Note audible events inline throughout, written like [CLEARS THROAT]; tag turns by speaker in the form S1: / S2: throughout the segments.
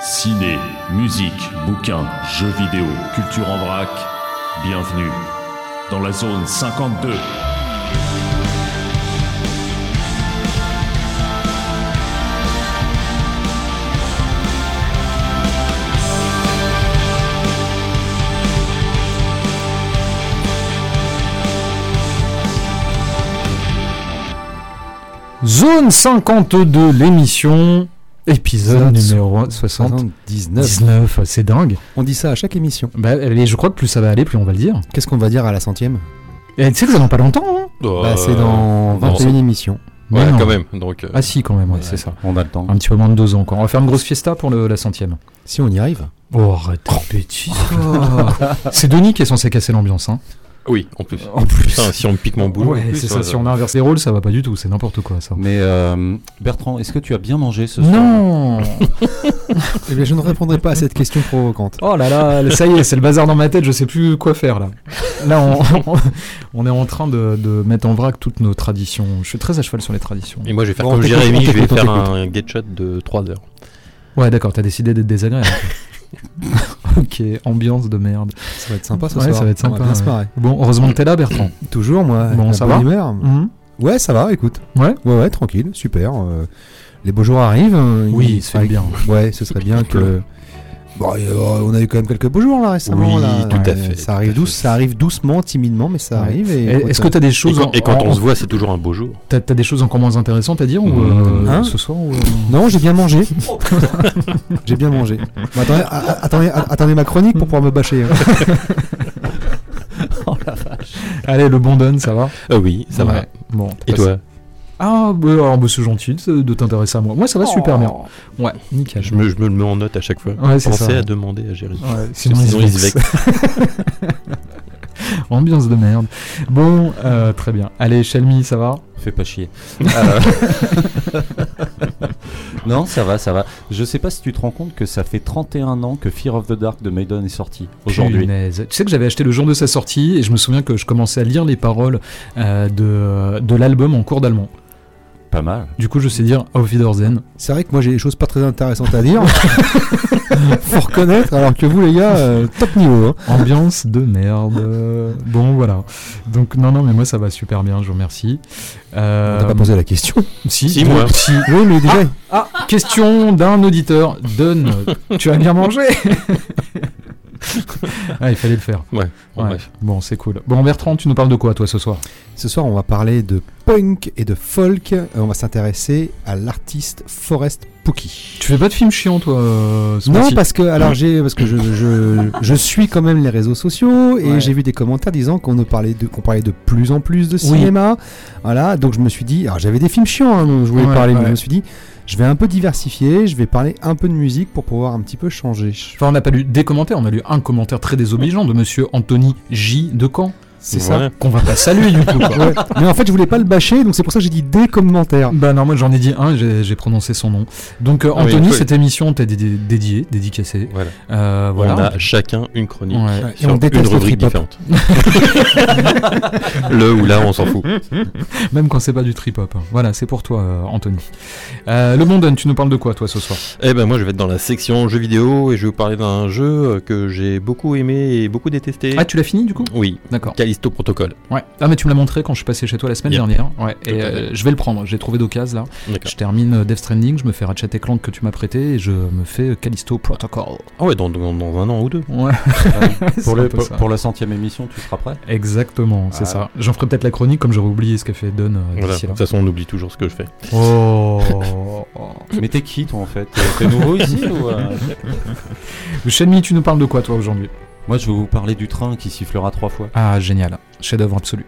S1: Ciné, musique, bouquins, jeux vidéo, culture en vrac. Bienvenue dans la zone 52.
S2: Zone 52, l'émission, épisode numéro 79.
S3: 79.
S2: c'est dingue.
S3: On dit ça à chaque émission.
S2: Bah, et je crois que plus ça va aller, plus on va le dire.
S3: Qu'est-ce qu'on va dire à la centième?
S2: Et tu sais que ça dans pas longtemps, hein?
S3: Bah, C'est dans
S4: non,
S3: 21 émissions.
S2: Mais
S4: Ouais,
S2: non.
S4: quand même. Donc, euh,
S2: Ah si, quand même, ouais, c'est ça.
S3: On a le temps.
S2: Un petit peu moins de deux ans encore. On va faire une grosse fiesta pour le- la centième.
S3: Si on y arrive.
S2: Oh, arrête bêtises. [LAUGHS] c'est Denis qui est censé casser l'ambiance, hein.
S4: Oui, en plus.
S2: En plus.
S4: Putain, si on me pique mon boulot.
S2: Ouais, c'est ça. Si on inverse les rôles, ça va pas du tout. C'est n'importe quoi, ça.
S5: Mais euh, Bertrand, est-ce que tu as bien mangé ce soir?
S2: Non [LAUGHS]
S3: Eh bien, je ne répondrai pas à cette question provocante.
S2: Oh là là, ça y est, c'est le bazar dans ma tête, je sais plus quoi faire là. Là, on, on est en train de, de mettre en vrac toutes nos traditions. Je suis très à cheval sur les traditions.
S4: Et moi, je vais faire
S3: Bon,
S4: comme Jérémy, je vais faire un get shot de 3 heures.
S2: Ouais, d'accord, t'as décidé d'être désagréable. [LAUGHS] [LAUGHS] ok, ambiance de merde.
S3: Ça va être sympa ce
S2: Ouais,
S3: soir.
S2: ça va être sympa,
S3: bien se
S2: ouais.
S3: marrer.
S2: Bon, heureusement que t'es là, Bertrand. [LAUGHS]
S3: Toujours, moi.
S2: Bon, ça va
S3: humeur.
S2: Mhm.
S3: Ouais, ça va, écoute.
S2: Ouais
S3: Ouais, ouais, tranquille, super. euh, les beaux jours arrivent. euh,
S2: Oui,
S3: faudrait-
S2: bien.
S3: Ouais, ce serait bien [LAUGHS] que. Bon, euh, on a eu quand même quelques beaux jours là récemment.
S4: Oui,
S3: là.
S4: tout à fait,
S3: Ça arrive,
S4: à
S3: douce,
S4: fait.
S3: ça arrive doucement, timidement, mais ça
S2: Ouais.
S3: arrive.
S2: Est-ce que t'as des
S4: Et
S2: choses
S4: quand,
S2: en-
S4: et quand
S2: en-
S4: on se voit, c'est toujours un beau jour.
S2: T'as t'as des choses encore moins intéressantes à dire ou
S5: Mmh.
S2: euh,
S3: Hein
S2: ce soir ou, euh,
S3: Non, j'ai bien mangé. [LAUGHS] [LAUGHS] j'ai bien mangé. Bon, attendez, a- attendez, a- attendez ma chronique pour pouvoir me bâcher. hein. [LAUGHS]
S2: Allez, le bon donne, ça va?
S4: Oui, ça va.
S2: Bon.
S4: Et toi?
S2: Ah, bah, alors, bah, c'est gentil de, de t'intéresser à moi. Moi, ça va super bien. Ouais, nickel.
S4: je me, je me le mets en note à chaque fois.
S2: Ouais, c'est
S4: Pensez
S2: ça.
S4: à demander à Jérémy.
S2: Ouais,
S4: Sinon,
S2: sinon,
S4: il se vexe. [LAUGHS]
S2: Ambiance de merde. Bon, euh, très bien. Allez, Shelmy, ça va?
S5: Fais pas chier. Euh, [LAUGHS] non, ça va, ça va. Je sais pas si tu te rends compte que ça fait 31 ans que Fear of the Dark de Maiden est sorti aujourd'hui.
S2: Tu sais que j'avais acheté le jour de sa sortie et je me souviens que je commençais à lire les paroles euh, de, de l'album en cours d'allemand.
S5: Pas mal.
S2: Du coup, je sais dire Auf Wiedersehen.
S3: C'est vrai que moi j'ai des choses pas très intéressantes à dire. [LAUGHS] Faut reconnaître, alors que vous les gars, euh, top niveau. hein.
S2: Ambiance de merde. Bon, voilà. Donc, non, non, mais moi, ça va super bien, je vous remercie. Euh,
S3: On t'a pas posé la question.
S2: Si,
S4: Si, moi.
S2: si.
S3: Oui, mais déjà,
S2: Ah, question d'un auditeur. Donne, tu as bien mangé [LAUGHS] [LAUGHS] Ah, il fallait le faire.
S4: Ouais, bon,
S2: Ouais. Bon, c'est cool. Bon, Bertrand, tu nous parles de quoi, toi, ce soir?
S3: Ce soir on va parler de punk et de folk. Euh, On va s'intéresser à l'artiste Forrest Pookie.
S2: Tu fais pas de film chiant, toi euh, ce
S3: Non, parce que alors j'ai parce que je, je, je suis quand même les réseaux sociaux et
S2: Ouais.
S3: j'ai vu des commentaires disant qu'on parlait de qu'on parlait de plus en plus de cinéma. Voilà, donc je me suis dit, alors j'avais des films chiants hein, dont je voulais
S2: Ouais,
S3: parler, mais je me suis dit, je vais un peu diversifier, je vais parler un peu de musique pour pouvoir un petit peu changer.
S2: Enfin, on n'a pas lu des commentaires, on a lu un commentaire très désobligeant de monsieur Anthony J. de Caen.
S3: C'est
S4: Ouais.
S2: Qu'on va pas saluer, du coup. quoi.
S3: ça. [LAUGHS] Ouais. Mais en fait, je voulais pas le bâcher, donc c'est pour ça que j'ai dit des commentaires.
S2: Bah non, moi j'en ai dit un, j'ai prononcé son nom. Donc euh,
S4: Ah
S2: Anthony,
S4: oui.
S2: cette émission t'es dédiée, dédiée, dédicacée.
S4: Voilà.
S2: Euh, voilà.
S4: On a chacun une chronique.
S2: Ouais.
S3: Et
S4: Sur
S3: on
S4: une
S3: déteste le
S4: rubrique différente. [LAUGHS] le ou là, on s'en fout. [LAUGHS]
S2: Même quand c'est pas du trip-hop. Voilà, c'est pour toi, euh, Anthony. Euh, le Mondon, tu nous parles de quoi, toi, ce soir?
S4: Eh ben moi je vais être dans la section jeux vidéo et je vais vous parler d'un jeu que j'ai beaucoup aimé et beaucoup détesté.
S2: Ah, tu l'as fini, du coup?
S4: Oui,
S2: D'accord.
S4: Callisto Protocol.
S2: Ouais. Ah, mais tu me l'as montré quand je suis passé chez toi la semaine
S4: Yep.
S2: dernière. Ouais.
S4: Tout
S2: Et euh, je vais le prendre. J'ai trouvé d'occasion là.
S4: D'accord.
S2: Je termine euh, Death Stranding, je me fais Ratchet et Clank que tu m'as prêté et je me fais euh, Callisto Protocol.
S4: Ah ouais, dans, dans, dans un an ou deux.
S2: Ouais. [LAUGHS]
S5: Pour, le- la centième émission, tu seras prêt?
S2: Exactement, c'est
S5: Ah.
S2: ça. J'en ferai peut-être la chronique comme j'aurais oublié ce qu'a fait Don euh,
S4: Voilà. De toute façon, on oublie toujours ce que je fais.
S2: Oh. [LAUGHS]
S5: Mais t'es qui toi en fait? T'es nouveau ici ou euh?
S2: Shenmi, tu nous parles de quoi toi aujourd'hui?
S5: Moi je vais vous parler du train qui sifflera trois fois.
S2: Ah, génial. Chef-d'œuvre absolu.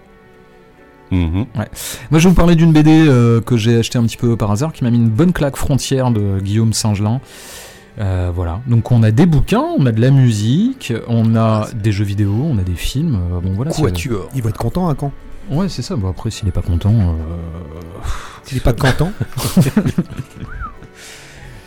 S5: Mhm.
S2: Moi, je vais vous parler d'une BD euh, que j'ai acheté un petit peu par hasard, qui m'a mis une bonne claque frontière de Guillaume Singelin. Euh, voilà. Donc, on a des bouquins, on a de la musique, on a des jeux vidéo, on a des films. euh, bon, voilà. c'est-
S4: Quatuor.
S3: Il va être content à quand?
S2: Ouais, c'est ça. Bon, après, s'il est pas content. euh,
S3: S'il est pas content. [LAUGHS]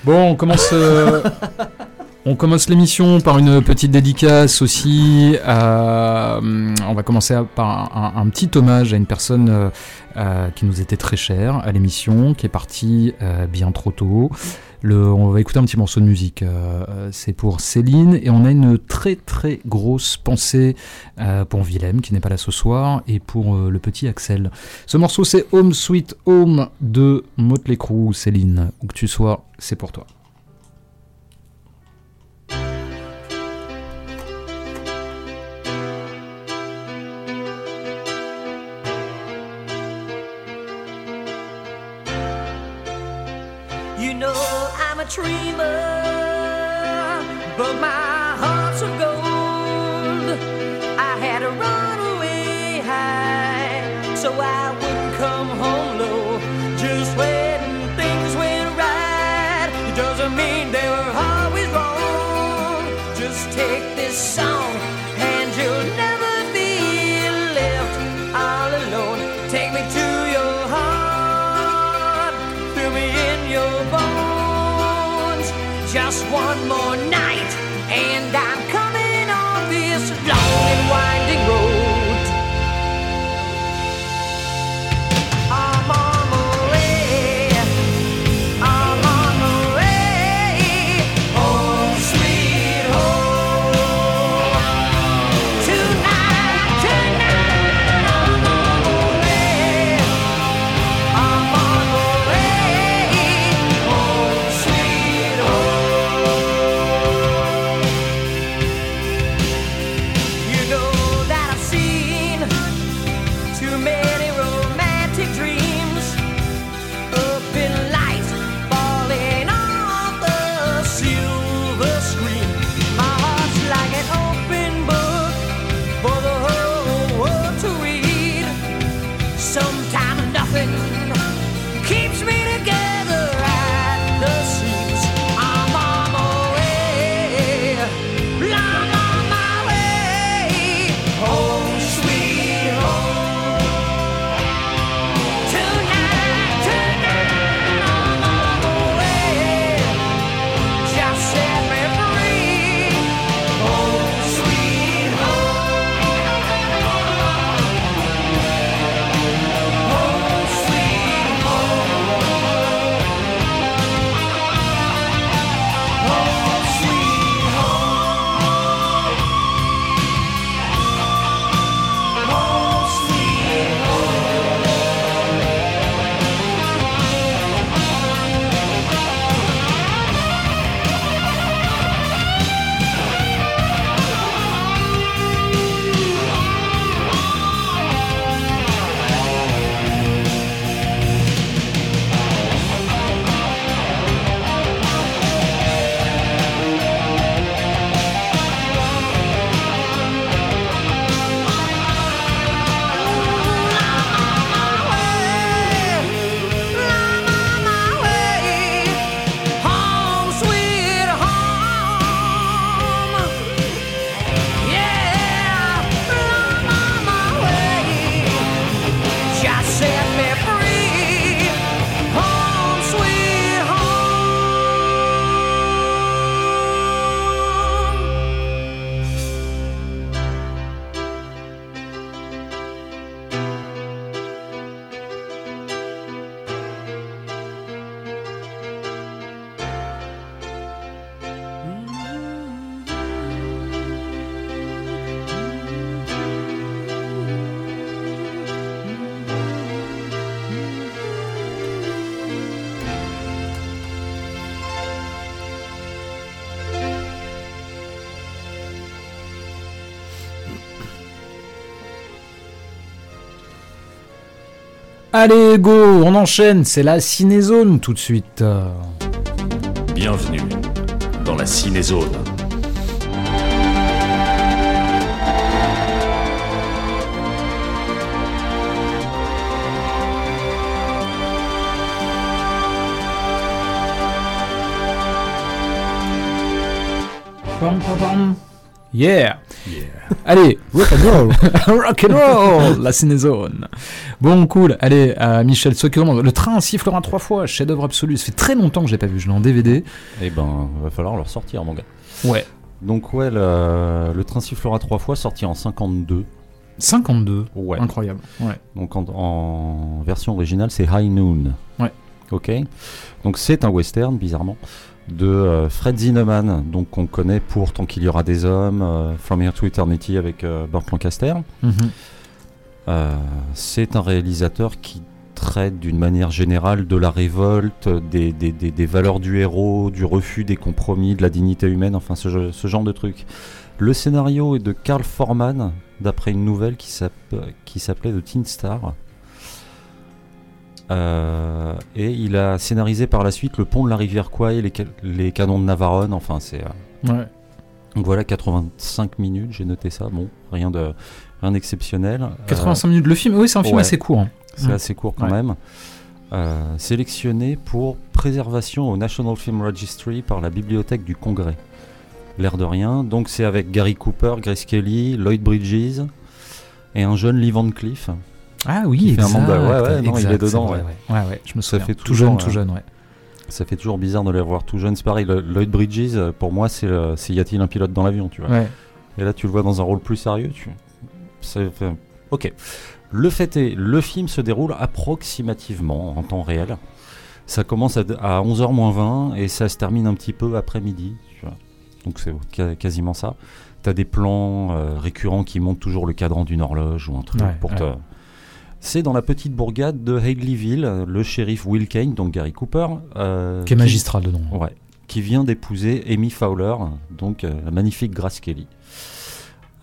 S2: Bon, on commence. [LAUGHS] On commence l'émission par une petite dédicace aussi. euh, on va commencer par un, petit hommage à une personne euh, euh, qui nous était très chère à l'émission, qui est partie bien trop tôt. On va écouter un petit morceau de musique. c'est pour Céline et on a une très très grosse pensée pour Willem qui n'est pas là ce soir et pour le petit Axel. Ce morceau c'est Home Sweet Home de Motley Crue. Céline, où que tu sois, c'est pour toi.
S6: Dreamer, but my
S2: Allez, go, on enchaîne, c'est la cinézone tout de suite.
S1: Bienvenue dans la cinézone.
S2: Yeah. Allez,
S3: Rock and roll. [LAUGHS]
S2: rock and roll, la cinézone. Bon, cool. Allez, euh, Michel, ce qui commande. Le train sifflera trois fois, chef-d'œuvre absolu. Ça fait très longtemps que j'ai pas vu. Je l'ai en DVD.
S5: Eh ben, va falloir le ressortir, mon gars.
S2: Ouais.
S5: Donc, ouais, le, le train sifflera trois fois, sorti en 52.
S2: 52.
S5: Ouais.
S2: Incroyable. Ouais.
S5: Donc, en, en version originale, c'est High Noon.
S2: Ouais.
S5: Ok. Donc, c'est un western, bizarrement, de euh, Fred Zinnemann, donc qu'on connaît pour Tant qu'il y aura des hommes, euh, From Here to Eternity avec euh, Burt Lancaster.
S2: Mhm.
S5: C'est un réalisateur qui traite d'une manière générale de la révolte, des, des- des- des valeurs du héros, du refus des compromis, de la dignité humaine, enfin ce, genre de truc. Le scénario est de Carl Forman, d'après une nouvelle qui s'appelait The Teen Star. Euh, et il a scénarisé par la suite Le pont de la rivière Kwai, les, les canons de Navarone, enfin c'est... euh,
S2: Ouais.
S5: donc voilà, 85 minutes, j'ai noté ça, bon, rien de rien d'exceptionnel. Euh,
S2: 85 minutes le film. Oui, c'est un film
S5: ouais.
S2: assez court. hein.
S5: c'est assez court quand même. Euh, sélectionné pour préservation au National Film Registry par la Bibliothèque du Congrès. L'air de rien. Donc c'est avec Gary Cooper, Grace Kelly, Lloyd Bridges et un jeune Lee Van Cleef.
S2: Ah oui,
S5: Qui fait un ouais, non, il est dedans,
S2: ouais. Ouais, ouais, je me
S5: Ça
S2: souviens.
S5: fait
S2: tout
S5: toujours,
S2: jeune, tout
S5: euh,
S2: jeune, ouais.
S5: Ça fait toujours bizarre de les voir tout jeune. C'est pareil, le- Lloyd Bridges, euh, pour moi, c'est le- c'est y a-t-il un pilote dans l'avion, tu vois. Et là, tu le vois dans un rôle plus sérieux. Tu... Ok. Le fait est, le film se déroule approximativement en temps réel. Ça commence à, à 11h moins 20 et ça se termine un petit peu après midi. tu vois. Donc c'est quasiment ça. Tu as des plans euh, récurrents qui montrent toujours le cadran d'une horloge ou un truc
S2: Ouais,
S5: pour
S2: ouais.
S5: C'est dans la petite bourgade de Hagleyville, le shérif Will Kane, donc Gary Cooper, euh,
S2: Qui est magistral dedans.
S5: Ouais. Qui vient d'épouser Amy Fowler, donc euh, la magnifique Grace Kelly.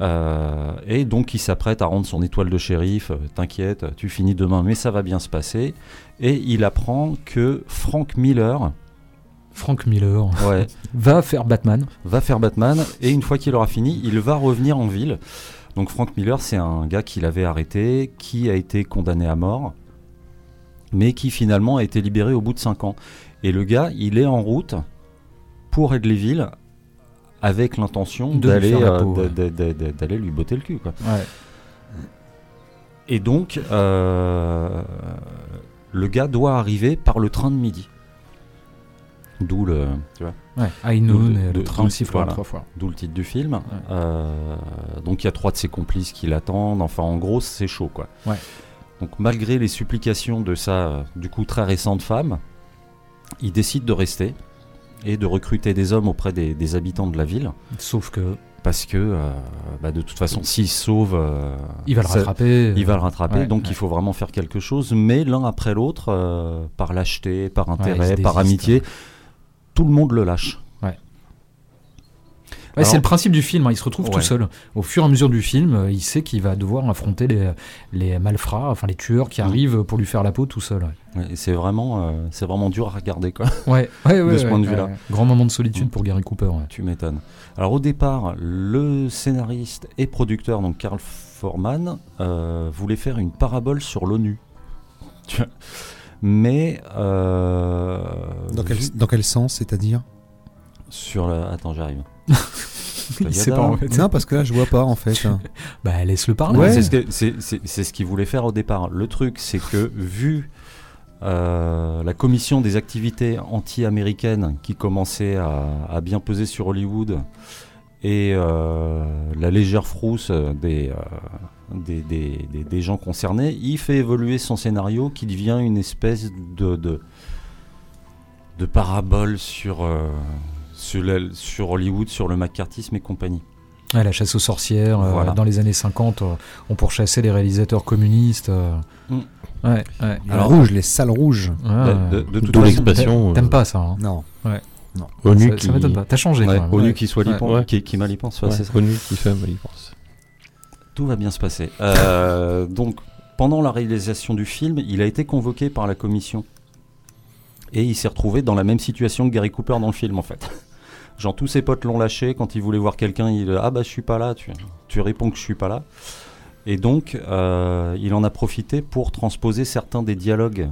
S5: Euh, et donc il s'apprête à rendre son étoile de shérif. T'inquiète, tu finis demain, mais ça va bien se passer. Et il apprend que Frank Miller
S2: Frank Miller
S5: ouais, [LAUGHS]
S2: va faire Batman.
S5: va faire Batman. Et une fois qu'il aura fini, il va revenir en ville. Donc Frank Miller, c'est un gars qu'il avait arrêté, qui a été condamné à mort, mais qui finalement a été libéré au bout de 5 ans. Et le gars, il est en route pour Edleyville avec l'intention d'aller lui botter le cul. Quoi.
S2: Ouais.
S5: Et donc, euh, le gars doit arriver par le train de midi. D'où le, tu vois,
S2: Ouais. High Noon le train
S5: de-
S2: sifflera
S5: voilà.
S2: trois fois.
S5: d'où le titre du film. Euh, donc il y a trois de ses complices qui l'attendent. Enfin, en gros, c'est chaud, quoi.
S2: Ouais.
S5: Donc malgré les supplications de sa, du coup, très récente femme, il décide de rester et de recruter des hommes auprès des, des habitants de la ville.
S2: Sauf que
S5: Parce que, euh, bah, de toute façon, s'il sauve, euh,
S2: il va le rattraper.
S5: il va le rattraper,
S2: Ouais,
S5: donc
S2: ouais.
S5: il faut vraiment faire quelque chose, mais l'un après l'autre, euh, par lâcheté, par intérêt, par amitié, tout le monde le lâche.
S2: Ouais, c'est le principe du film, hein, il se retrouve tout seul. Au fur et à mesure du film, euh, il sait qu'il va devoir affronter les, les malfrats, enfin les tueurs qui
S5: Mm.
S2: arrivent pour lui faire la peau tout seul. Ouais,
S5: c'est vraiment, euh, c'est vraiment dur à regarder, quoi.
S2: ouais, ouais,
S5: ce point de vue-là.
S2: Grand moment de solitude
S5: Mm.
S2: pour Gary Cooper.
S5: Tu m'étonnes. Alors au départ, le scénariste et producteur, donc Carl Forman, euh, voulait faire une parabole sur l'ONU. Tu vois. Mais euh,
S3: Dans quel, dans quel sens, c'est-à-dire?
S5: Sur la... attends, j'arrive. [LAUGHS]
S2: Il sait pas en fait.
S3: Non, parce que là, je vois pas en fait. [LAUGHS]
S2: Bah laisse-le parler.
S3: Ouais.
S5: c'est ce qu'il voulait faire au départ. Le truc, c'est que vu euh, la commission des activités anti-américaines qui commençait à, à bien peser sur Hollywood et euh, la légère frousse des, euh, des, des- des- des gens concernés, il fait évoluer son scénario qui devient une espèce de, de, de parabole sur, euh, sur, la- sur Hollywood, sur le macartisme et compagnie.
S2: Ouais, la chasse aux sorcières, euh,
S5: Voilà.
S2: dans les années 50, euh, on pourchassait les réalisateurs communistes. euh.
S5: Mm.
S2: Ouais, ouais.
S3: Les
S5: Alors-
S3: rouges, les salles rouges.
S2: Ouais.
S5: De, de- de toute
S4: D'où
S5: façon-
S4: l'expression.
S2: T'aimes
S4: euh,
S2: pas ça hein
S3: Non.
S4: ONU
S2: Ça,
S4: qui,
S2: ça m'étonne pas. T'as changé.
S5: Ouais,
S2: quand même.
S5: ONU
S2: Ouais.
S5: qui soit
S2: Ouais.
S5: lipan-
S4: Ouais.
S5: qui, qui mal y pense, ouais,
S4: Ouais,
S5: c'est ça.
S4: ONU qui fait, il pense.
S5: Tout va bien se passer. Euh, donc, pendant la réalisation du film, il a été convoqué par la commission. Et il s'est retrouvé dans la même situation que Gary Cooper dans le film, en fait. [LAUGHS] Genre, tous ses potes l'ont lâché. Quand il voulait voir quelqu'un, il Ah bah, je suis pas là. Tu, tu réponds que je suis pas là. Et donc, euh, il en a profité pour transposer certains des dialogues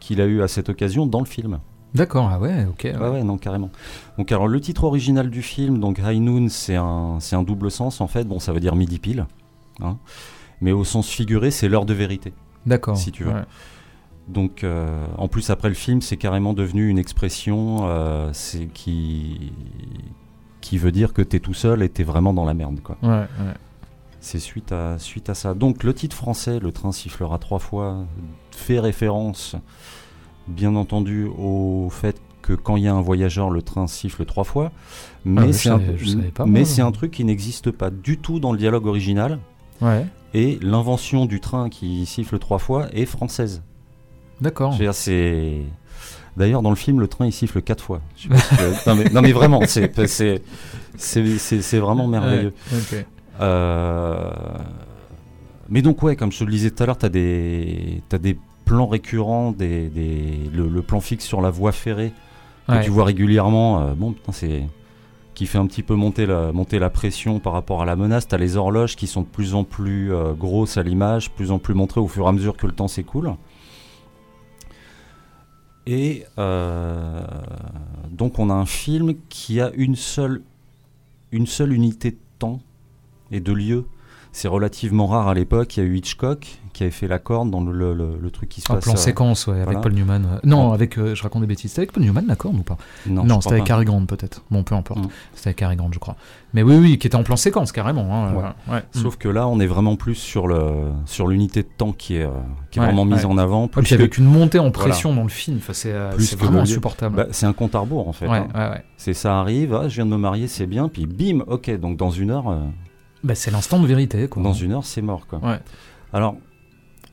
S5: qu'il a eu à cette occasion dans le film.
S2: D'accord, ah ouais, ok.
S5: Ouais, ouais, non, carrément. Donc, alors, le titre original du film, donc High Noon, c'est un, c'est un double sens, en fait. Bon, ça veut dire midi pile. hein. Mais au sens figuré, c'est l'heure de vérité.
S2: D'accord.
S5: si tu veux.
S2: ouais.
S5: Donc, euh, en plus, après le film, c'est carrément devenu une expression euh, c'est qui, qui veut dire que t'es tout seul et t'es vraiment dans la merde, quoi.
S2: Ouais, ouais.
S5: C'est suite à, suite à ça. Donc, le titre français, Le train sifflera trois fois, fait référence, bien entendu, au fait que quand il y a un voyageur, le train siffle trois fois. Mais
S2: Ah
S5: c'est un, truc qui n'existe pas du tout dans le dialogue original.
S2: Ouais,
S5: Et l'invention du train qui siffle trois fois est française.
S2: d'accord.
S5: C'est. D'ailleurs, dans le film, le train il siffle quatre fois. Je non, mais, non, mais vraiment, c'est vraiment merveilleux.
S2: Ouais.
S5: Euh, Mais donc, ouais, comme je te le disais tout à l'heure, tu as des plans récurrents, des, des- Le, le plan fixe sur la voie ferrée que
S2: Ouais.
S5: tu vois régulièrement. euh, bon, putain, c'est. qui fait un petit peu monter la, monter la pression par rapport à la menace. Tu as les horloges qui sont de plus en plus euh, grosses à l'image, plus en plus montrées au fur et à mesure que le temps s'écoule. Et euh, donc on a un film qui a une seule, une seule unité de temps et de lieu. C'est relativement rare à l'époque. Il y a eu Hitchcock qui avait fait la corne dans le, le- le- le truc qui se passe.
S2: plan
S5: euh,
S2: séquence, ouais, avec. Paul Newman. Non, avec, euh, je raconte des bêtises. C'était avec Paul Newman, la corne ou pas?
S5: Non,
S2: Non, c'était avec. Cary Grant peut-être. Bon, peu importe.
S5: Mm.
S2: C'était avec Cary Grant, je crois. Mais oui, oui, qui était en plan séquence carrément. hein,
S5: Ouais.
S2: euh, ouais.
S5: Sauf que là, on est vraiment plus sur le sur l'unité de temps qui est, qui est vraiment mise en avant. Plus
S2: puis avec
S5: que-
S2: une montée en pression dans le film, enfin, c'est
S5: que
S2: vraiment insupportable.
S5: bah, c'est un compte à rebours en fait. hein. C'est ça arrive, ah, je viens de me marier, c'est bien, puis bim, ok, donc dans une heure, euh,
S2: Bah, c'est l'instant de vérité, quoi.
S5: dans une heure, c'est mort quoi.
S2: Ouais.
S5: Alors,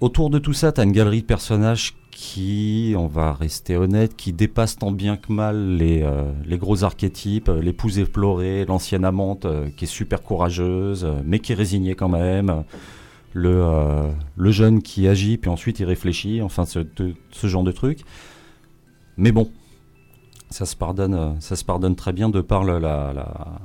S5: autour de tout ça, tu as une galerie de personnages qui, on va rester honnête, qui dépassent tant bien que mal les, euh, gros archétypes, euh, l'épouse éplorée, l'ancienne amante euh, qui est super courageuse, mais qui est résignée quand même, le, jeune qui agit, puis ensuite il réfléchit, enfin ce, genre de truc. Mais bon, ça se pardonne, ça se pardonne très bien de par la, la,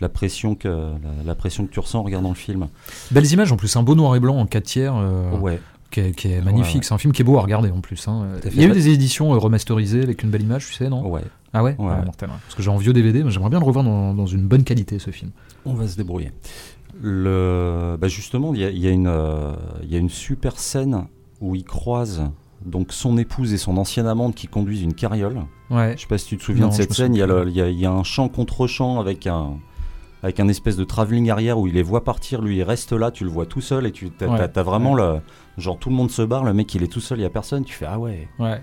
S5: la pression que, la, la pression que tu ressens en regardant le film.
S2: Belles images en plus, un beau noir et blanc en 4 tiers. euh,
S5: Ouais.
S2: Qui est, qui est magnifique,
S5: Ouais, ouais.
S2: c'est un film qui est beau à regarder en plus. hein. Il y a eu des éditions euh, remasterisées avec une belle image, tu sais, non?
S5: Ouais.
S2: Ah ouais? Ah, mortel, ouais. Parce que j'ai en vieux DVD, mais j'aimerais bien le revoir dans, dans une bonne qualité ce film.
S5: On va se débrouiller. Le, bah justement, il y a, y a euh, y a une super scène où il croise donc son épouse et son ancienne amante qui conduisent une carriole.
S2: Ouais.
S5: Je sais pas si tu te souviens
S2: Non,
S5: de cette scène. Il y, a le- y a, y a un champ contre champ avec un avec un espèce de travelling arrière où il les voit partir, lui il reste là, tu le vois tout seul et tu as,
S2: Ouais.
S5: vraiment le genre tout le monde se barre, le mec il est tout seul, il y a personne, tu fais ah ouais.
S2: Ouais.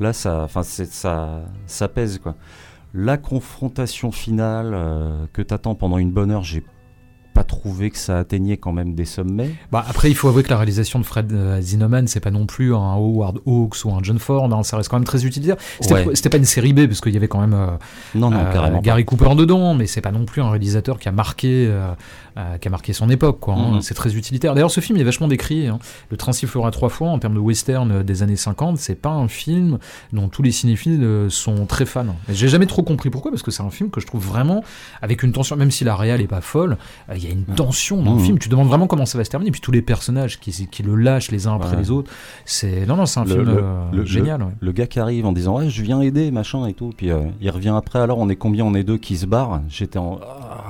S5: Là, ça, enfin, c'est ça, ça pèse quoi. La confrontation finale euh, que t'attends pendant une bonne heure, j'ai pas trouvé que ça atteignait quand même des sommets.
S2: Bah, après, il faut avouer que la réalisation de Fred euh, Zinnemann, c'est pas non plus un Howard Hawks ou un John Ford, hein, ça reste quand même très utilitaire. C'était
S5: Ouais.
S2: pas une série B, parce qu'il y avait quand même euh,
S5: Non, non,
S2: euh. Gary Cooper dedans, mais c'est pas non plus un réalisateur qui a marqué, euh, qui a marqué son époque. quoi. hein.
S5: Mhm.
S2: C'est très utilitaire. D'ailleurs, ce film il est vachement décrié. hein. Le train sifflera trois fois en termes de western euh, des années 50. C'est pas un film dont tous les cinéphiles euh, sont très fans. J'ai jamais trop compris pourquoi, parce que c'est un film que je trouve vraiment avec une tension, même si la réal est pas folle, euh, il y a une tension dans le
S5: Mhm.
S2: film. Tu demandes vraiment comment ça va se terminer. Puis tous les personnages qui, qui le lâchent les uns après
S5: Ouais.
S2: les autres. C'est non, non, c'est un
S5: Le-
S2: film
S5: le-
S2: euh,
S5: le-
S2: génial. ouais.
S5: Le gars qui arrive en disant ouais, je viens aider, machin et tout, puis il revient après. Alors on est combien On est deux qui se barrent. J'étais en Ah,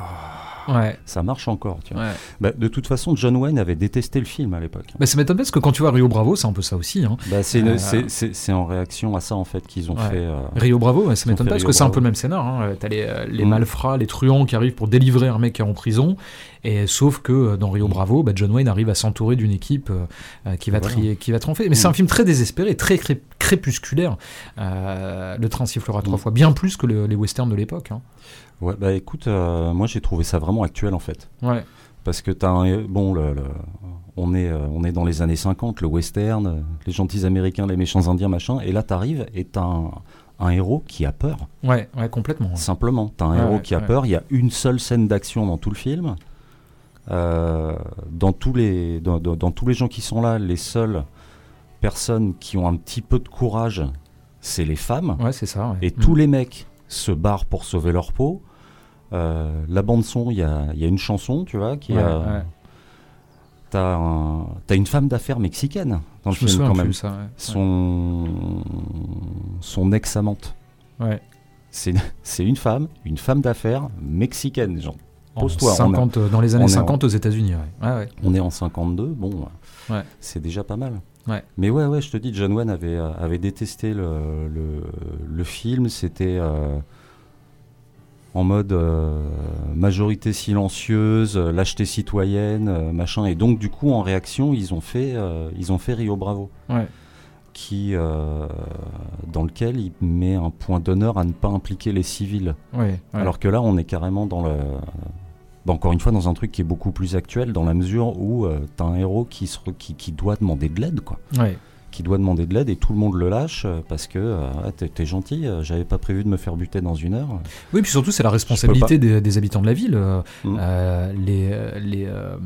S2: Ouais.
S5: ça marche encore. Tu vois.
S2: Ouais.
S5: Bah, de toute façon, John Wayne avait détesté le film à l'époque.
S2: Bah, ça m'étonne pas parce que quand tu vois Rio Bravo, c'est un peu ça aussi. Hein.
S5: Bah, c'est,
S2: Euh,
S5: c'est, en réaction à ça en fait qu'ils ont
S2: Ouais.
S5: fait. euh,
S2: Rio Bravo, ça m'étonne pas parce
S5: Rio
S2: que c'est un peu le même scénar. Hein. T'as les, euh, les
S5: Mm.
S2: malfrats, les truands qui arrivent pour délivrer un mec qui est en prison. Et sauf que euh, dans Rio
S5: Mm.
S2: Bravo, bah, John Wayne arrive à s'entourer d'une équipe euh, euh, qui, va
S5: Voilà.
S2: trier, qui va triompher. Mais c'est
S5: Mm.
S2: un film très désespéré, très cré- crépusculaire. Euh, le train sifflera trois
S5: Mm.
S2: fois, bien plus que le- les westerns de l'époque. hein.
S5: Ouais, bah écoute, euh, moi j'ai trouvé ça vraiment actuel en fait.
S2: Ouais.
S5: Parce que t'as un. Bon, le, le- on, est, euh, on est dans les années 50, le western, euh, les gentils américains, les méchants indiens, machin. Et là, t'arrives et t'as un, un héros qui a peur.
S2: Ouais, ouais, complètement.
S5: Simplement. T'as un
S2: Ouais,
S5: héros
S2: ouais,
S5: qui a peur. Il y a une seule scène d'action dans tout le film. Euh, dans, tous les, dans, dans- dans tous les gens qui sont là, les seules personnes qui ont un petit peu de courage, c'est les femmes.
S2: Ouais, c'est ça.
S5: Et
S2: Mm.
S5: tous les mecs se barrent pour sauver leur peau. Euh, la bande son, il y a, y a une chanson, tu vois, qui
S2: Ouais,
S5: a-
S2: ouais.
S5: t'as un- t'as une femme d'affaires mexicaine dans le
S2: Je
S5: film quand même.
S2: de ça. ouais.
S5: Son, son ex-amante.
S2: Ouais.
S5: C'est [LAUGHS] c'est une femme, une femme d'affaires mexicaine. Genre,
S2: En
S5: Pose-toi, on
S2: 50, euh, dans les années
S5: on est en-
S2: 50 aux États-Unis. Ouais. Ouais, ouais.
S5: on est en 52, bon, c'est déjà pas mal. Mais ouais, ouais, je te dis, John Wayne avait, euh, avait détesté le, le, le film. C'était euh, en mode euh, majorité silencieuse, euh, lâcheté citoyenne, euh, machin. Et donc, du coup, en réaction, ils ont fait, ils ont fait Rio Bravo.
S2: Ouais.
S5: Qui, dans lequel il met un point d'honneur à ne pas impliquer les civils.
S2: Ouais.
S5: Alors que là, on est carrément dans le. bah, encore une fois, dans un truc qui est beaucoup plus actuel, dans la mesure où euh, t'as un héros qui, se re- qui, qui doit demander de l'aide, quoi.
S2: Ouais.
S5: Qui doit demander de l'aide et tout le monde le lâche euh, parce que euh, Ah, t'es t'es gentil, euh, j'avais pas prévu de me faire buter dans une heure.
S2: Oui, puis surtout, c'est la responsabilité des, des habitants de la ville.
S5: Mm.
S2: euh, les, les, euh,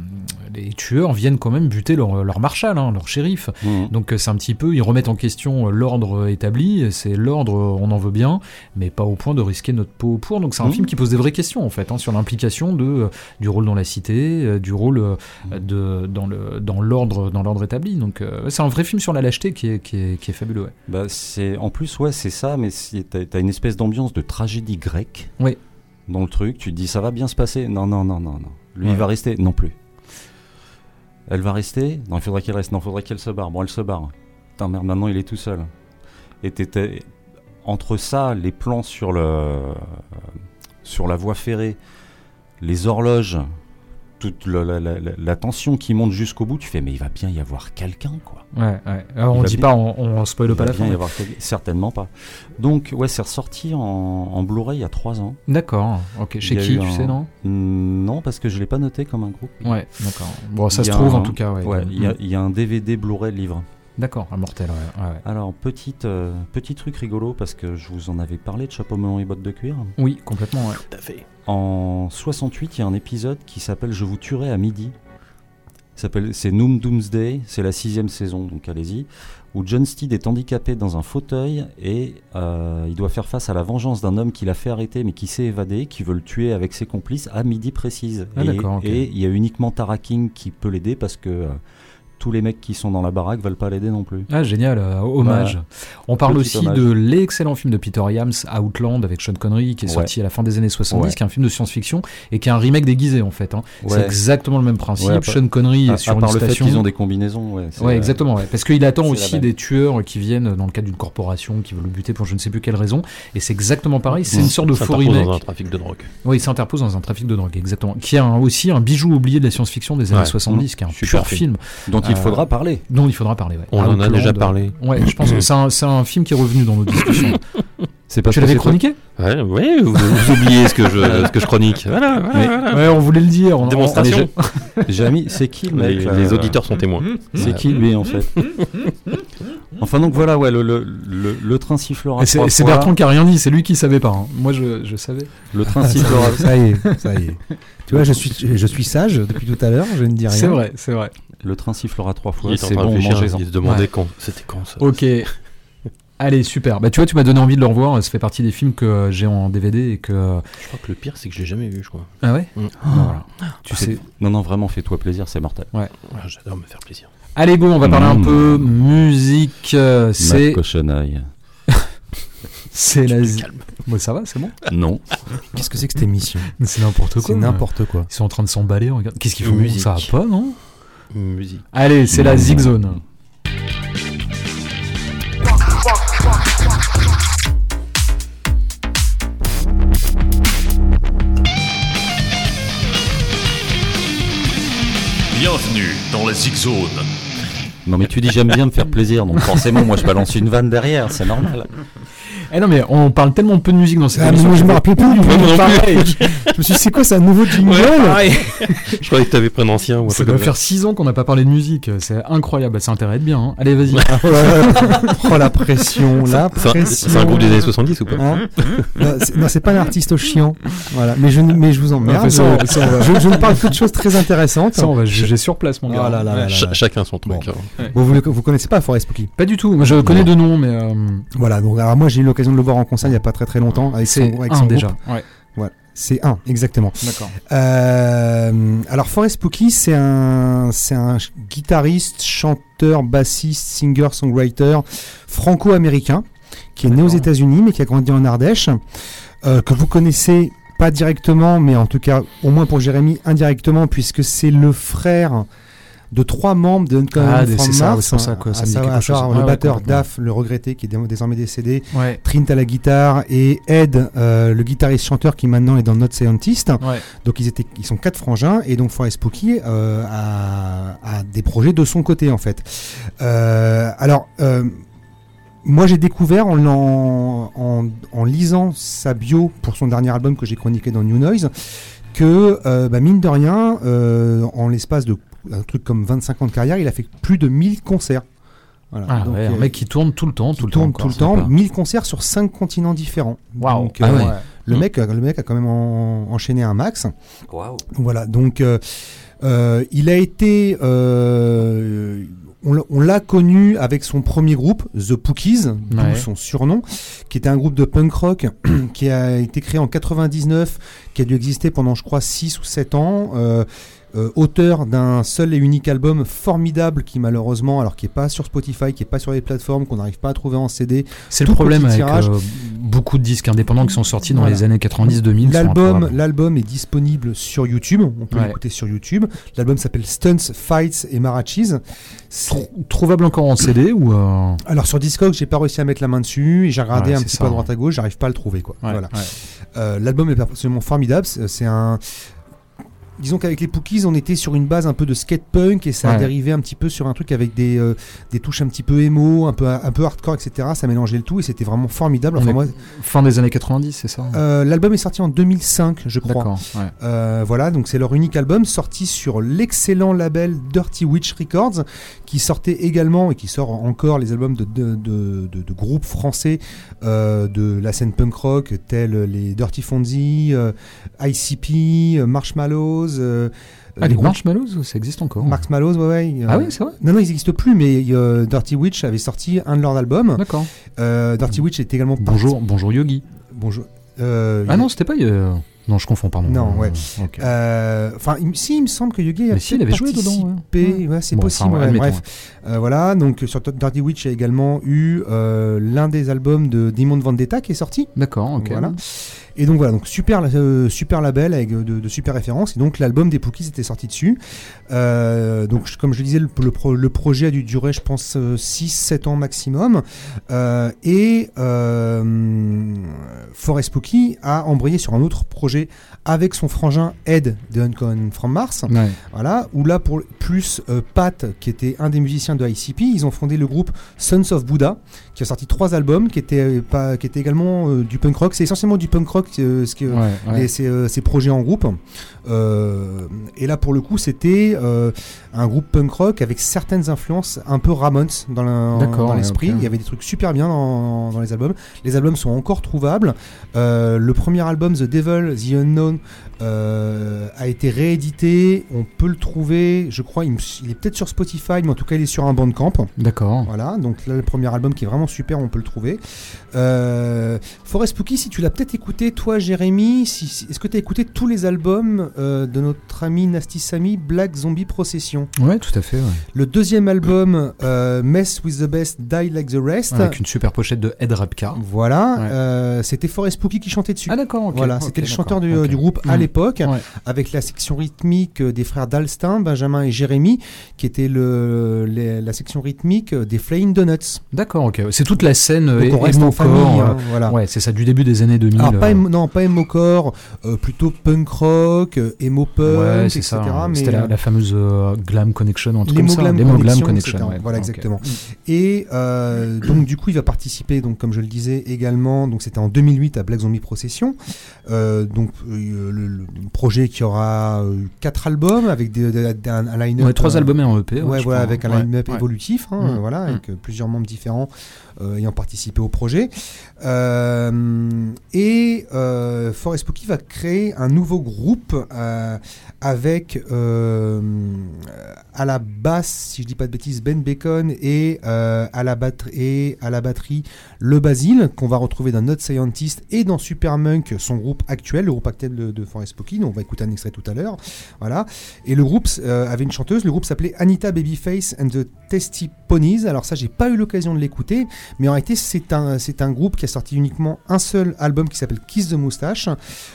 S2: les tueurs viennent quand même buter leur, leur marshal, hein, leur shérif.
S5: Mhm.
S2: Donc c'est un petit peu, ils remettent en question l'ordre établi, c'est l'ordre, on en veut bien, mais pas au point de risquer notre peau pour. Donc c'est un
S5: Mhm.
S2: film qui pose des vraies questions en fait, hein, sur l'implication de du rôle dans la cité, du rôle de dans le dans l'ordre dans l'ordre établi. Donc euh, c'est un vrai film sur la lâcheté qui est qui est, qui est fabuleux. ouais.
S5: Bah, c'est en plus ouais c'est ça mais t'as t'as une espèce d'ambiance de tragédie grecque
S2: Oui.
S5: dans le truc tu te dis ça va bien se passer non non non non non lui
S2: Ouais.
S5: il va rester non plus elle va rester non il faudrait qu'elle reste non il faudrait qu'elle se barre bon elle se barre putain merde maintenant il est tout seul et t'étais entre ça les plans sur le sur la voie ferrée les horloges toute la, la- la- la tension qui monte jusqu'au bout tu fais mais il va bien y avoir quelqu'un quoi
S2: Ouais, ouais. Alors, on dit
S5: bien-
S2: pas, on, on spoil
S5: il
S2: pas
S5: va
S2: la
S5: bien
S2: fin.
S5: y avoir quelqu'un- certainement pas donc ouais c'est ressorti en, en Blu-ray il y a trois ans
S2: D'accord. Ok. Chez qui, tu
S5: un-
S2: sais non?
S5: Non, parce que je l'ai pas noté comme un groupe.
S2: Ouais. D'accord. Bon, ça se trouve
S5: un-
S2: en tout cas. Ouais.
S5: Ouais, il y,
S2: Mm.
S5: il y a un DVD Blu-ray livre.
S2: D'accord. Un mortel. Ouais. ouais, ouais.
S5: Alors, petite, euh, petit truc rigolo, parce que je vous en avais parlé de Chapeau melon et bottes de cuir.
S2: Oui, complètement. Ouais.
S4: Tout à fait.
S5: En 68, il y a un épisode qui s'appelle Je vous tuerai à midi. C'est Noom Doomsday, c'est la sixième saison, donc allez-y. Où John Steed est handicapé dans un fauteuil et euh, il doit faire face à la vengeance d'un homme qui l'a fait arrêter mais qui s'est évadé, qui veut le tuer avec ses complices à midi précise.
S2: Ah,
S5: et il y a uniquement Tara King qui peut l'aider parce que euh, tous les mecs qui sont dans la baraque veulent pas l'aider non plus.
S2: Ah, génial, euh, hommage. On parle aussi
S5: hommage.
S2: de l'excellent film de Peter Yams, Outland, avec Sean Connery, qui est
S5: Ouais.
S2: sorti à la fin des années 70,
S5: Ouais.
S2: qui est un film de science-fiction et qui est un remake déguisé en fait. hein. C'est exactement le même principe. Sean Connery
S5: À,
S2: est sur
S5: à part
S2: une
S5: le fait
S2: station.
S5: qu'ils ont des combinaisons, ouais.
S2: exactement. ouais. Parce qu'il attend aussi des tueurs qui viennent dans le cadre d'une corporation qui veut le buter pour je ne sais plus quelle raison. Et c'est exactement pareil. C'est une sorte de faux
S4: S'interpose
S2: remake.
S4: dans un trafic de drogue.
S2: Oui, il s'interpose dans un trafic de drogue, exactement. Qui est aussi un bijou oublié de la science-fiction des années
S4: Ouais.
S2: 70, qui est un
S4: Super
S2: pur
S4: film.
S5: dont il faudra parler.
S2: dont il faudra parler. ouais.
S4: On en a déjà parlé.
S2: Ouais, je pense que c'est un, c'est un film qui est revenu dans nos discussions. [LAUGHS]
S5: C'est pas
S2: tu l'avais chroniqué
S4: Ouais, ouais, vous, vous oubliez ce que je, [LAUGHS] ce que je chronique. Voilà, voilà,
S5: Mais-
S4: voilà.
S2: Ouais, on voulait le dire. on- on-
S4: Démonstration. [LAUGHS]
S5: Jamy, c'est qui le
S4: Les,
S5: mec
S4: les auditeurs sont témoins.
S5: C'est qui lui en fait Enfin donc voilà, ouais, le, le, le, le train sifflera
S2: Et C'est. Bertrand qui a rien dit, c'est lui qui savait pas. hein. Moi, je, je savais.
S5: Le train sifflera.
S3: ça y est, ça y est. Tu vois, je suis, je suis sage depuis tout à l'heure, je ne dis rien.
S2: C'est vrai, c'est vrai.
S5: Le train sifflera trois
S4: Il
S5: fois. C'est bon,
S4: réfléchir,
S5: mangez-en.
S4: il se demandait
S2: Ouais.
S4: quand. C'était quand ça
S2: Ok. Allez, super. Bah, tu vois, tu m'as donné envie de le revoir. Ça fait partie des films que j'ai en DVD et que.
S4: Je crois que le pire, c'est que je l'ai jamais vu, je crois.
S2: Ah ouais
S4: Mm.
S2: Bah, voilà. Tu sais.
S5: Non, non, vraiment, fais-toi plaisir, c'est mortel.
S4: Ah, J'adore me faire plaisir.
S2: Allez, go, on va parler un
S5: Mm.
S2: peu musique. euh, C'est.
S5: cochonaille. [LAUGHS]
S2: C'est la.
S4: Calme.
S2: Bon, ça va, c'est bon.
S5: Non.
S3: Qu'est-ce que c'est que cette émission?
S2: C'est n'importe quoi.
S3: C'est n'importe quoi.
S2: Ils sont en train de s'emballer. regarde. Qu'est-ce qu'ils font?
S4: Musique.
S2: Ça va pas, non?
S4: Musique.
S2: Allez, c'est la. Zig Zone.
S1: Bienvenue dans la Zig Zone.
S5: Non, mais tu dis j'aime bien me faire plaisir, donc forcément, moi je balance une vanne derrière, c'est normal.
S2: Eh non, mais on parle tellement peu de musique dans cette
S3: Ah, mais
S2: émission.
S3: moi, je me rappelais plus nom. Je me suis dit, c'est quoi, c'est un nouveau jingle [LAUGHS]
S4: Je croyais que t'avais pris un ancien ou un
S2: Ça doit faire 6 ans qu'on n'a pas parlé de musique. C'est incroyable. Ça intéresse bien. hein. Allez, vas-y.
S3: Oh là. [LAUGHS] Oh la pression, la
S4: C'est un-
S3: pression.
S4: C'est un groupe des années 70 ou pas
S3: Hein non, c'est- non, c'est pas un artiste chiant. Voilà, mais je, mais je vous emmerde.
S2: Ouais, va-
S3: je, je ne parle que de choses très intéressantes.
S2: Ça, on va juger sur place, mon gars.
S3: Oh là là là là
S4: Cha-
S3: là.
S4: Chacun son truc.
S3: Bon.
S4: hein.
S3: Bon, vous, connaissez pas Forest Spooky
S2: Pas du tout. Moi, je connais deux noms, mais euh,
S3: Voilà, donc alors moi j'ai eu l'occasion de le voir en concert il y a pas très très longtemps avec son, avec
S2: déjà.
S3: C'est un, exactement.
S2: D'accord.
S3: Euh, alors Forest Spooky, c'est un, c'est un guitariste, chanteur, bassiste, singer, songwriter franco-américain qui est né aux. États-Unis mais qui a grandi en Ardèche, euh, que vous connaissez pas directement, mais en tout cas au moins pour Jérémy indirectement, puisque c'est le frère de trois membres de Uncommon
S2: Ah, c'est ça, ça chose.
S3: le
S2: Ouais, ouais,
S3: batteur. Daf, le regretté, qui est dé- désormais décédé,
S2: Ouais.
S3: Trint à la guitare et Ed, euh, le guitariste-chanteur qui maintenant est dans Not Scientist. Donc ils étaient, ils sont quatre frangins et donc Forest Spooky euh, a, a des projets de son côté en fait. Euh, alors moi j'ai découvert en, en, en- en lisant sa bio pour son dernier album que j'ai chroniqué dans New Noise que euh, bah, mine de rien euh, en l'espace de un truc comme 25 ans de carrière il a fait plus de 1000 concerts. Voilà.
S2: Ah
S3: Donc,
S2: ouais, un
S3: euh,
S2: mec qui tourne tout le temps, tout le
S3: tourne
S2: temps.
S3: tout le temps,
S2: sympa.
S3: 1000 concerts sur 5 continents différents. Donc,
S2: Ah
S3: euh,
S2: ouais.
S3: le,
S2: Mm.
S3: mec, le mec a quand même en- enchaîné un max.
S5: Waouh.
S3: Voilà, donc euh, euh, il a été. euh, on l'a- on l'a connu avec son premier groupe, The Pookies, d'où
S2: Ouais.
S3: son surnom, qui était un groupe de punk rock [CLEARS THROAT] qui a été créé en 99, qui a dû exister pendant, je crois, 6 ou 7 ans. Euh, auteur d'un seul et unique album formidable qui malheureusement, alors qui est pas sur Spotify, qui est pas sur les plateformes, qu'on n'arrive pas à trouver en CD.
S2: C'est le problème avec euh, beaucoup de disques indépendants qui sont sortis dans
S3: Voilà.
S2: les années 90-2000. sont
S3: L'album, l'album est disponible sur YouTube. On peut
S2: Ouais.
S3: l'écouter sur YouTube. L'album s'appelle Stunts, Fights et Marachis.
S2: Trou- Trouvable encore en CD ou. euh,
S3: Alors sur Discog, j'ai pas réussi à mettre la main dessus et j'ai regardé
S2: Ouais,
S3: un petit
S2: ça,
S3: peu à droite à gauche, j'arrive pas à le trouver quoi. Voilà. Euh, L'album est absolument formidable. C'est un. Disons qu'avec les Pookies, on était sur une base un peu de skate punk et ça a dérivé un petit peu sur un truc avec des, euh, des touches un petit peu émo, un peu, un peu hardcore, etc. Ça mélangeait le tout et c'était vraiment formidable. Enfin, moi,
S2: Fin des années 90, c'est ça?
S3: euh, L'album est sorti en 2005, je crois.
S2: D'accord. ouais.
S3: Euh, voilà, donc c'est leur unique album sorti sur l'excellent label Dirty Witch Records, qui sortait également et qui sort encore les albums de, de, de- de- de groupes français de la scène punk rock, tels les Dirty Fonzie, ICP, euh, Marshmallows. euh,
S2: Ah, les
S3: les groupes-
S2: Marshmallows, ça existe encore.
S3: Marshmallows, ouais, ouais. euh,
S2: Ah oui, c'est vrai
S3: Non, non, ils n'existent plus, mais euh, Dirty Witch avait sorti un de leurs albums.
S2: D'accord.
S3: Euh, Dirty Witch est également
S2: Bonjour, bonjour Yogi.
S3: Bonjour. Euh,
S2: Ah non, c'était pas. Non, je confonds, pardon.
S3: Non, ouais.
S2: Euh, ok.
S3: Euh, Enfin, si, il me semble que Yogi a
S2: Mais si, il avait joué dedans,
S3: participé.
S2: ouais.
S3: Ouais, c'est
S2: Bon,
S3: possible.
S2: enfin,
S3: ouais,
S2: admettons,
S3: bref, Euh, voilà. Donc sur Dirty Witch, il y a également eu euh, l'un des albums de Demon Vendetta qui est sorti.
S2: D'accord, ok.
S3: Voilà. Et donc voilà, donc super, super label avec de, de super références. Et donc l'album des Pookies était sorti dessus. Donc comme je le disais, le, le pro- le projet a dû durer, je pense, 6-7 ans maximum. Et Forest Spooky a embrayé sur un autre projet avec son frangin Ed de Uncommon from Mars.
S2: Ouais.
S3: Voilà, où là, pour plus euh, Pat, qui était un des musiciens de ICP, ils ont fondé le groupe Sons of Buddha, qui a sorti trois albums, qui étaient, euh, pas, qui étaient également euh, du punk rock. C'est essentiellement du punk rock, euh, ce que,
S2: Ouais, ouais.
S3: ces, ces projets en groupe. Et là, pour le coup, c'était un groupe punk rock avec certaines influences un peu Ramones dans l'esprit. Il y avait des trucs super bien dans, dans les albums. Les albums sont encore trouvables. Le premier album, The Devil, The Unknown, a été réédité. On peut le trouver, je crois, il, il est peut-être sur Spotify, mais en tout cas, il est sur un bandcamp.
S2: D'accord.
S3: Voilà, donc là, le premier album qui est vraiment super, on peut le trouver. Euh, Forest Spooky, si tu l'as peut-être écouté, toi, Jérémy, si, si- est-ce que tu as écouté tous les albums euh, de notre ami Nasty Samy, Black Zombie Procession?
S2: Ouais, tout à fait. ouais.
S3: Le deuxième album, euh, Mess with the Best, Die Like the Rest.
S2: Avec une super pochette de Ed Rapka.
S3: Voilà,
S2: Ouais.
S3: c'était Forest Spooky qui chantait dessus.
S2: Ah d'accord.
S3: Voilà, c'était le chanteur du, groupe à
S2: Mm.
S3: l'époque,
S2: Ouais.
S3: avec la section rythmique des frères Dalstin, Benjamin et Jérémy, qui était le, les- la section rythmique des Flying Donuts.
S2: D'accord, ok. C'est toute la scène euh,
S3: Donc on reste en famille,
S2: euh,
S3: hein, voilà.
S2: Ouais, c'est ça, du début des années 2000.
S3: Alors pas
S2: euh,
S3: emo- non pas emo-core, euh, plutôt punk rock, euh, emo punk,
S2: ouais,
S3: etc.
S2: ça. hein.
S3: mais
S2: C'était la,
S3: euh,
S2: la fameuse euh, Glam Connection, un truc comme ça.
S3: glam
S2: L'emo
S3: connection,
S2: ouais.
S3: Voilà exactement. Et euh, donc du coup il va participer donc comme je le disais également donc c'était en 2008 à Black Zombie Procession. Euh, donc euh, le, le projet qui aura euh, quatre albums avec des, des- des- un, un line-up.
S2: Ouais, trois
S3: euh,
S2: albums et un EP.
S3: Ouais, voilà,
S2: crois.
S3: avec un
S2: Ouais,
S3: line-up évolutif, hein,
S2: Mm,
S3: euh, voilà,
S2: mm.
S3: avec euh, plusieurs membres différents. Euh, ayant participé au projet. Euh, et euh, Forest Spooky va créer un nouveau groupe avec à la basse, si je dis pas de bêtises, Ben Bacon et, à, la batterie, et à la batterie le Basile, qu'on va retrouver dans Not Scientist et dans Supermunk, son groupe actuel, le groupe actuel de, de Forest Spooky. On va écouter un extrait tout à l'heure. Voilà. Et le groupe avait une chanteuse, le groupe s'appelait Anita Babyface and the Testy Ponies. Alors ça, j'ai pas eu l'occasion de l'écouter, mais en réalité, c'est un, c'est un groupe qui a sorti uniquement un seul album qui s'appelle Kiss the Moustache.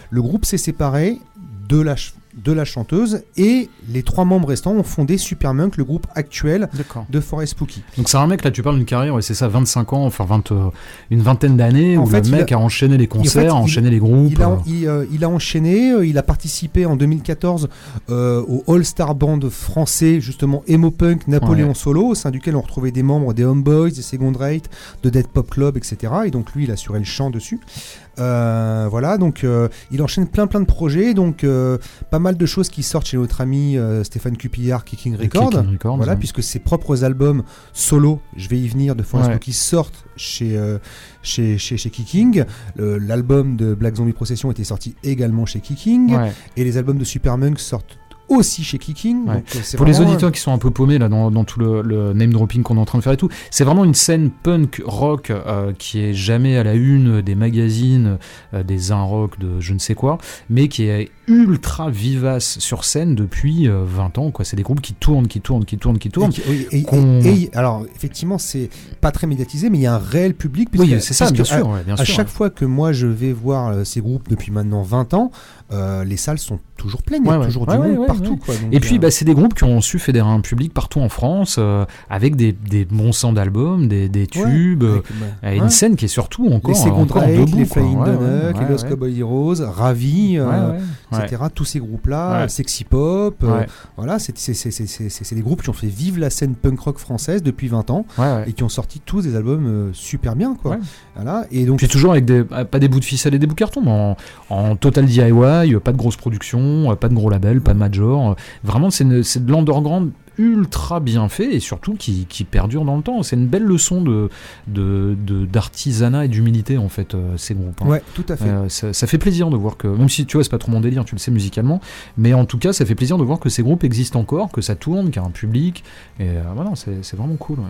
S3: Le groupe s'est séparé de la, de la chanteuse et les trois membres restants ont fondé Supermunk, le groupe actuel de Forest Spooky.
S2: Donc c'est un mec, là tu parles d'une carrière, ouais, c'est ça, 25 ans, enfin 20, euh, une vingtaine d'années,
S3: En
S2: où
S3: fait,
S2: le
S3: il
S2: mec a... enchaîné les concerts,
S3: il-
S2: a enchaîné les groupes.
S3: Il a,
S2: euh,
S3: il, euh, il a enchaîné, il a participé en 2014 euh, au All-Star Band français, justement Emo Punk Napoléon
S2: Ouais.
S3: Solo, au sein duquel on retrouvait des membres des Homeboys, des Second Rate, de Dead Pop Club, etc. Et donc lui, il assurait le chant dessus. Euh, voilà, donc euh, il enchaîne plein plein de projets, donc euh, pas mal de choses qui sortent chez notre ami Stéphane Cupillard, Kicking Record.
S2: Kicking Records,
S3: Voilà, puisque ses propres albums solo, je vais y venir, de Forest
S2: Ouais.
S3: Spooky sortent chez, chez, chez, chez Kicking. L'album de Black Zombie Procession était sorti également chez Kicking.
S2: Ouais.
S3: Et les albums de Supermunk sortent aussi chez Kicking.
S2: Ouais.
S3: Euh,
S2: Pour les
S3: vraiment,
S2: auditeurs qui sont un peu paumés là dans, dans tout le, le name dropping qu'on est en train de faire et tout, c'est vraiment une scène punk rock euh, qui est jamais à la une des magazines, euh, des un rock de je ne sais quoi, mais qui est ultra vivace sur scène depuis euh, 20 ans. quoi. C'est des groupes qui tournent, qui tournent, qui tournent, qui tournent.
S3: et- et- et- alors, effectivement, c'est pas très médiatisé, mais il y a un réel public. puisque-
S2: Oui, c'est ça, bien sûr.
S3: À,
S2: ouais, bien
S3: à
S2: sûr,
S3: chaque
S2: ouais.
S3: fois que moi je vais voir euh, ces groupes depuis maintenant 20 ans, euh, les salles sont toujours pleines. Il y a toujours du monde partout.
S2: ouais.
S3: quoi. Donc,
S2: Et puis,
S3: euh,
S2: bah, c'est des groupes qui ont su fédérer un public partout en France, euh, avec des, des bons sons d'albums, des, tubes, euh,
S3: avec, bah,
S2: une scène qui est surtout encore,
S3: les
S2: encore
S3: Rate,
S2: debout.
S3: les. Flying
S2: ouais,
S3: les
S2: ouais.
S3: Cowboy Heroes, Ravi, etc. Tous ces groupes-là. Sexy Pop, voilà, c'est des groupes qui ont fait vivre la scène punk rock française depuis 20 ans et qui ont sorti tous des albums super bien, quoi. Voilà, et donc
S2: Puis toujours avec des, pas des bouts de ficelle et des bouts de carton, mais en, en total DIY, pas de grosse production, pas de gros label, pas de major. Vraiment, c'est de l'underground ultra bien fait et surtout qui, qui perdure dans le temps. C'est une belle leçon de de- de- d'artisanat et d'humilité en fait, euh, ces groupes. hein.
S3: ouais, tout à fait.
S2: Euh, ça, ça fait plaisir de voir que, même si tu vois, c'est pas trop mon délire, tu le sais musicalement, mais en tout cas, ça fait plaisir de voir que ces groupes existent encore, que ça tourne, qu'il y a un public, et euh, voilà, c'est c'est vraiment cool. ouais.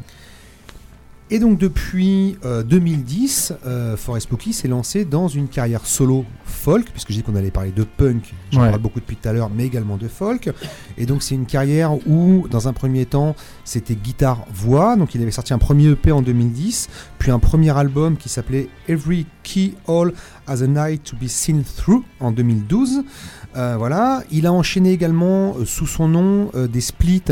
S3: Et donc depuis euh, 2010, euh, Forest Spooky s'est lancé dans une carrière solo folk, puisque j'ai dit qu'on allait parler de punk, j'en
S2: Ouais.
S3: parle beaucoup depuis tout à l'heure, mais également de folk. Et donc c'est une carrière où, dans un premier temps, c'était guitare-voix, donc il avait sorti un premier EP en 2010, puis un premier album qui s'appelait Every Key Hole Has a Night to Be Seen Through en 2012. Euh, voilà, il a enchaîné également euh, sous son nom euh, des splits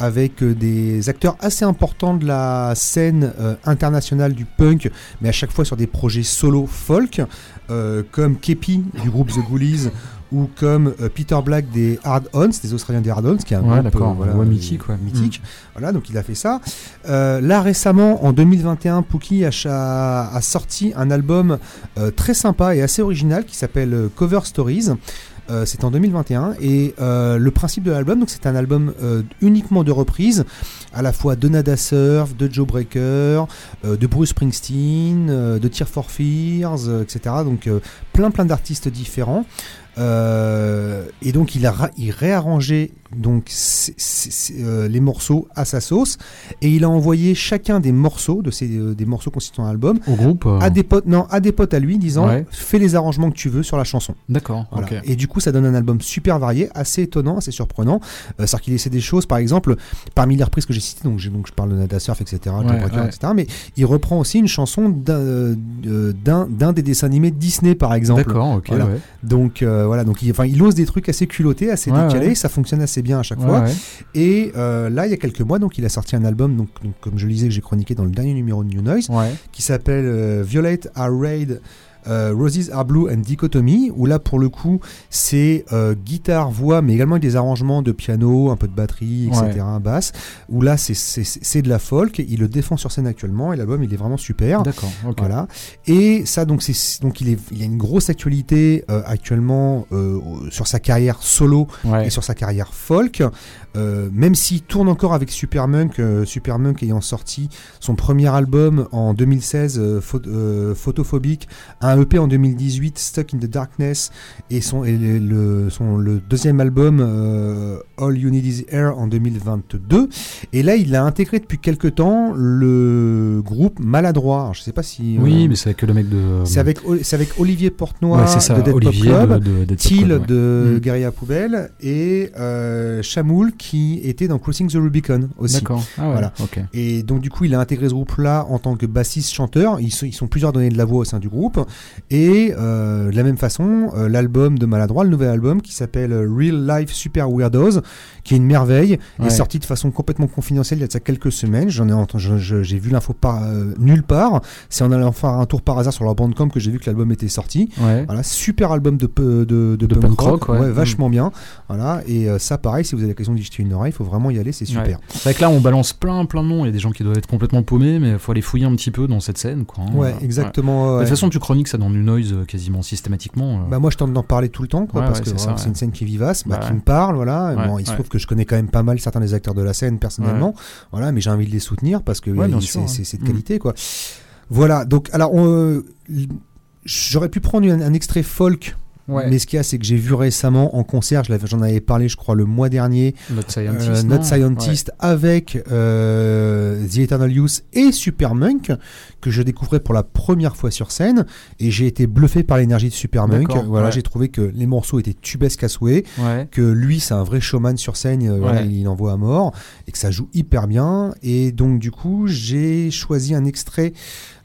S3: avec euh, des acteurs assez importants de la scène euh, internationale du punk, mais à chaque fois sur des projets solo folk, euh, comme Kepi du groupe The Ghoulies ou comme euh, Peter Black des Hard Ons, des Australiens des Hard Ons, qui est un
S2: Ouais,
S3: voilà,
S2: mythique, ouais.
S3: mythique. Voilà, donc il a fait ça. Euh, là récemment, en 2021, Pookie a, sorti un album euh, très sympa et assez original qui s'appelle Cover Stories. Euh, c'est en 2021 et euh, le principe de l'album, donc c'est un album euh, uniquement de reprises, à la fois de Nada Surf, de Joe Breaker, de Bruce Springsteen, de Tear for Fears, etc. Donc plein plein d'artistes différents. Et donc il a il réarrangé donc c- c- c- euh, les morceaux à sa sauce et il a envoyé chacun des morceaux de ces euh, des morceaux constituant un album
S2: Au groupe euh,
S3: à des potes non à des potes à lui disant
S2: Ouais.
S3: fais les arrangements que tu veux sur la chanson.
S2: D'accord,
S3: Voilà. Et du coup, ça donne un album super varié, assez étonnant, assez surprenant. C'est-à-dire qu'il essaie des choses, par exemple, parmi les reprises que j'ai citées, donc, je parle de Nada Surf, etc.,
S2: Ouais, ouais.
S3: etc., mais il reprend aussi une chanson d'un d'un des dessins animés de Disney, par exemple.
S2: D'accord.
S3: Voilà. Donc voilà, donc il, enfin, il ose des trucs assez culottés, assez décalés, ça fonctionne assez bien à chaque
S2: Ouais,
S3: fois.
S2: ouais.
S3: Et euh, là, il y a quelques mois, donc il a sorti un album, donc, donc, comme je le disais, que j'ai chroniqué dans le dernier numéro de New Noise, qui s'appelle euh, Violate Are Raid euh, Roses Are Blue and Dichotomy, où là pour le coup c'est euh, guitare, voix, mais également avec des arrangements de piano, un peu de batterie, etc., basse, où là c'est- de la folk, il le défend sur scène actuellement, et l'album il est vraiment super.
S2: D'accord.
S3: Voilà. Et ça, donc, c'est donc il, est, il y a une grosse actualité euh, actuellement sur sa carrière solo
S2: Ouais.
S3: et sur sa carrière folk. Euh, même s'il tourne encore avec Supermunk, euh, Supermunk ayant sorti son premier album en 2016, euh, Pho- Photophobique, un EP en 2018, Stuck in the Darkness, et son, et le, son, le deuxième album, euh, All You Need Is Air, en 2022. Et là, il a intégré depuis quelques temps le groupe Maladroit. Alors, je sais pas si. euh,
S2: Oui, mais c'est avec le mec de.
S3: c'est avec, avec Olivier Portenoy
S2: Ouais, ça.
S3: de Dead
S2: Olivier
S3: Pop Club.
S2: de, de, Dead Pop
S3: Thiel
S2: Club, ouais.
S3: de
S2: Mm.
S3: Guerilla Poubelle et euh, Chamoul qui était dans Crossing the Rubicon aussi.
S2: D'accord. Ah ouais.
S3: Voilà. Et donc du coup il a intégré ce groupe-là en tant que bassiste-chanteur. Ils ils sont plusieurs donnés de la voix au sein du groupe. Et euh, de la même façon, euh, l'album de Maladroit, le nouvel album qui s'appelle Real Life Super Weirdos, qui est une merveille,
S2: Ouais.
S3: est sorti de façon complètement confidentielle il y a de ça quelques semaines. J'en ai j'ai vu l'info par euh, nulle part. C'est en allant faire un tour par hasard sur leur bandcamp que j'ai vu que l'album était sorti.
S2: Ouais.
S3: Voilà, super album de, de, de
S2: De
S3: punk,
S2: punk
S3: rock,
S2: rock, ouais.
S3: vachement bien. Voilà, et ça, pareil, si vous avez l'occasion d'y jeter une oreille, il faut vraiment y aller, c'est super.
S2: Ouais. C'est vrai que là, on balance plein, plein de noms. Il y a des gens qui doivent être complètement paumés, mais il faut aller fouiller un petit peu dans cette scène, quoi. hein.
S3: Ouais,
S2: Ouais.
S3: exactement.
S2: De toute façon, tu chroniques ça dans du noise euh, quasiment systématiquement. euh.
S3: Bah moi je tente d'en parler tout le temps quoi, parce que
S2: c'est
S3: une scène qui est vivace, bah, qui me parle voilà. Bon, il se trouve que je connais quand même pas mal certains des acteurs de la scène personnellement, voilà, mais j'ai envie de les soutenir parce que euh, c'est de
S2: Mm.
S3: qualité quoi. Voilà, donc alors j'aurais pu prendre un, un extrait folk.
S2: Ouais.
S3: Mais ce qu'il y a, c'est que j'ai vu récemment en concert, j'en avais parlé, je crois, le mois dernier,
S2: Not Scientist.
S3: euh, Not Scientist avec euh, The Eternal Youth et Supermunk que je découvrais pour la première fois sur scène et j'ai été bluffé par l'énergie de Supermunk. Voilà,
S2: ouais.
S3: j'ai trouvé que les morceaux étaient tubesques à souhait, que lui c'est un vrai showman sur scène, euh, voilà, il envoie à mort et que ça joue hyper bien et donc du coup j'ai choisi un extrait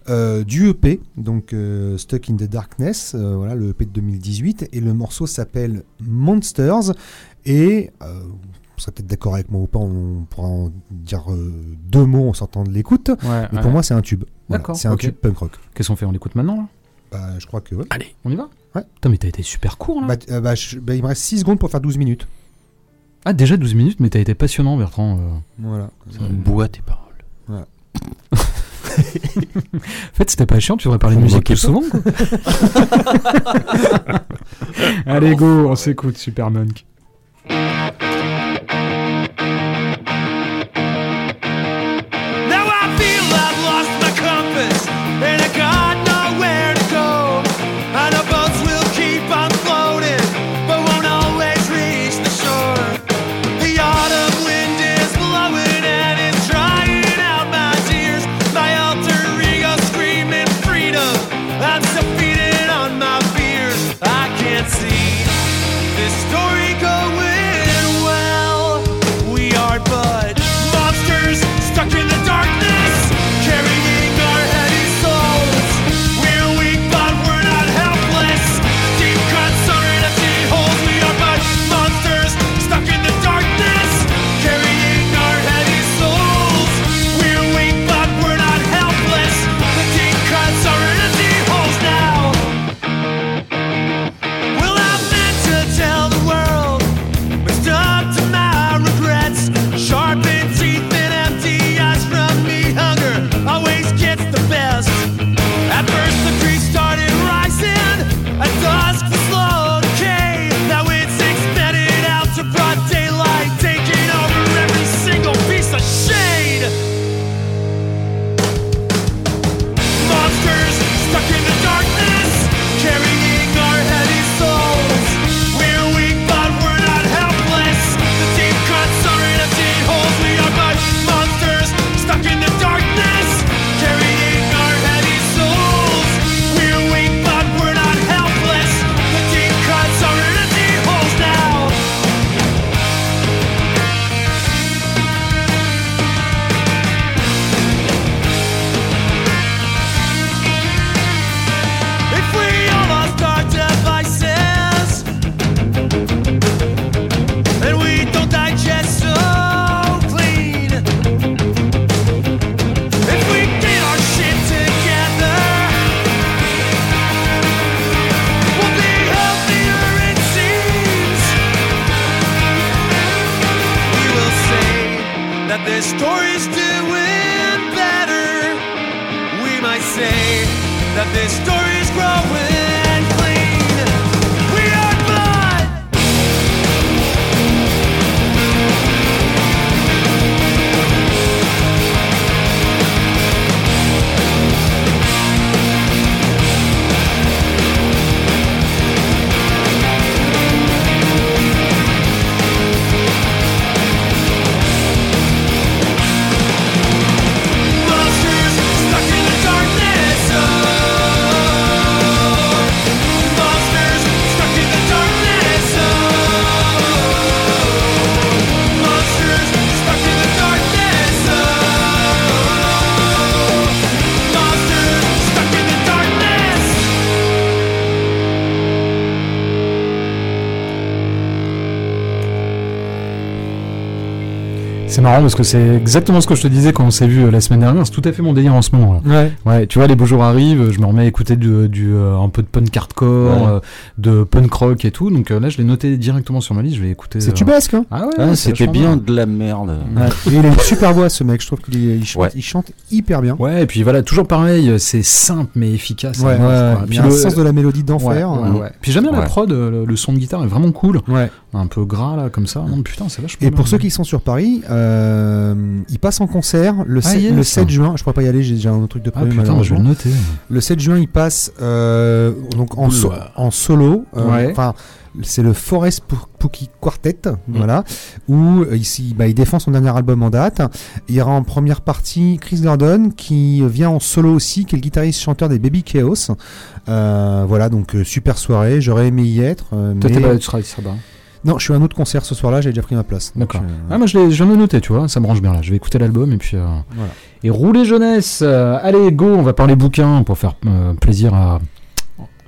S3: euh, du EP, donc euh, Stuck in the Darkness, euh, voilà le EP de 2018 et le morceau s'appelle Monsters et vous serez peut-être d'accord avec moi ou pas, on pourra en dire deux mots en sortant de l'écoute.
S2: Ouais,
S3: Mais
S2: ouais.
S3: pour moi, c'est un tube. Voilà, c'est un tube punk rock.
S2: Qu'est-ce qu'on fait On l'écoute maintenant là?
S3: Bah, je crois que ouais.
S2: Allez, on y va?
S3: Ouais.
S2: Putain, mais t'as été super court là.
S3: Bah, bah, je- bah, il me reste 6 secondes pour faire 12 minutes.
S2: Ah, déjà 12 minutes, mais t'as été passionnant, Bertrand.
S3: Voilà.
S4: Bois tes paroles. [LAUGHS]
S2: En fait, c'était pas chiant, tu devrais parler de musique plus souvent quoi. [LAUGHS] Allez, go, on s'écoute, Supermonk. Marrant parce que c'est exactement ce que je te disais quand on s'est vu euh, la semaine dernière. C'est tout à fait mon délire en ce moment. Là.
S3: Ouais.
S2: Ouais, tu vois, les beaux jours arrivent, je me remets à écouter du, du, euh, un peu de punk hardcore,
S5: Ouais.
S2: euh, de punk rock et tout. Donc euh, là, je l'ai noté directement sur ma liste. Je vais écouter.
S3: C'est
S2: euh,
S3: tubesque, hein
S2: Ah ouais,
S5: Ah, C'était bien de la merde.
S3: Ouais. Il a une super voix, ce mec. Je trouve qu'il il chante, il chante hyper bien.
S2: Ouais, et puis voilà, toujours pareil, c'est simple mais efficace.
S3: Ouais,
S2: mort,
S3: ouais,
S2: Puis
S3: a un
S2: le-
S3: sens de la mélodie d'enfer.
S2: Ouais,
S3: hein.
S2: Puis j'aime bien la prod, euh, le, le son de guitare est vraiment cool.
S3: Ouais.
S2: Un peu gras là, comme ça. Non, putain, c'est vachement
S3: Et
S2: bien.
S3: pour ceux qui sont sur Paris, euh, il passe en concert le,
S2: Ah,
S3: 7,
S2: yes.
S3: le 7 juin. Je pourrais pas y aller, j'ai déjà un autre truc de
S2: Ah
S3: prévu
S2: putain, je vais le noter.
S3: Le 7 juin, il passe euh, donc en, so- en solo. euh,
S2: Ouais.
S3: Enfin, c'est le Forest Pookie Quartet, voilà, où euh, ici, bah, il défend son dernier album en date. Il y aura en première partie Chris Gordon qui vient en solo aussi, qui est le guitariste chanteur des Baby Chaos. Euh, voilà, donc euh, super soirée. J'aurais aimé y être. euh,
S2: Toi,
S3: mais-
S2: t'es pas, tu seras, tu seras pas.
S3: Non, je suis à un autre concert ce soir-là. J'ai déjà pris ma place.
S2: D'accord.
S3: euh,
S2: Ah, moi je, l'ai- je viens de le noter, tu vois, ça me range bien là. Je vais écouter l'album et puis. euh,
S3: Voilà.
S2: Et rouler jeunesse. allez, go, on va parler bouquin pour faire plaisir à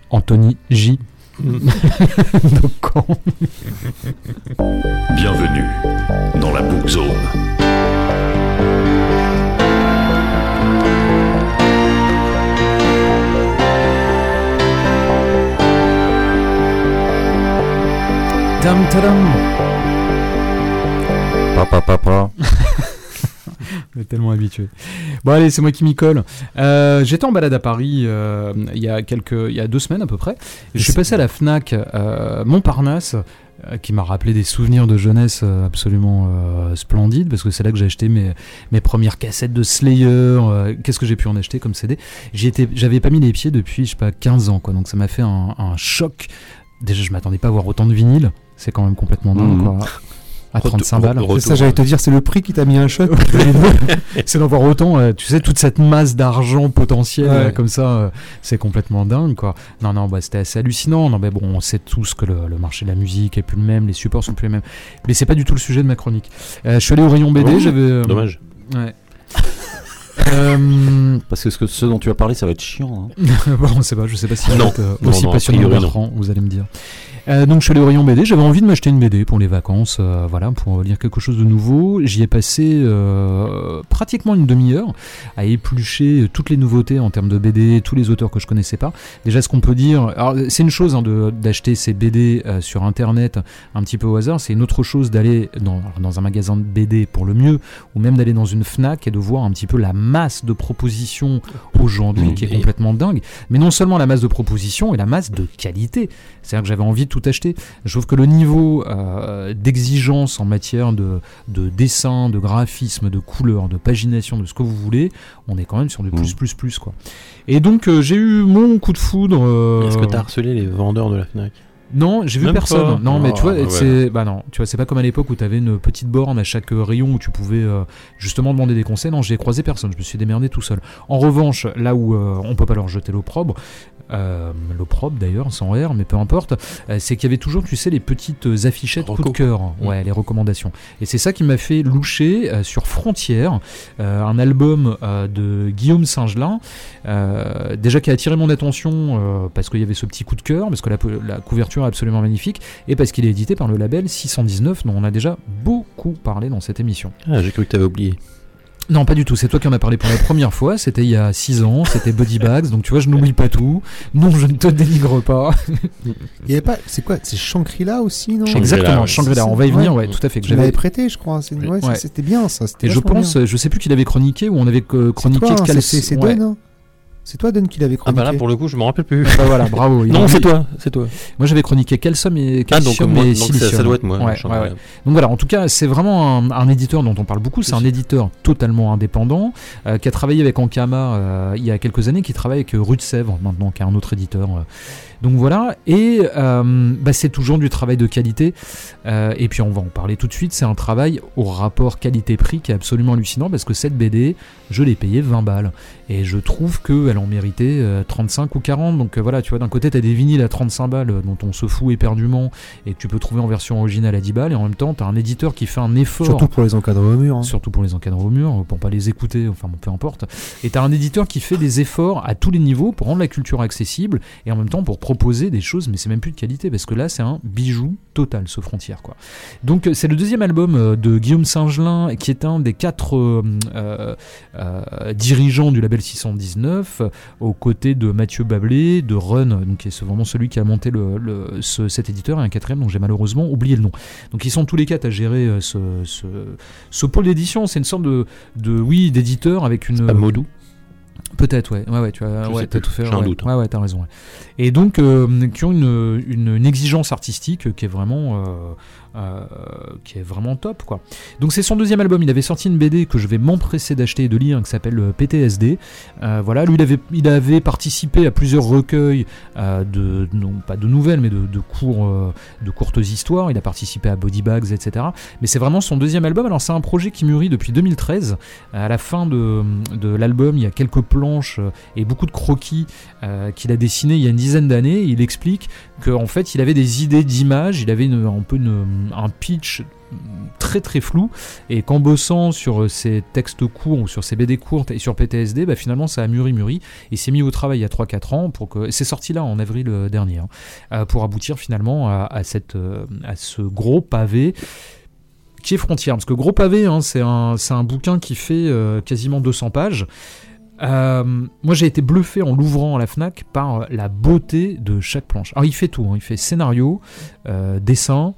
S2: Anthony J. [LAUGHS]
S1: Bienvenue dans la Book Zone.
S2: Tam, tadam.
S5: Papa, papa. [LAUGHS] [LAUGHS]
S2: On est tellement habitué. Bon allez, c'est moi qui m'y colle. Euh, J'étais en balade à Paris euh, il y a quelques, il y a deux semaines à peu près. Je suis passé à la Fnac euh, Montparnasse, qui m'a rappelé des souvenirs de jeunesse absolument euh, splendides, parce que c'est là que j'ai acheté mes, mes premières cassettes de Slayer. euh, Qu'est-ce que j'ai pu en acheter comme CD J'avais pas mis les pieds depuis, je sais pas, 15 ans, quoi. Donc ça m'a fait un, un choc. Déjà, je m'attendais pas à voir autant de vinyle. C'est quand même complètement dingue, quoi. À 35 balles.
S3: C'est ça, j'allais te dire, c'est le prix qui t'a mis un choc. [LAUGHS] [LAUGHS]
S2: c'est d'en voir autant, euh, tu sais, toute cette masse d'argent potentiel
S3: Ouais.
S2: euh, comme ça, euh, c'est complètement dingue, quoi. Non, non, bah, c'était assez hallucinant. Non, mais bon, on sait tous que le, le marché de la musique est plus le même, les supports sont plus les mêmes. Mais c'est pas du tout le sujet de ma chronique. Euh, je suis allé au rayon BD,
S4: Oh,
S2: j'avais. euh,
S4: Dommage.
S2: Ouais. [LAUGHS] Euh,
S5: Parce que ce, que ce dont tu as parlé, ça va être chiant. hein.
S2: bon, on sait pas, je sais pas si
S4: Non.
S2: euh,
S4: Non,
S2: aussi
S4: non, a
S2: passionnant que. Bertrand, vous allez me dire. Euh, donc je suis allé au rayon BD, j'avais envie de m'acheter une BD pour les vacances, euh, voilà, pour lire quelque chose de nouveau. J'y ai passé euh, pratiquement une demi-heure à éplucher toutes les nouveautés en termes de BD, tous les auteurs que je connaissais pas. Déjà, ce qu'on peut dire, alors c'est une chose hein, d'acheter ces BD sur internet un petit peu au hasard, c'est une autre chose d'aller dans, dans un magasin de BD pour le mieux, ou même d'aller dans une Fnac et de voir un petit peu la masse de propositions aujourd'hui qui est complètement dingue. Mais non seulement la masse de propositions et la masse de qualité. C'est-à-dire que j'avais envie de tout acheter. Je trouve que le niveau euh, d'exigence en matière de, de dessin, de graphisme, de couleur, de pagination, de ce que vous voulez, on est quand même sur du plus,
S5: Mm.
S2: plus, plus, quoi. Et donc, euh, j'ai eu mon coup de foudre. euh,
S4: Est-ce que t'as harcelé les vendeurs de la Fnac?
S2: Non, j'ai vu
S4: Même
S2: personne.
S4: pas
S2: Non, mais tu vois,
S4: Ah, ouais.
S2: c'est bah non, tu vois, c'est pas comme à l'époque où tu avais une petite borne à chaque rayon où tu pouvais euh, justement demander des conseils. Non, j'ai croisé personne. Je me suis démerdé tout seul. En revanche, là où euh, on peut pas leur jeter l'opprobre, euh, l'opprobre d'ailleurs, sans R, mais peu importe, euh, c'est qu'il y avait toujours, tu sais, les petites euh, affichettes coup de cœur,
S4: Mm.
S2: ouais, les recommandations. Et c'est ça qui m'a fait loucher euh, sur Frontières, euh, un album de Guillaume Singelin, déjà qui a attiré mon attention parce qu'il y avait ce petit coup de cœur, parce que la, la couverture est absolument magnifique, et parce qu'il est édité par le label 619, dont on a déjà beaucoup parlé dans cette émission.
S4: Ah, j'ai cru que t'avais oublié.
S2: Non, pas du tout, c'est toi qui en as parlé pour la première fois, c'était il y a 6 ans, c'était Buddy Bags, donc tu vois, je n'oublie pas tout. Non, je ne te dénigre pas.
S3: Il y avait pas, c'est quoi? C'est Shangri-La aussi, non?
S4: Shangri-La,
S2: Exactement,
S4: ouais,
S2: Shangri-La, on va y venir,
S3: Ouais.
S2: ouais, tout à fait. Que
S3: l'avais
S2: j'avais
S3: prêté, je crois. C'est- ouais,
S2: Ouais.
S3: C'était bien ça. c'était
S2: et je pense,
S3: bien.
S2: je sais plus qui l'avait chroniqué ou on avait euh,
S3: C'est
S2: chroniqué
S3: toi, hein, c'est- c'est
S2: ouais.
S3: C'est toi, Don, qui l'avait
S4: Ah
S3: chroniqué
S4: bah là, pour le coup, je me rappelle plus.
S2: Bah voilà, bravo. [LAUGHS]
S4: Non, c'est toi, c'est toi.
S2: Moi j'avais chroniqué Calcium et,
S4: Ah, donc,
S2: calcium
S4: moi,
S2: et
S4: donc ça,
S2: silicium.
S4: ça doit être moi.
S2: Ouais,
S4: je-
S2: ouais, ouais. Donc voilà, en tout cas, c'est vraiment un, un éditeur dont on parle beaucoup. C'est un éditeur totalement indépendant euh, qui a travaillé avec Ankama euh, il y a quelques années, qui travaille avec euh, Rue de Sèvres maintenant, qui est un autre éditeur. euh. Donc voilà, et euh, bah, c'est toujours du travail de qualité. Euh, et puis on va en parler tout de suite. C'est un travail au rapport qualité-prix qui est absolument hallucinant parce que cette BD, je l'ai payée 20 balles. Et je trouve qu'elle en méritait euh, 35 ou 40. Donc euh, voilà, tu vois, d'un côté, tu as des vinyles à 35 balles euh, dont on se fout éperdument et que tu peux trouver en version originale à 10 balles. Et en même temps, tu as un éditeur qui fait un effort.
S3: Surtout pour les encadrés au mur. hein.
S2: Surtout pour les encadrés au mur, pour pas les écouter, enfin bon, peu importe. Et t'as un éditeur qui fait des efforts à tous les niveaux pour rendre la culture accessible et en même temps pour proposer des choses, mais c'est même plus de qualité parce que là c'est un bijou total ce frontière quoi. Donc euh, c'est le deuxième album euh, de Guillaume Singelin qui est un des quatre euh, euh, euh, dirigeants du label 619 euh, aux côtés de Mathieu Bablé, de Run, donc qui est vraiment celui qui a monté le, le- ce- cet éditeur et un quatrième dont j'ai malheureusement oublié le nom. Donc ils sont tous les quatre à gérer euh, ce, ce, ce pôle d'édition, c'est une sorte de, de oui, d'éditeur avec une.
S4: Modou.
S2: Peut-être, ouais, ouais, ouais, tu as, ouais,
S4: plus,
S2: tout fait. ouais.
S4: doute, hein.
S2: Ouais, ouais, t'as raison. ouais. Et donc, euh, qui ont une, une, une exigence artistique qui est vraiment, euh, euh, qui est vraiment top, quoi. Donc, c'est son deuxième album. Il avait sorti une BD que je vais m'empresser d'acheter et de lire, qui s'appelle euh, PTSD. Euh, voilà, lui, il avait, participé à plusieurs recueils de, non pas de nouvelles, mais de, de courtes histoires. Il a participé à Body Bags, etc. Mais c'est vraiment son deuxième album. Alors, c'est un projet qui mûrit depuis 2013. À la fin de, de l'album, il y a quelques planches et beaucoup de croquis qu'il a dessinés il y a une dizaine d'années. Il explique qu'en fait, il avait des idées d'images, il avait une- un peu une- un pitch très très flou et qu'en bossant sur euh, ses textes courts ou sur ses BD courtes et sur PTSD bah finalement ça a mûri mûri et s'est mis au travail il y a 3-4 ans pour que c'est sorti là en avril euh, dernier hein, euh, pour aboutir finalement à, cette à ce gros pavé qui est frontière parce que gros pavé hein, c'est un un bouquin qui fait quasiment 200 pages moi j'ai été bluffé en l'ouvrant à la Fnac par la beauté de chaque planche. Alors il fait tout, hein. il fait scénario, dessin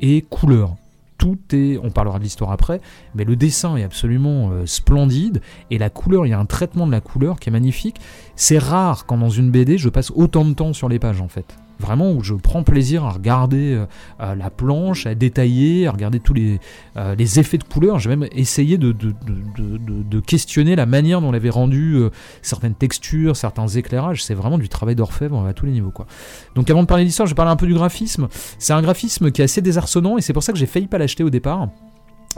S2: et couleur. Tout est, on parlera de l'histoire après, mais le dessin est absolument euh, splendide et la couleur, il y a un traitement de la couleur qui est magnifique. C'est rare quand dans une BD je passe autant de temps sur les pages en fait. Vraiment où je prends plaisir à regarder euh, euh, la planche, à détailler, à regarder tous les, euh, effets de couleur. J'ai même essayé de, questionner la manière dont on avait rendu certaines textures, certains éclairages. C'est vraiment du travail d'orfèvre à tous les niveaux. Donc avant de parler d'histoire, je vais parler un peu du graphisme. C'est un graphisme qui est assez désarçonnant et c'est pour ça que j'ai failli pas l'acheter au départ.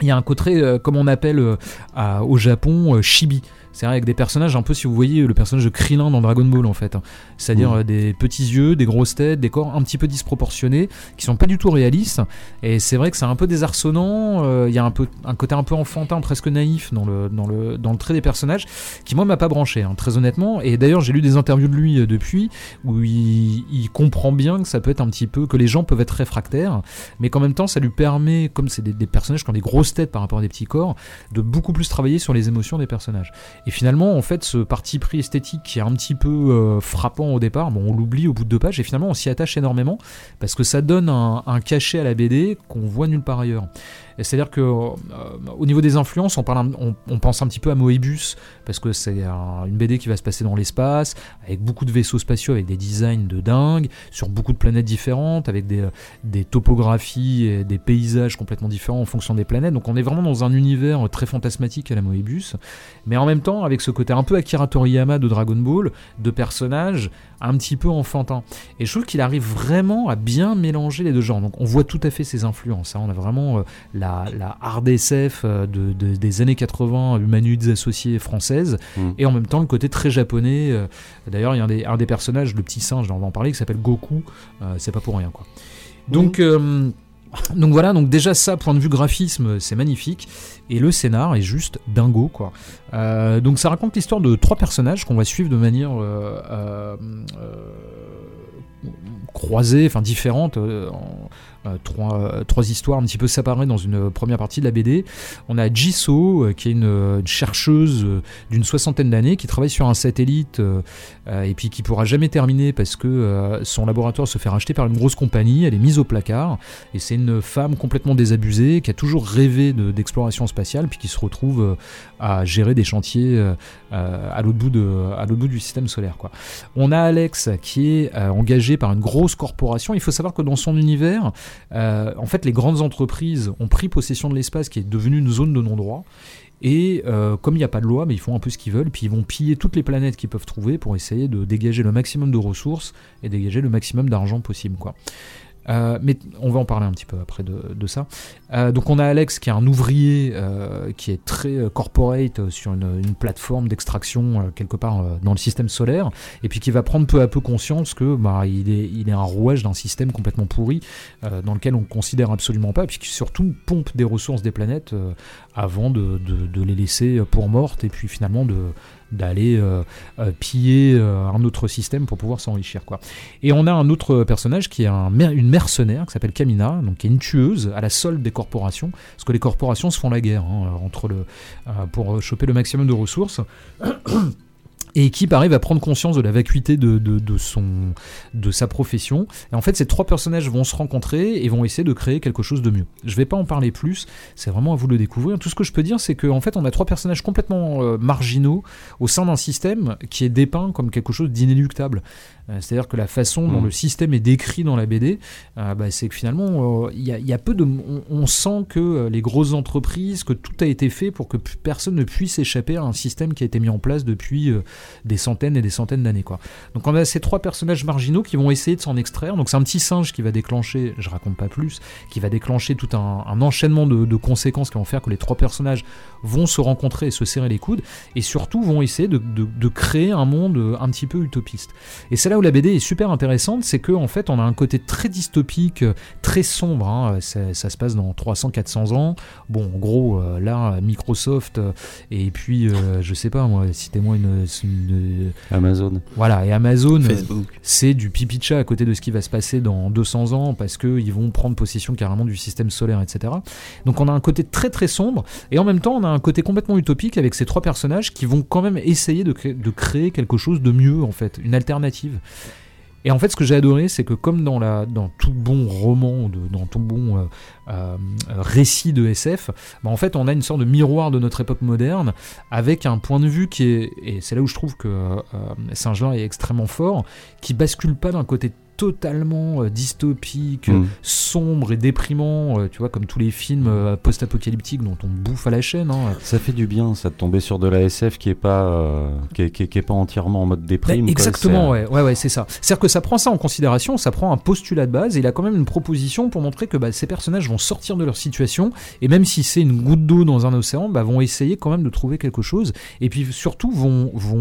S2: Il y a un côté, comme on appelle au Japon, chibi. C'est vrai avec des personnages un peu, si vous voyez le personnage de Krillin dans Dragon Ball en fait. hein. C'est-à-dire
S4: Mhm.
S2: euh, des petits yeux, des grosses têtes, des corps un petit peu disproportionnés, qui sont pas du tout réalistes. Et c'est vrai que c'est un peu désarçonnant. euh, Il y a un, peu, un côté un peu enfantin, presque naïf dans le, dans le, dans le trait des personnages, qui moi m'a pas branché, hein, très honnêtement. Et d'ailleurs, j'ai lu des interviews de lui euh, depuis, où il, il comprend bien que ça peut être un petit peu, que les gens peuvent être réfractaires, mais qu'en même temps, ça lui permet, comme c'est des, des personnages qui ont des grosses têtes par rapport à des petits corps, de beaucoup plus travailler sur les émotions des personnages. Et finalement, en fait, ce parti pris esthétique qui est un petit peu euh, frappant au départ, on l'oublie au bout de deux pages, et finalement, on s'y attache énormément, parce que ça donne un cachet à la BD qu'on voit nulle part ailleurs. C'est-à-dire que euh, au niveau des influences, on, pense un petit peu à Moebius, parce que c'est un- une BD qui va se passer dans l'espace, avec beaucoup de vaisseaux spatiaux, avec des designs de dingue, sur beaucoup de planètes différentes, avec des, des topographies et des paysages complètement différents en fonction des planètes. Donc on est vraiment dans un univers très fantasmatique à la Moebius, mais en même temps avec ce côté un peu Akira Toriyama de Dragon Ball, de personnages un petit peu enfantins. Et je trouve qu'il arrive vraiment à bien mélanger les deux genres. Donc on voit tout à fait ses influences. hein. On a vraiment euh, la, la hard SF euh, de, de- des années 80, humanoïdes associés françaises,
S5: Mm.
S2: et en même temps le côté très japonais. euh, D'ailleurs, il y a un des, un des personnages, le petit singe, on va en parler, qui s'appelle Goku. euh, c'est pas pour rien, quoi. Donc. euh, donc voilà, donc déjà ça, point de vue graphisme, c'est magnifique. Et le scénar est juste dingo, quoi. Euh, donc ça raconte l'histoire de trois personnages qu'on va suivre de manière euh, euh, croisée, enfin différente, en- trois, euh, trois histoires un petit peu séparées dans une première partie de la BD. On a Jisoo, euh, qui est une, chercheuse euh, d'une soixantaine d'années qui travaille sur un satellite euh, euh, et puis qui pourra jamais terminer parce que euh, son laboratoire se fait racheter par une grosse compagnie. Elle est mise au placard et c'est une femme complètement désabusée qui a toujours rêvé de- d'exploration spatiale puis qui se retrouve euh, à gérer des chantiers euh, euh, à l'autre bout, bout du système solaire. Quoi. On a Alex qui est euh, engagé par une grosse corporation. Il faut savoir que dans son univers, euh, en fait, les grandes entreprises ont pris possession de l'espace qui est devenu une zone de non-droit. Et euh, comme il n'y a pas de loi, mais ils font un peu ce qu'ils veulent, puis ils vont piller toutes les planètes qu'ils peuvent trouver pour essayer de dégager le maximum de ressources et dégager le maximum d'argent possible. Quoi. Euh, mais on va en parler un petit peu après de, ça. Euh, donc on a Alex qui est un ouvrier euh, qui est très corporate sur une, plateforme d'extraction quelque part dans le système solaire, et puis qui va prendre peu à peu conscience que bah, il, est, il est un rouage d'un système complètement pourri dans lequel on ne considère absolument pas, et puis qui surtout pompe des ressources des planètes avant de- de les laisser pour mortes, et puis finalement de d'aller euh, euh, piller euh, un autre système pour pouvoir s'enrichir quoi. Et on a un autre personnage qui est une mercenaire qui s'appelle Kamina, donc qui est une tueuse à la solde des corporations, parce que les corporations se font la guerre hein, pour choper le maximum de ressources. [CLEARS THROAT] Et qui arrive à prendre conscience de la vacuité de, de, de son, de sa profession. Et en fait, ces trois personnages vont se rencontrer et vont essayer de créer quelque chose de mieux. Je vais pas en parler plus, c'est vraiment à vous de le découvrir. Tout ce que je peux dire, c'est qu'en fait, on a trois personnages complètement euh, marginaux au sein d'un système qui est dépeint comme quelque chose d'inéluctable. Euh, C'est-à-dire que la façon dont
S5: Mm.
S2: le système est décrit dans la BD, euh, bah, c'est que finalement, il y, a, il y a peu de. On, on sent que les grosses entreprises, que tout a été fait pour que personne ne puisse échapper à un système qui a été mis en place depuis des centaines et des centaines d'années. quoi. Donc on a ces trois personnages marginaux qui vont essayer de s'en extraire. Donc c'est un petit singe qui va déclencher, je raconte pas plus, qui va déclencher tout un, un enchaînement de, conséquences qui vont faire que les trois personnages vont se rencontrer et se serrer les coudes, et surtout vont essayer de, créer un monde euh, un petit peu utopiste. Et c'est là où la BD est super intéressante, c'est qu'en en fait on a un côté très dystopique, très sombre, hein. ça, se passe dans 300-400 ans. Bon, en gros, euh, là, Microsoft, euh, et puis, euh, je sais pas moi, citez-moi une-
S5: Amazon.
S2: Voilà, et Amazon, euh,
S4: Facebook.
S2: c'est du pipi de chat à côté de ce qui va se passer dans 200 ans parce qu'ils vont prendre possession carrément du système solaire, etc. Donc on a un côté très très sombre et en même temps on a un côté complètement utopique avec ces trois personnages qui vont quand même essayer de créer quelque chose de mieux en fait, une alternative. Et en fait, ce que j'ai adoré, c'est que comme dans, tout bon roman, dans tout bon euh, euh, récit de SF, bah, en fait, on a une sorte de miroir de notre époque moderne, avec un point de vue qui est, et c'est là où je trouve que euh, Saint-Jean est extrêmement fort, qui bascule pas d'un côté totalement euh, dystopique,
S5: Mm.
S2: sombre et déprimant, euh, tu vois, comme tous les films euh, post-apocalyptiques dont on bouffe à la chaîne. hein.
S5: Ça fait du bien, ça de tomber sur de la SF qui est pas, euh, qui, est, qui est- qui est pas entièrement en mode
S2: Bah,
S5: déprime. quoi.
S2: exactement,
S5: C'est-
S2: ouais, ouais, ouais, c'est ça. C'est-à-dire que ça prend ça en considération, ça prend un postulat de base, et il a quand même une proposition pour montrer que bah, ces personnages vont sortir de leur situation, et même si c'est une goutte d'eau dans un océan, bah, vont essayer quand même de trouver quelque chose, et puis surtout vont, vont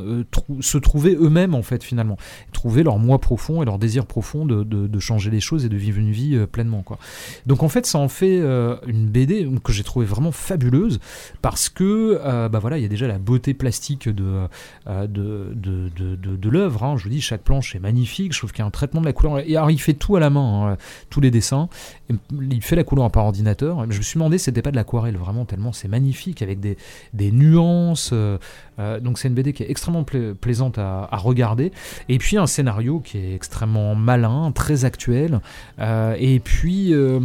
S2: euh, se trouver eux-mêmes en fait finalement, trouver leur moi profond et leur désir profond de, changer les choses et de vivre une vie euh, pleinement quoi. Donc en fait ça en fait euh, une BD que j'ai trouvé vraiment fabuleuse parce que euh, bah voilà il y a déjà la beauté plastique de euh, de, de, l'œuvre. hein. Je vous dis, chaque planche est magnifique. Je trouve qu'il y a un traitement de la couleur. Et alors, il fait tout à la main, hein, tous les dessins. Il fait la couleur par ordinateur. Je me suis demandé c'était pas de l'aquarelle, vraiment, tellement c'est magnifique, avec des, des nuances. Euh, donc, c'est une BD qui est extrêmement pla- plaisante à, regarder. Et puis, un scénario qui est extrêmement malin, très actuel. Euh, et puis, euh,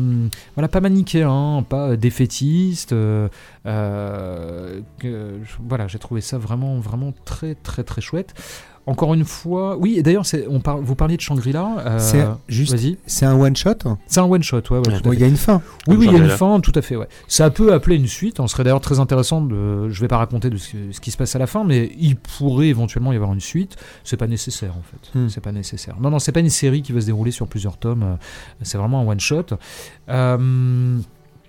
S2: voilà, pas manichéen, pas défaitiste. voilà, j'ai trouvé ça vraiment, vraiment très, très, très chouette. Encore une fois, oui, et d'ailleurs, c'est- on par- vous parliez de Shangri-La. euh,
S3: C'est juste-
S2: Vas-y.
S3: C'est un one shot.
S2: C'est un one-shot, ouais, ouais. fait.
S3: Il y a une fin.
S2: Oui, oui, il y a une
S4: Shangri-La.
S2: fin, tout à fait, ouais. Ça peut appeler une suite. On serait d'ailleurs très intéressant de. Je vais pas raconter de ce, ce qui se passe à la fin, mais il pourrait éventuellement y avoir une suite. C'est pas nécessaire, en fait.
S3: Hmm.
S2: C'est pas nécessaire. Non, non, c'est pas une série qui va se dérouler sur plusieurs tomes. euh, C'est vraiment un one shot. Euh,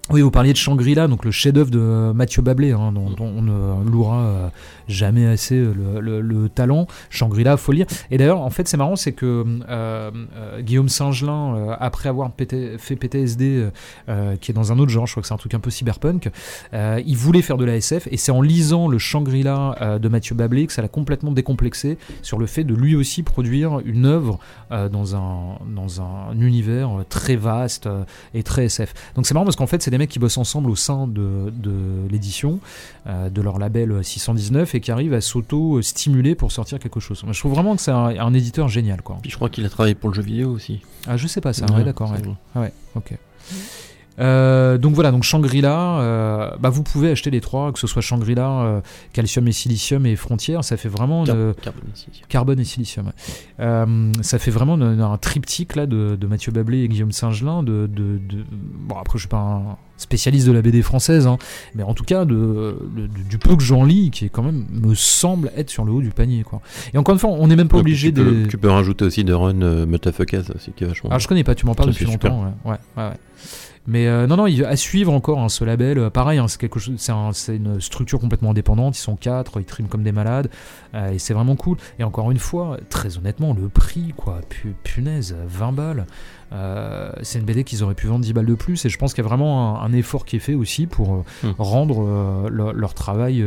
S2: Oui, vous parliez de Shangri-La, donc le chef-d'œuvre de Mathieu Bablé, hein, dont, on ne louera euh, jamais assez le, le- le talent. Shangri-La, faut lire. Et d'ailleurs, en fait, c'est marrant, c'est que euh, euh, Guillaume Singelin, euh, après avoir fait PTSD, euh, euh, qui est dans un autre genre, je crois que c'est un truc un peu cyberpunk, euh, il voulait faire de la SF, et c'est en lisant le Shangri-La euh, de Mathieu Bablé que ça l'a complètement décomplexé sur le fait de lui aussi produire une œuvre euh, dans, un, dans un univers euh, très vaste euh, et très SF. Donc c'est marrant parce qu'en fait, c'est des mecs qui bossent ensemble au sein de, de l'édition, euh, de leur label 619, et qui arrivent à s'auto-stimuler pour sortir quelque chose. Moi, je trouve vraiment que c'est un, un éditeur génial. Quoi.
S4: Puis je crois qu'il a travaillé pour le jeu vidéo aussi.
S2: Ah, je sais pas ça,
S4: Ouais,
S2: ouais, d'accord. ouais. Ah ouais, ok. Euh, donc voilà, donc Shangri-La, euh, bah vous pouvez acheter les trois, que ce soit Shangri-La, euh, Calcium et Silicium et Frontières, ça fait vraiment
S4: Car-
S2: une-
S4: Carbone ici.
S2: Carbone et Silicium. ça fait vraiment une- un triptyque là de, de Mathieu Bablé et Guillaume Singelin. De, de, de- bon après je suis pas un spécialiste de la BD française, hein, mais en tout cas de, de- du peu que j'en lis, qui est quand même me semble être sur le haut du panier quoi. Et encore une fois, on n'est même pas obligé
S4: tu, peux,
S2: de.
S4: tu peux rajouter aussi de Run euh, aussi qui est vachement.
S2: Ah, je connais pas, tu m'en parles depuis longtemps. Ouais, ouais, ouais, ouais. Mais euh, non, non, il, à suivre encore hein, ce label. euh, pareil, hein, c'est quelque chose, c'est un- c'est une structure complètement indépendante. Ils sont quatre, ils triment comme des malades, euh, et c'est vraiment cool. Et encore une fois, très honnêtement, le prix, quoi, pu- punaise, 20 balles. euh, c'est une BD qu'ils auraient pu vendre 10 balles de plus. Et je pense qu'il y a vraiment un, un effort qui est fait aussi pour
S4: Hmm.
S2: rendre leur, leur travail.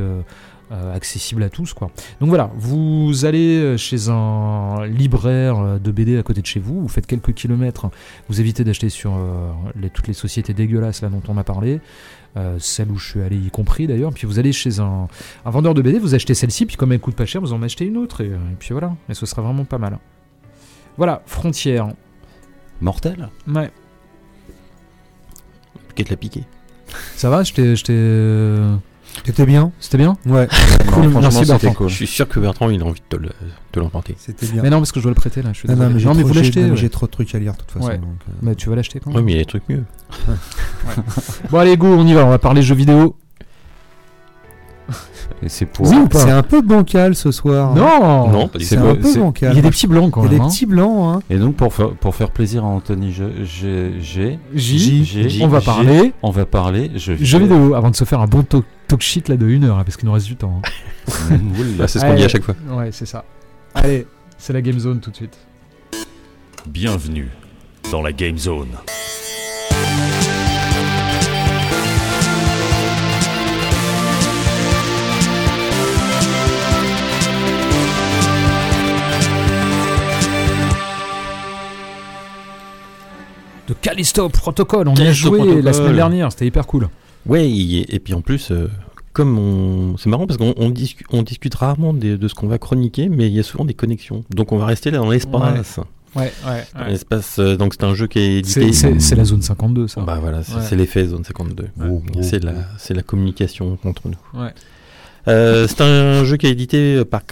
S2: Euh, euh, accessible à tous quoi. Donc voilà, vous allez chez un libraire euh, de BD à côté de chez vous, vous faites quelques kilomètres, vous évitez d'acheter sur euh, les- toutes les sociétés dégueulasses là dont on a parlé, euh, celle où je suis allé y compris d'ailleurs, puis vous allez chez un, un vendeur de BD, vous achetez celle-ci, puis comme elle coûte pas cher, vous en achetez une autre, et, euh, et puis voilà, et ce sera vraiment pas mal. Voilà, Frontière.
S5: Mortel?
S2: Ouais.
S4: Qui te l'a piqué?
S2: Ça va, je t'ai- euh,
S3: C'était bien
S2: C'était bien
S3: Ouais, [LAUGHS]
S2: Cool, merci Bertrand.
S5: cool.
S4: Je suis sûr que Bertrand il a envie de te le- te l'emporter.
S3: c'était bien.
S2: Mais non, parce que je dois le prêter là, je suis
S3: Non, non,
S2: désolé.
S3: mais
S2: non, mais vous
S3: j'ai-
S2: l'achetez
S3: non, mais
S2: ouais.
S3: j'ai trop de trucs à lire de toute façon.
S2: Ouais.
S3: donc, euh,
S2: Bah, tu vas l'acheter quand même.
S4: Ouais, mais il y a des trucs mieux.
S2: Bon allez go, on y va, on va parler jeux vidéo.
S5: Et c'est pour.
S2: Oui ou pas
S3: C'est un peu bancal ce soir. hein.
S2: Non
S4: Non, pas du
S3: c'est un peu bancal.
S2: Il y a des petits blancs quand
S3: Il y a
S2: même.
S3: des
S2: hein.
S3: petits blancs. Hein.
S5: Et donc pour faire, pour faire plaisir à Anthony, je- j'ai, j'ai,
S2: J,
S5: j'ai-
S2: on va parler
S5: on va parler jeux vidéo.
S2: jeux vidéo avant de se faire un bon talk, talk shit là de une heure là, parce qu'il nous reste du temps. hein. [LAUGHS]
S4: C'est ce qu'on dit à chaque fois.
S2: Ouais, c'est ça. Allez, c'est la game zone tout de suite.
S1: Bienvenue dans la Game Zone.
S2: De Callisto Protocol, on y a
S4: Callisto
S2: joué la semaine dernière, c'était hyper cool.
S4: Ouais, et, puis en plus, euh, comme on. C'est marrant parce qu'on on discu- on discute rarement de, ce qu'on va chroniquer, mais il y a souvent des connexions. Donc on va rester là dans l'espace.
S2: Ouais, ouais.
S4: Euh, donc c'est un jeu qui est édité.
S2: C'est la zone 52 ça.
S4: Bah voilà, c'est l'effet Zone 52.
S2: Ouais.
S4: C'est la, communication entre nous. Euh, c'est un jeu qui est édité par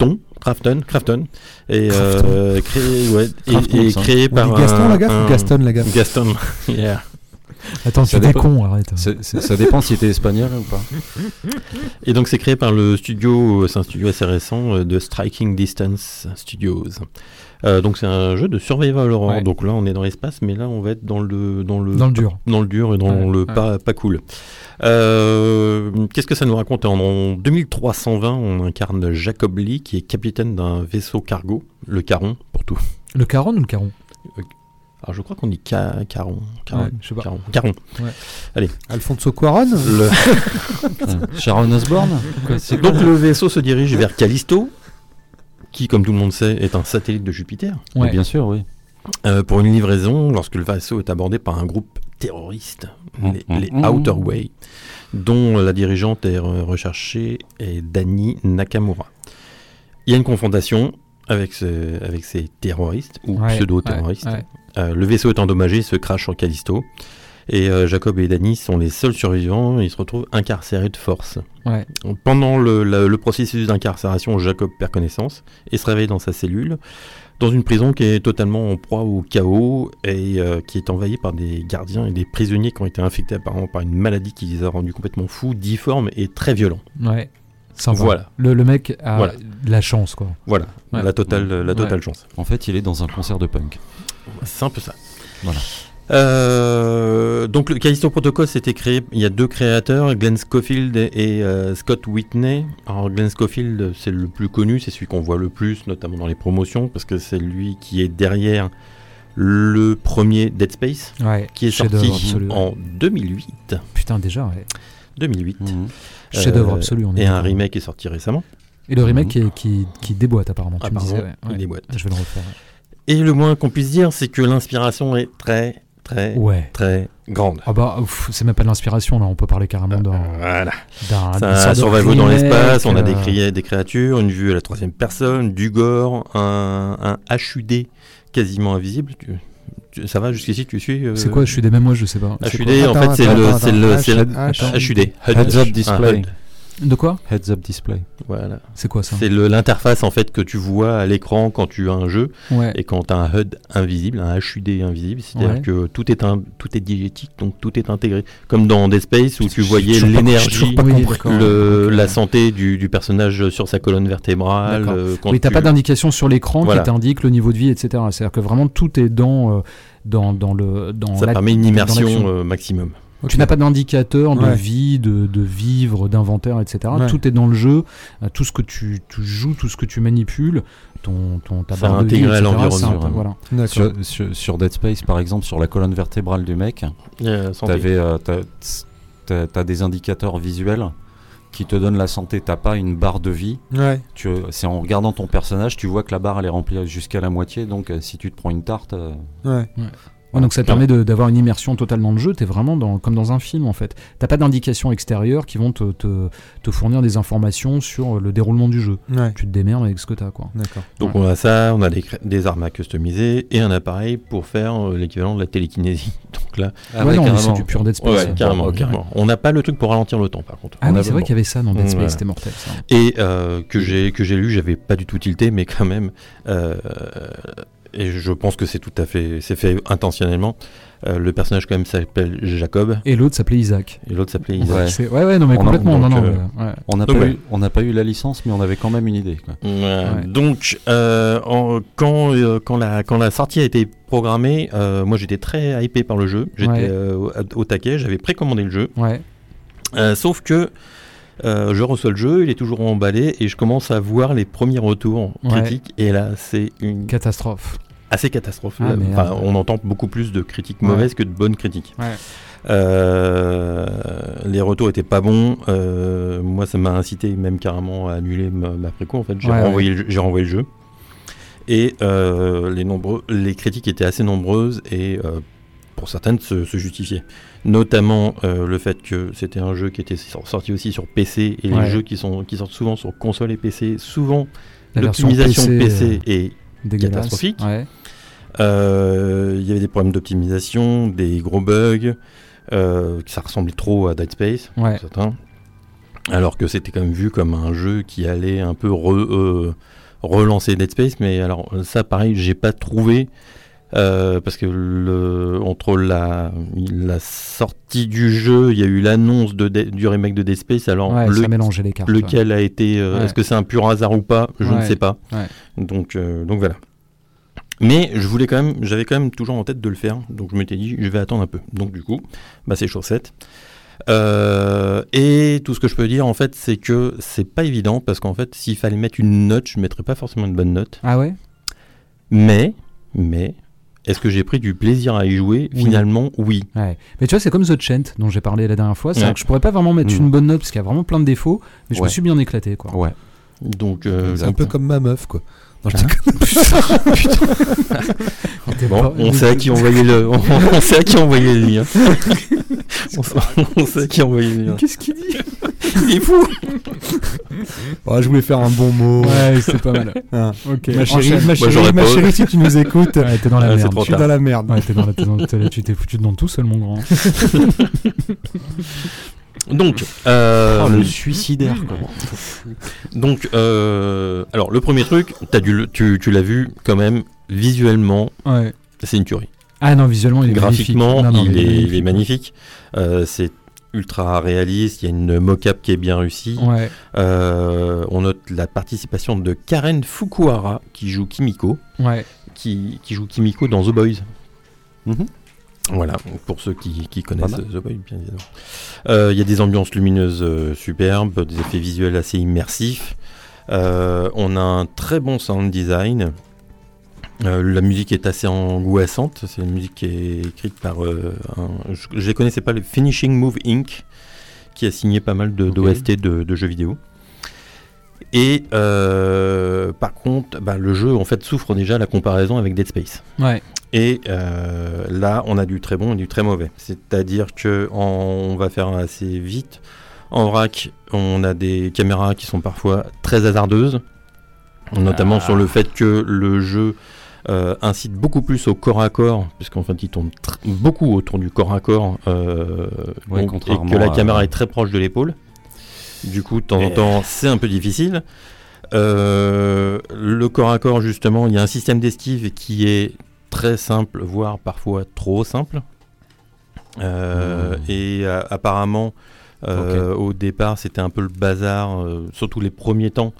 S4: Crafton, Crafton, Crafton, et euh, créé, ouais, et-
S5: Crafton,
S4: et,
S5: ça.
S4: créé
S3: On
S4: par
S3: dit Gaston
S4: un-
S3: la gaffe
S4: un-
S3: ou Gaston la gaffe
S4: Gaston, [LAUGHS] yeah.
S2: Attends, tu es con, arrête.
S5: Ça dépend si t'es espagnol ou pas.
S4: Et donc c'est créé par le studio, c'est un studio assez récent euh, de Striking Distance Studios. Euh, donc c'est un jeu de survival horror.
S2: Ouais.
S4: Donc là on est dans l'espace, mais là on va être dans le dans le
S2: Dans le dur.
S4: dans le dur et dans
S2: Ouais,
S4: le
S2: ouais.
S4: pas, pas cool. Euh, Qu'est-ce que ça nous raconte en, en 2320, on incarne Jacob Lee, qui est capitaine d'un vaisseau cargo, le Caron, pour tout.
S2: Le caron ou le caron?
S4: Alors je crois qu'on dit ca Caron. Caron.
S2: Ouais, je sais pas.
S4: Caron. Caron.
S3: Alfonso Cuaron?
S4: Le- [LAUGHS]
S5: Sharon quoi
S4: Donc le vaisseau se dirige vers Callisto, qui, comme tout le monde sait, est un satellite de Jupiter,
S2: Ouais.
S5: Bien sûr, oui.
S4: euh, pour une livraison lorsque le vaisseau est abordé par un groupe terroriste, les,
S5: Mm,
S4: les
S5: mm,
S4: Outer
S5: mm.
S4: Way, dont la dirigeante est re- recherchée est Dani Nakamura. Il y a une confrontation avec, ce- avec ces terroristes, ou
S2: Ouais,
S4: pseudo-terroristes.
S2: ouais, ouais.
S4: Euh, le vaisseau est endommagé, se crache sur Callisto. Et euh, Jacob et Dani sont les seuls survivants, et ils se retrouvent incarcérés de force.
S2: Ouais.
S4: Pendant le, la- le processus d'incarcération, Jacob perd connaissance et se réveille dans sa cellule, dans une prison qui est totalement en proie au chaos et euh, qui est envahie par des gardiens et des prisonniers qui ont été infectés apparemment par une maladie qui les a rendus complètement fous, difformes et très violents.
S2: Ouais. Sympa.
S4: Voilà.
S2: Le, le mec a
S4: Voilà.
S2: la chance, quoi.
S4: Voilà,
S2: Ouais.
S4: la totale, la totale chance.
S5: En fait, il est dans un concert de punk.
S4: C'est un peu ça.
S5: Voilà.
S4: Euh, donc le Callisto Protocol c'était créé, il y a deux créateurs, Glenn Schofield et, et, euh, Scott Whitney. Alors Glenn Schofield c'est le plus connu, c'est celui qu'on voit le plus, notamment dans les promotions, parce que c'est lui qui est derrière le premier Dead Space,
S2: Ouais.
S4: qui est
S2: chef-d'œuvre
S4: sorti en 2008.
S2: Putain, déjà, ouais.
S4: 2008.
S5: Mhm.
S2: Chef-d'œuvre
S4: Euh,
S2: absolu. on est
S4: Et un remake est sorti récemment.
S2: Et le remake qui, qui, qui déboîte apparemment. Tu me
S4: Apparemment,
S2: disais, ouais.
S4: il déboîte.
S2: Je vais le refaire.
S4: Et le moins qu'on puisse dire, c'est que l'inspiration est très, très,
S2: Ouais.
S4: très grande.
S2: Ah bah, c'est même pas de l'inspiration là, on peut parler carrément d'un.
S4: Voilà.
S2: d'un-
S4: survival dans l'espace, on a des,
S2: euh,
S4: cri- des créatures, une vue à la troisième personne, du gore, un, un HUD quasiment invisible. Tu- tu- ça va jusqu'ici, tu suis euh,
S2: C'est quoi Je suis des mêmes moi, je sais pas.
S4: HUD,
S3: quoi
S4: en
S3: Attends,
S4: fait, c'est le,
S3: attends,
S4: c'est le, HUD.
S5: Heads up display.
S2: De quoi
S5: Heads up display.
S4: Voilà.
S2: C'est quoi ça
S4: C'est le- l'interface en fait que tu vois à l'écran quand tu as un jeu
S2: Ouais.
S4: et quand tu as un HUD invisible, un HUD invisible, c'est-à-dire
S2: Ouais.
S4: que tout est un, tout est diégétique, donc tout est intégré. Comme dans Dead Space où tu voyais l'énergie, le- la santé du, du personnage sur sa colonne vertébrale.
S2: D'accord.
S4: euh, quand
S2: t'as
S4: tu-
S2: pas d'indication sur l'écran
S4: Voilà.
S2: qui t'indique le niveau de vie, etc. C'est-à-dire que vraiment tout est dans, euh, dans, dans le. Dans
S4: Ça permet une immersion euh, maximum.
S2: Tu n'as pas d'indicateur de
S3: Ouais.
S2: vie, de, de vivre, d'inventaire, etc.
S3: Ouais.
S2: Tout est dans le jeu. Euh, Tout ce que tu, tu joues, tout ce que tu manipules, ton, ton, ta barre de vie, etc.,
S4: l'environnement,
S2: voilà.
S5: Sur, sur- sur Dead Space, par exemple, sur la colonne vertébrale du mec,
S4: santé.
S5: t'avais, euh, t'as, des indicateurs visuels qui te donnent la santé. T'as pas une barre de vie.
S3: Ouais.
S5: Tu, c'est en regardant ton personnage, tu vois que la barre elle est remplie jusqu'à la moitié. Donc euh, si tu te prends une tarte, euh,
S3: Ouais.
S2: Ouais, donc ça te permet d'avoir une immersion totale dans le jeu. T'es vraiment dans, comme dans un film en fait. T'as pas d'indications extérieures qui vont te, te, te fournir des informations sur le déroulement du jeu.
S3: Ouais.
S2: Tu te démerdes avec ce que t'as quoi.
S3: D'accord.
S4: Donc on a ça, on a des, armes à customiser et un appareil pour faire euh, l'équivalent de la télékinésie. [LAUGHS] Donc là,
S5: Ah
S2: ouais, non, c'est du pur Dead Space.
S4: carrément, carrément. On n'a pas le truc pour ralentir le temps par contre.
S2: Ah oui, c'est vrai qu'il y avait ça dans Dead Space,
S4: Voilà.
S2: c'était mortel ça.
S4: Et euh, que j'ai que j'ai lu, j'avais pas du tout tilté, mais quand même, euh, et je pense que c'est tout à fait, c'est fait intentionnellement. Euh, le personnage quand même s'appelle Jacob
S2: Et l'autre s'appelait Isaac.
S4: et l'autre s'appelait Isaac.
S5: Ouais.
S2: Ouais, ouais, non, mais
S5: On
S2: complètement. non,
S4: donc,
S2: non,
S4: euh,
S2: ouais.
S5: on n'a pas,
S4: ouais.
S5: eu, pas la licence, mais on avait quand même une idée. quoi.
S4: Ouais.
S2: Ouais.
S4: Donc, euh, en- quand, euh, quand, la, quand la sortie a été programmée, euh, moi j'étais très hypé par le jeu. J'étais
S2: Ouais.
S4: euh, au, au taquet, j'avais précommandé le jeu.
S2: Ouais.
S4: Euh, sauf que euh, je reçois le jeu, il est toujours emballé et je commence à voir les premiers retours
S2: Ouais.
S4: critiques. Et là, c'est une
S2: Catastrophe.
S4: assez catastrophe.
S2: Ah,
S4: on entend beaucoup plus de critiques
S2: Ouais.
S4: mauvaises que de bonnes critiques.
S2: Ouais.
S4: Euh, les retours étaient pas bons. Euh, moi, ça m'a incité même carrément à annuler ma, ma préco. En fait, j'ai renvoyé, le jeu- j'ai renvoyé le jeu. Et les, nombreux, les critiques étaient assez nombreuses et pour certaines se, se justifiaient. Notamment euh, le fait que c'était un jeu qui était sor- sorti aussi sur PC et
S2: Ouais.
S4: les jeux qui, sont, qui sortent souvent sur console et PC, souvent l'optimisation
S2: PC,
S4: PC,
S2: euh,
S4: est catastrophique.
S2: Ouais.
S4: euh, Il y avait des problèmes d'optimisation, des gros bugs, euh, que ça ressemblait trop à Dead Space,
S2: Ouais.
S4: pour certains. alors que c'était quand même vu comme un jeu qui allait un peu re- relancer Dead Space, mais alors ça pareil, j'ai pas trouvé. Euh, parce que le, entre la, la sortie du jeu, il y a eu l'annonce de, du remake de Dead Space. Alors,
S2: Ouais,
S4: le-
S2: ça les cartes. ouais.
S4: lequel a été. euh,
S2: Ouais.
S4: Est-ce que c'est un pur hasard ou pas Je ne sais pas. Donc, euh, donc voilà. Mais je voulais quand même, j'avais quand même toujours en tête de le faire. Donc je m'étais dit, je vais attendre un peu. Donc du coup, bah, c'est chaussette. Euh, et tout ce que je peux dire en fait, c'est que c'est pas évident parce qu'en fait, s'il fallait mettre une note, je mettrais pas forcément une bonne note.
S2: Ah ouais?
S4: Mais, mais, est-ce que j'ai pris du plaisir à y jouer
S2: Oui.
S4: Finalement, oui.
S2: Ouais. Mais tu vois, c'est comme The Chant dont j'ai parlé la dernière fois. C'est
S4: Ouais.
S2: que je pourrais pas vraiment mettre
S5: Mm.
S2: une bonne note parce qu'il y a vraiment plein de défauts, mais je me suis bien éclaté quoi.
S5: Ouais.
S4: Donc, euh,
S3: C'est un peu comme ma meuf, quoi. Non, je
S2: Hein [LAUGHS]
S4: Bon, on sait à qui envoyer le, on, on sait à qui envoyer le lien. on, [LAUGHS] sait, on sait à qui envoyer le lien.
S2: Qu'est-ce qu'il dit? [LAUGHS]
S4: Il est fou.
S3: Oh, je voulais faire un bon mot.
S2: Ouais, c'est pas mal. [LAUGHS] Ok.
S3: Ma chérie,
S2: enchaîne.
S3: ma chérie, ma
S4: pas-
S3: chérie, si tu nous écoutes,
S2: Ouais, t'es dans la
S4: Ah,
S2: merde.
S3: je suis dans la merde.
S2: Ouais, t'es dans la, t'es dans- t'es- tu t'es foutu dedans tout seul, mon grand. [LAUGHS]
S4: Donc, euh,
S5: Oh, le suicidaire, quoi.
S4: donc, euh, alors le premier truc, as dû, le- tu, tu l'as vu quand même visuellement,
S2: Ouais.
S4: c'est une tuerie.
S2: Ah non, visuellement, il est
S4: Graphiquement,
S2: magnifique. Non, non,
S4: il, est, il est
S2: magnifique.
S4: magnifique. Euh, c'est ultra réaliste. Il y a une mocap qui est bien réussie.
S2: Ouais.
S4: Euh, on note la participation de Karen Fukuhara qui joue Kimiko,
S2: Ouais.
S4: qui, qui joue Kimiko dans The Boys.
S5: Mhm.
S4: Voilà, pour ceux qui, qui connaissent. The Void, bien évidemment. Euh, Il y a des ambiances lumineuses euh, superbes, des effets visuels assez immersifs. Euh, on a un très bon sound design. Euh, la musique est assez angoissante. C'est une musique qui est écrite par. euh, un- je ne les connaissais pas, le Finishing Move Inc., qui a signé pas mal de, d'OST de, de jeux vidéo. Et euh, par contre, bah, le jeu en fait souffre déjà la comparaison avec Dead Space.
S2: Ouais.
S4: Et là, on a du très bon et du très mauvais. C'est-à-dire que en- on va faire assez vite. En vrac, on a des caméras qui sont parfois très hasardeuses, notamment
S5: Ah.
S4: sur le fait que le jeu euh, incite beaucoup plus au corps à corps, puisqu'en fait, il tourne beaucoup autour du corps à corps, euh,
S5: Ouais,
S4: donc- et que la
S5: à-
S4: caméra est très proche de l'épaule. Du coup, de temps en temps, c'est un peu difficile. Euh, le corps à corps, justement, il y a un système d'esquive qui est très simple, voire parfois trop simple. Euh,
S5: Mmh.
S4: Et euh, apparemment, euh, au départ, c'était un peu le bazar, euh, surtout les premiers temps.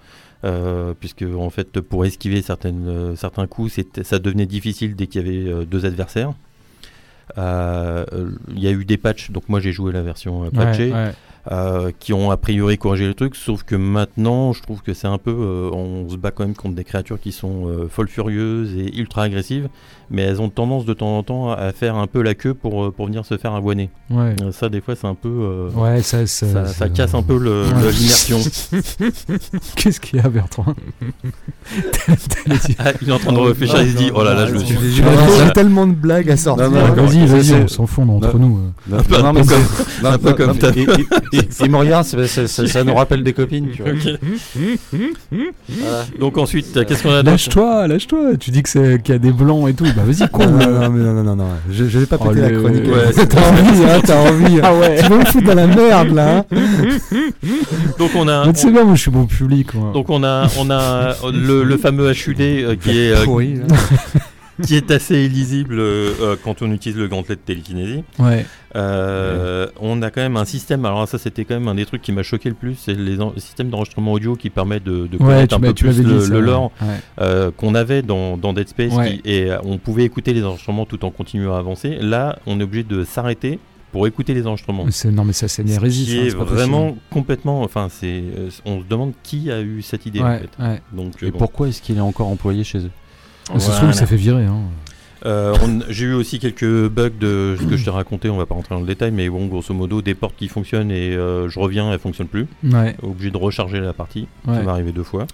S4: Euh, puisque en fait pour esquiver certaines, euh, certains coups ça devenait difficile dès qu'il y avait euh, deux adversaires. Il y a eu des patchs. Donc moi j'ai joué la version patchée. Euh, qui ont a priori corrigé le truc, sauf que maintenant, je trouve que c'est un peu, euh, on se bat quand même contre des créatures qui sont euh, folles furieuses et ultra agressives, mais elles ont tendance de temps en temps à faire un peu la queue pour, euh, pour venir se faire avoiner.
S2: Ouais.
S4: Ça, des fois, c'est un peu, euh,
S2: Ouais, ça, ça,
S4: ça, ça
S2: ça-
S4: casse un peu l'immersion. [LAUGHS]
S2: Qu'est-ce qu'il y a, Bertrand?
S4: Ah, il est en train de réfléchir, il se dit, oh là là, je me suis.
S3: J'ai tellement de blagues à sortir.
S2: Vas-y, vas-y, on s'en fout entre
S5: Non.
S2: nous.
S5: Non,
S4: peu-
S5: non,
S4: un peu
S5: c'est- non,
S4: un peu
S5: non,
S4: comme
S5: c'est- c'est- c'est- ça nous rappelle des copines, tu vois. Voilà.
S4: Donc ensuite, qu'est-ce qu'on a d'autre
S2: Lâche-toi, lâche-toi. Tu dis que c'est qu'il y a des blancs et tout. Bah vas-y, con.
S3: Non, non, non, non, non, non, non. Je, je vais pas
S2: Oh,
S3: péter la
S2: le-
S3: chronique.
S4: Ouais, [LAUGHS] c'est-
S3: t'as envie, hein, t'as envie.
S2: Ah ouais.
S3: Tu vas me foutre dans la merde, là. hein.
S4: Donc on a,
S2: Mais tu sais bien, moi je suis bon public. Moi.
S4: donc on a, on a euh, le, le fameux HUD euh, qui est, euh,
S3: Pourri, là.
S4: Qui est assez illisible euh, euh, quand on utilise le gantelet de télékinésie.
S2: Ouais.
S4: Euh, On a quand même un système, alors ça c'était quand même un des trucs qui m'a choqué le plus, c'est les en- le système d'enregistrement audio qui permet de, de connaître un peu plus le,
S2: dit ça.
S4: le lore euh, qu'on avait dans, dans Dead Space qui- et on pouvait écouter les enregistrements tout en continuant à avancer. Là, on est obligé de s'arrêter pour écouter les enregistrements.
S2: C'est- Non, mais ça, c'est une hérésie.
S4: qui
S2: ça,
S4: est
S2: c'est
S4: vraiment complètement, enfin c'est, euh, on se demande qui a eu cette idée
S2: possible.
S4: en
S2: Ouais,
S4: fait.
S2: ouais.
S4: Donc euh,
S5: Et
S4: bon.
S5: pourquoi est-ce qu'il est encore employé chez eux?
S2: Ça se trouve,
S4: Voilà.
S2: s'est fait virer. Hein.
S4: Euh, J'ai eu aussi quelques bugs de ce que je t'ai raconté, on va pas rentrer dans le détail, mais bon, grosso modo, des portes qui fonctionnent et euh, je reviens, elles fonctionnent plus.
S2: Ouais.
S4: Obligé de recharger la partie, ça m'est arrivé deux fois.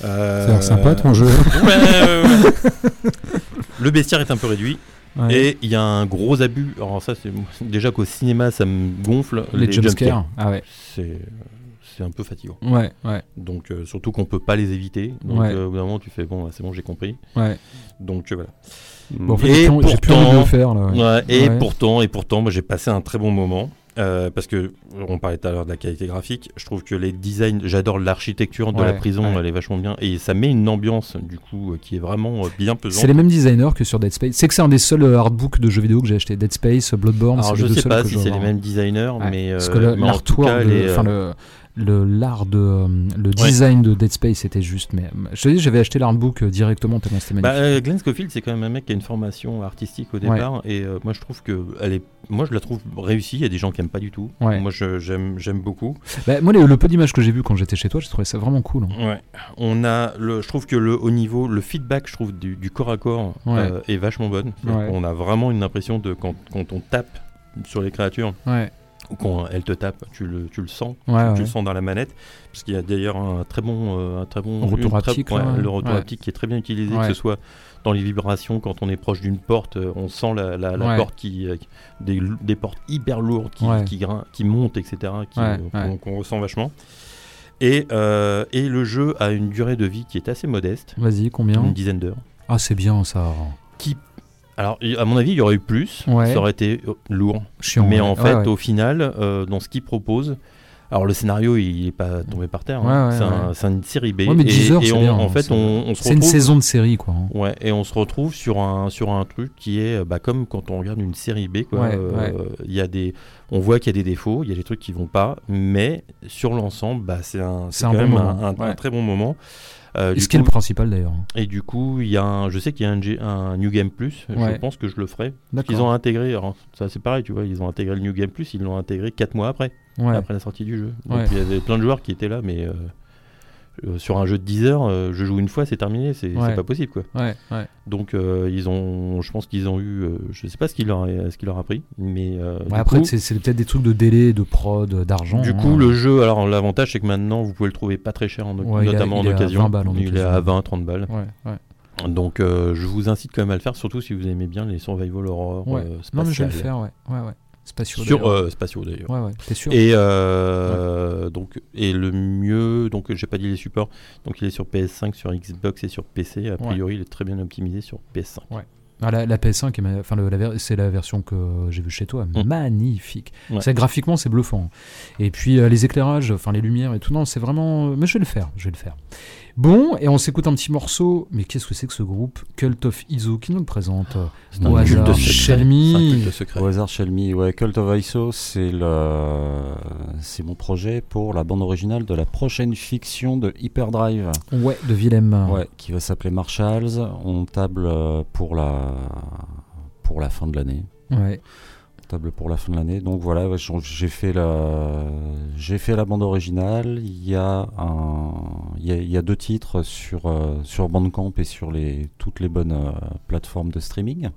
S3: Ça
S4: Euh,
S3: a l'air sympa ton jeu. [LAUGHS]
S4: Ouais. Le bestiaire est un peu réduit et il y a un gros abus. Alors ça, c'est déjà qu'au cinéma, ça me gonfle.
S2: les, jumpscares. Ah ouais.
S4: c'est c'est un peu fatigant.
S2: Ouais, ouais,
S4: Donc euh, surtout qu'on peut pas les éviter. Donc
S2: Ouais.
S4: euh, au bout d'un moment, tu fais bon, bah, c'est bon, j'ai compris.
S2: ouais.
S4: Donc euh, voilà.
S2: Bon, en fait,
S4: Et
S2: j'ai plus- le faire là. ouais.
S4: Ouais, et pourtant, et pourtant, moi j'ai passé un très bon moment. euh, parce que on parlait tout à l'heure de la qualité graphique, je trouve que les designs, j'adore l'architecture de la prison,
S2: ouais.
S4: elle est vachement bien et ça met une ambiance du coup qui est vraiment bien pesante.
S2: C'est les mêmes designers que sur Dead Space. C'est que c'est un des seuls artbooks de jeux vidéo que j'ai acheté. Dead Space, Bloodborne.
S4: Alors
S2: c'est
S4: je sais pas si c'est les mêmes designers,
S2: Ouais,
S4: mais
S2: Parce
S4: euh,
S2: que le-
S4: mais euh,
S2: le le l'art de euh, le design de Dead Space était juste. Mais je te dis, j'avais acheté l'artbook euh, directement tellement c'était
S4: bah,
S2: magnifique.
S4: euh, Glenn Scofield, c'est quand même un mec qui a une formation artistique au départ, et euh, moi je trouve que elle est, moi je la trouve réussie. Il y a des gens qui aiment pas du tout.
S2: Ouais.
S4: Moi j'aime, j'aime beaucoup.
S2: Bah, moi, le, le peu d'images que j'ai vu quand j'étais chez toi, j'ai trouvé ça vraiment cool. hein.
S4: On a le, je trouve que le au niveau, le feedback, je trouve du, du corps à corps euh, est vachement bonne. On a vraiment une impression de quand, quand on tape sur les créatures
S2: Ouais,
S4: ou quand elles te tapent, tu le, tu le sens,
S2: ouais,
S4: tu
S2: ouais.
S4: le sens dans la manette. Parce qu'il y a d'ailleurs un très bon, euh, un très bon
S2: Retour
S4: très-
S2: haptique,
S4: ouais, le retour haptique qui est très bien utilisé, que ce soit dans les vibrations quand on est proche d'une porte, euh, on sent la, la- la
S2: Ouais.
S4: porte qui, euh, des, des portes hyper lourdes qui, qui, grin- qui montent, etc. Qui, qu'on- qu'on ressent vachement. Et, euh, et le jeu a une durée de vie qui est assez modeste,
S2: Vas-y, combien?
S4: Une dizaine d'heures.
S2: Ah, c'est bien ça.
S4: Alors, à mon avis, il y aurait eu plus,
S2: Ouais.
S4: ça aurait été euh, lourd.
S2: Chiant.
S4: Mais
S2: ouais.
S4: en fait,
S2: ouais.
S4: au final, euh, dans ce qu'il propose, alors le scénario, il est pas tombé par terre. hein. C'est un- une série B.
S2: Mais
S4: et
S2: 10 heures,
S4: et
S2: c'est
S4: on-
S2: bien,
S4: en
S2: hein,
S4: fait, on, on se
S2: C'est une
S4: retrouve.
S2: saison de série, quoi. hein.
S4: Ouais, et on se retrouve sur un sur un truc qui est euh, bah, comme quand on regarde une série B quoi. Euh, y a des, on voit qu'il y a des défauts, il y a des trucs qui vont pas, mais sur l'ensemble, bah, c'est un
S2: C'est
S4: quand
S2: bon
S4: même un, un- un
S2: ouais.
S4: très bon moment. Euh,
S2: ce qui est le principal d'ailleurs?
S4: et du coup, il y a un, je sais qu'il y a un, G- un New Game Plus.
S2: Ouais.
S4: Je pense que je le ferai. Ils ont intégré, alors, ça c'est pareil, tu vois, ils ont intégré le New Game Plus, ils l'ont intégré 4 mois après,
S2: Ouais.
S4: après la sortie du jeu. Donc il y avait plein de joueurs qui étaient là, mais euh, euh, sur un jeu de 10 heures, euh, je joue une fois, c'est terminé, c'est
S2: Ouais.
S4: pas possible quoi.
S2: Ouais, ouais.
S4: Donc euh, ils ont, je pense qu'ils ont eu, je sais pas ce qu'il leur, a- ce qu'il leur a pris, mais
S2: après, c'est peut-être des trucs de délai, de prod, d'argent.
S4: Du
S2: hein.
S4: coup, le jeu, alors l'avantage c'est que maintenant vous pouvez le trouver pas très cher, en,
S2: il
S4: notamment
S2: il
S4: en occasion.
S2: 20 balles
S4: il est à 20-30 balles.
S2: Ouais, ouais.
S4: Donc je vous incite quand même à le faire, surtout si vous aimez bien les survival horror
S2: Non, mais je vais le faire, ouais. Ouais, ouais. Spatiaux.
S4: Sur
S2: d'ailleurs.
S4: euh, spatiaux d'ailleurs.
S2: Ouais, ouais. T'es sûr
S4: Et euh, donc et le mieux, donc j'ai pas dit les supports, donc il est sur PS5, sur Xbox et sur PC. A priori, il est très bien optimisé sur PS5.
S2: Ah, la, la PS5, est ma- enfin, c'est la version que j'ai vue chez toi,
S4: Mm.
S2: magnifique.
S4: Ouais.
S2: C'est graphiquement, c'est bluffant. Et puis euh, les éclairages, enfin les lumières et tout, non, c'est vraiment. euh, Mais je vais le faire, je vais le faire. Bon, et on s'écoute un petit morceau. Mais qu'est-ce que c'est que ce groupe? Cult of Iso qui nous le présente euh,
S4: C'est un culte
S2: hasard,
S4: secret.
S2: Shelmy.
S4: C'est un culte secret.
S5: Au hasard Shelmy, ouais, Cult of ISO, c'est le, c'est mon projet pour la bande originale de la prochaine fiction de Hyperdrive,
S2: Ouais, de Willem.
S5: ouais, qui va s'appeler Marshalls. On table euh, pour la, pour la fin de l'année.
S2: Ouais.
S5: Table pour la fin de l'année. Donc voilà, j'ai- fait la, j'ai fait la bande originale. Il y a un, il y a, il deux titres sur euh, sur Bandcamp et sur les toutes les bonnes euh, plateformes de streaming.